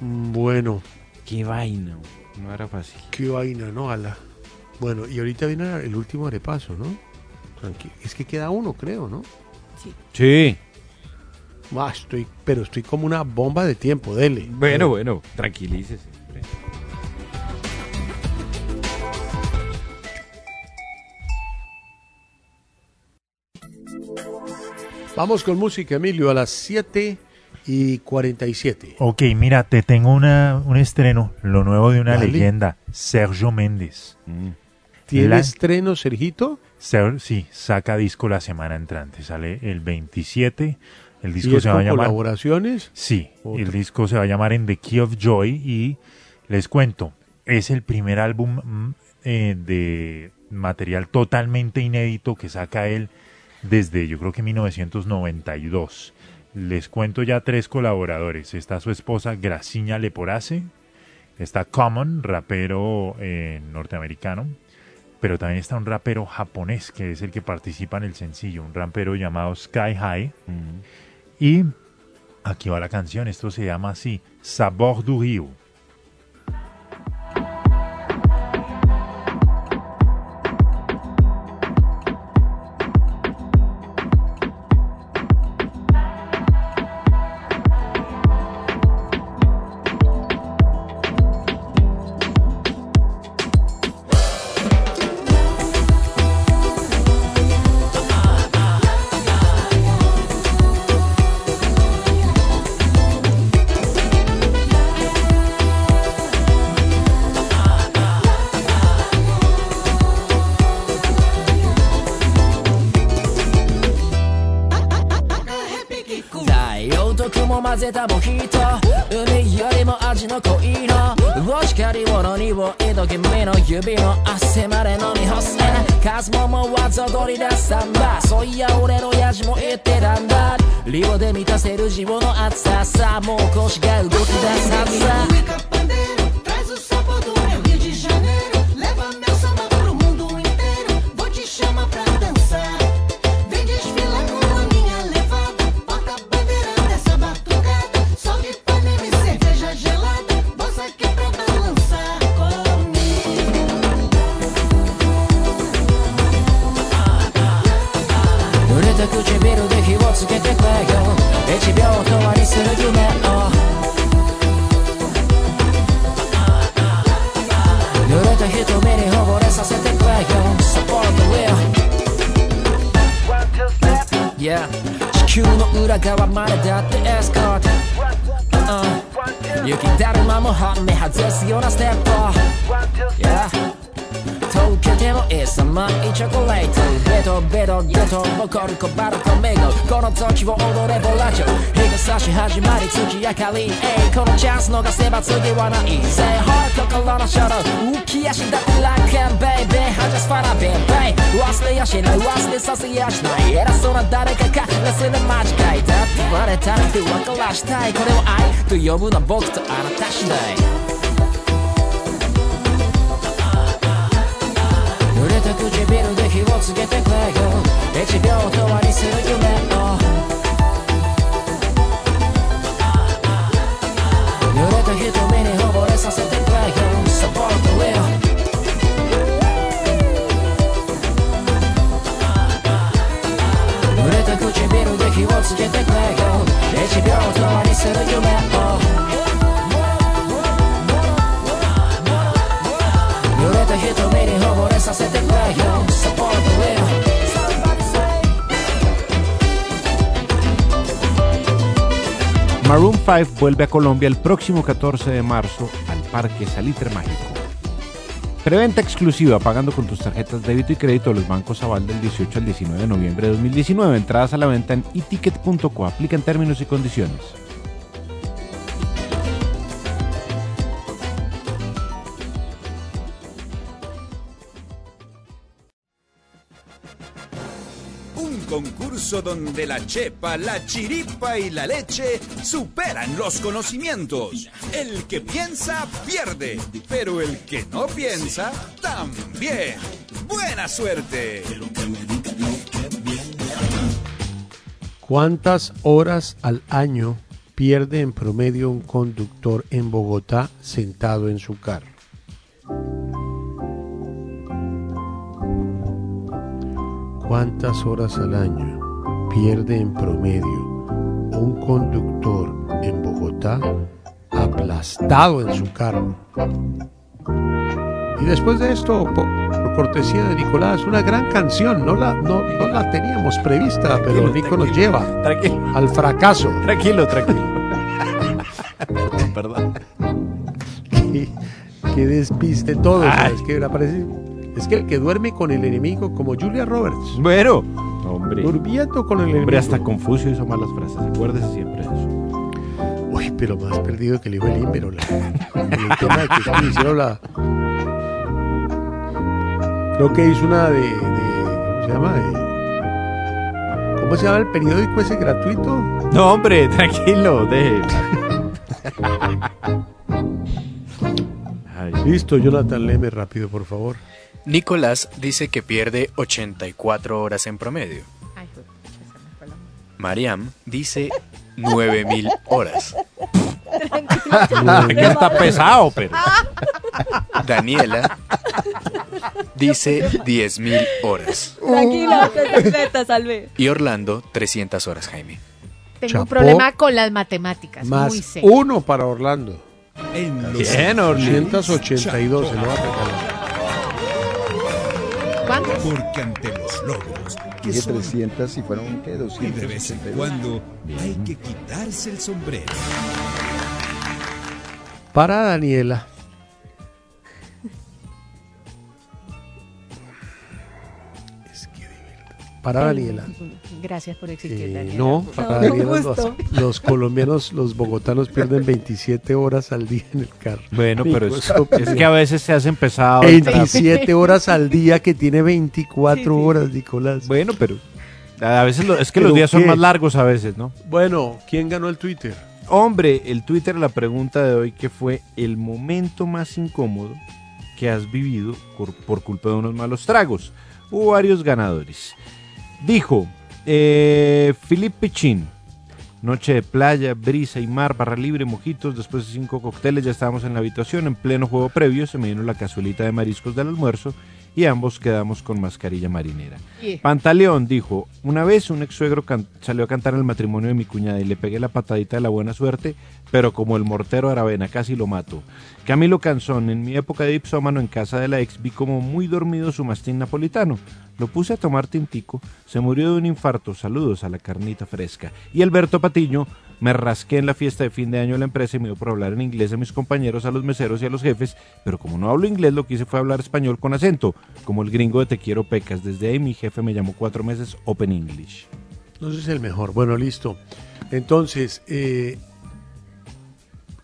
Mm, Bueno, Qué vaina. No era fácil. qué vaina, ¿no? Ala. Bueno, y ahorita viene el último arepaso, ¿no? Tranqui- Es que queda uno, creo, ¿no? Sí. Ah, estoy, pero estoy como una bomba de tiempo, dele. Bueno, bueno, tranquilícese. Vamos con música, Emilio, a las 7 y 47. Ok, mira, te tengo una, un estreno, lo nuevo de una Dale. leyenda, Sergio Méndez. ¿Tiene La- estreno, Sergito? Ser- sí, saca disco la semana entrante, sale el 27. El ¿Y disco es se va a llamar. colaboraciones? Sí, el disco se va a llamar In the Key of Joy y les cuento, es el primer álbum mm, eh, de material totalmente inédito que saca él desde yo creo que 1992. Les cuento ya tres colaboradores. Está su esposa Graciña Leporace, está Common, rapero eh, norteamericano, pero también está un rapero japonés que es el que participa en el sencillo, un rapero llamado Sky High. Y aquí va la canción, esto se llama así, Sabor du Rio. てたモヒート海よりも味の濃いの。お叱り者にをいど君の指の汗まで飲み干す数ももわざ取り出したんだ。そういや俺の親父も言ってたんだ。リオで満たせる自分の熱ささ。もう腰が動き出すはずだ。かりえこのチャンス逃せば次はない。ぜほら心の衝動浮き足だって楽観ベイベー。はじゃスパラベイベイ忘れやしない。忘れさせやしない。偉そうな誰かがレスで間違い。だって言われたって分からしたい。これを愛と呼ぶのは僕とあなた次第。濡れた唇で火をつけてくれよ。1秒とわりする夢。5 vuelve a Colombia el próximo 14 de marzo al Parque Salitre Mágico. Preventa exclusiva pagando con tus tarjetas débito y crédito de los bancos Aval del 18 al 19 de noviembre de 2019. Entradas a la venta en eticket.co. Aplican términos y condiciones. Donde la chepa, la chiripa y la leche superan los conocimientos. El que piensa pierde, pero el que no piensa también. Buena suerte. ¿Cuántas horas al año pierde en promedio un conductor en Bogotá sentado en su carro? ¿Cuántas horas al año pierde en promedio un conductor en Bogotá aplastado en su carro? Y después de esto, po- por cortesía de Nicolás, una gran canción. No la, no, no la teníamos prevista, pero Tranquilo, Nico nos lleva tranquilo. al fracaso. Tranquilo, tranquilo. perdón, perdón. Qué, qué despiste todo. Es que el que duerme con el enemigo, como Julia Roberts. Bueno, hombre. Durmiendo con el enemigo. Hombre, hasta Confucio hizo malas frases. Acuérdese siempre de eso. Uy, pero más perdido que el hijo del la- El tema de que es que hicieron la. Creo que hizo una de. de- ¿Cómo se llama? De- ¿Cómo se llama el periódico ese gratuito? No, hombre, tranquilo, deje. Listo, Jonathan, léeme rápido, por favor. Nicolás dice que pierde 84 horas en promedio. Mariam dice 9000 horas. que está pesado, pero. Daniela dice 10.000 horas. Tranquila, te, te salvé. Y Orlando 300 horas, Jaime. Tengo Chapó. un problema con las matemáticas. Más muy serio. uno para Orlando. En los Bien, 882 se lo va a regalar. ¿Cuántos? Porque ante los logros, son 300 y fueron, ¿qué? y 200. de vez en cuando hay que quitarse el sombrero. Para Daniela. Para Daniela. Gracias por existir, Eh, Daniela. no, favor. Daniela los, los colombianos, los bogotanos pierden 27 horas al día en el carro. Bueno, pero es, es que a veces se hacen pesados. el tráfico. 27 horas al día que tiene 24 horas, Nicolás. Bueno, pero a veces lo- es que ¿Pero los días son más largos a veces, ¿no? Bueno, ¿quién ganó el Twitter? Hombre, el Twitter, la pregunta de hoy, que fue el momento más incómodo que has vivido por, por culpa de unos malos tragos? Hubo varios ganadores. Dijo, eh, Philippe Pichín, noche de playa, brisa y mar, barra libre, mojitos, después de cinco cócteles ya estábamos en la habitación, en pleno juego previo, se me vino la cazuelita de mariscos del almuerzo y ambos quedamos con mascarilla marinera. Yeah. Pantaleón dijo, una vez un ex suegro salió a cantar en el matrimonio de mi cuñada y le pegué la patadita de la buena suerte, pero como el mortero Aravena casi lo mato. Camilo Canzón, en mi época de ipsómano en casa de la ex vi como muy dormido su mastín napolitano. Lo puse a tomar tintico, se murió de un infarto, saludos a la carnita fresca. Y Alberto Patiño, me rasqué en la fiesta de fin de año de la empresa y me dio por hablar en inglés a mis compañeros, a los meseros y a los jefes, pero como no hablo inglés lo que hice fue hablar español con acento, como el gringo de Te quiero pecas. Desde ahí mi jefe me llamó cuatro meses Open English. No sé si es el mejor. Bueno, listo. Entonces, eh,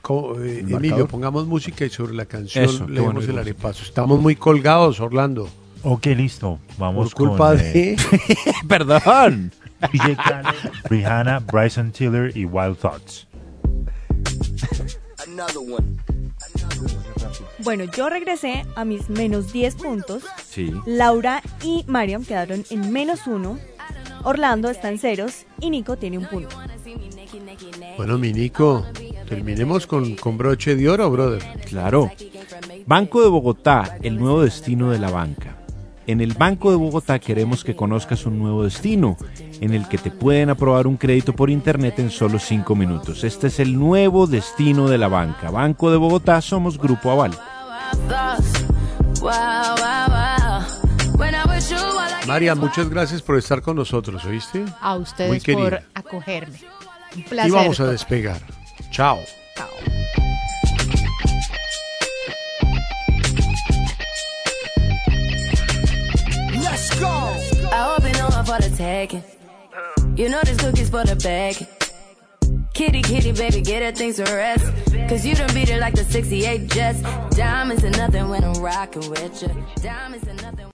eh, ¿El Emilio, pongamos música y sobre la canción Eso, leemos bueno, el Igor. arepaso. Estamos muy colgados, Orlando. Ok, listo. Vamos Por culpa con, de... eh, Perdón. DJ Khaled, Rihanna, Bryson Tiller y Wild Thoughts. Bueno, yo regresé a mis menos 10 puntos. Sí. Laura y Mariam quedaron en menos 1. Orlando está en ceros y Nico tiene un punto. Bueno, mi Nico, terminemos con, con broche de oro, brother. Claro. Banco de Bogotá, el nuevo destino de la banca. En el Banco de Bogotá queremos que conozcas un nuevo destino, en el que te pueden aprobar un crédito por internet en solo 5 minutos. Este es el nuevo destino de la banca. Banco de Bogotá, somos Grupo Aval. María, muchas gracias por estar con nosotros, ¿oíste? A Muy ustedes por acogerme. Un placer. Y vamos a despegar. Chao. Let's go. I hope you know I'm for the taking. Mm. You know this cookie's for the bag. Kitty, kitty, baby, get her things to rest. Cause you done beat it like the 68 Jets. Diamonds and nothing when I'm rocking with ya. Diamonds and nothing.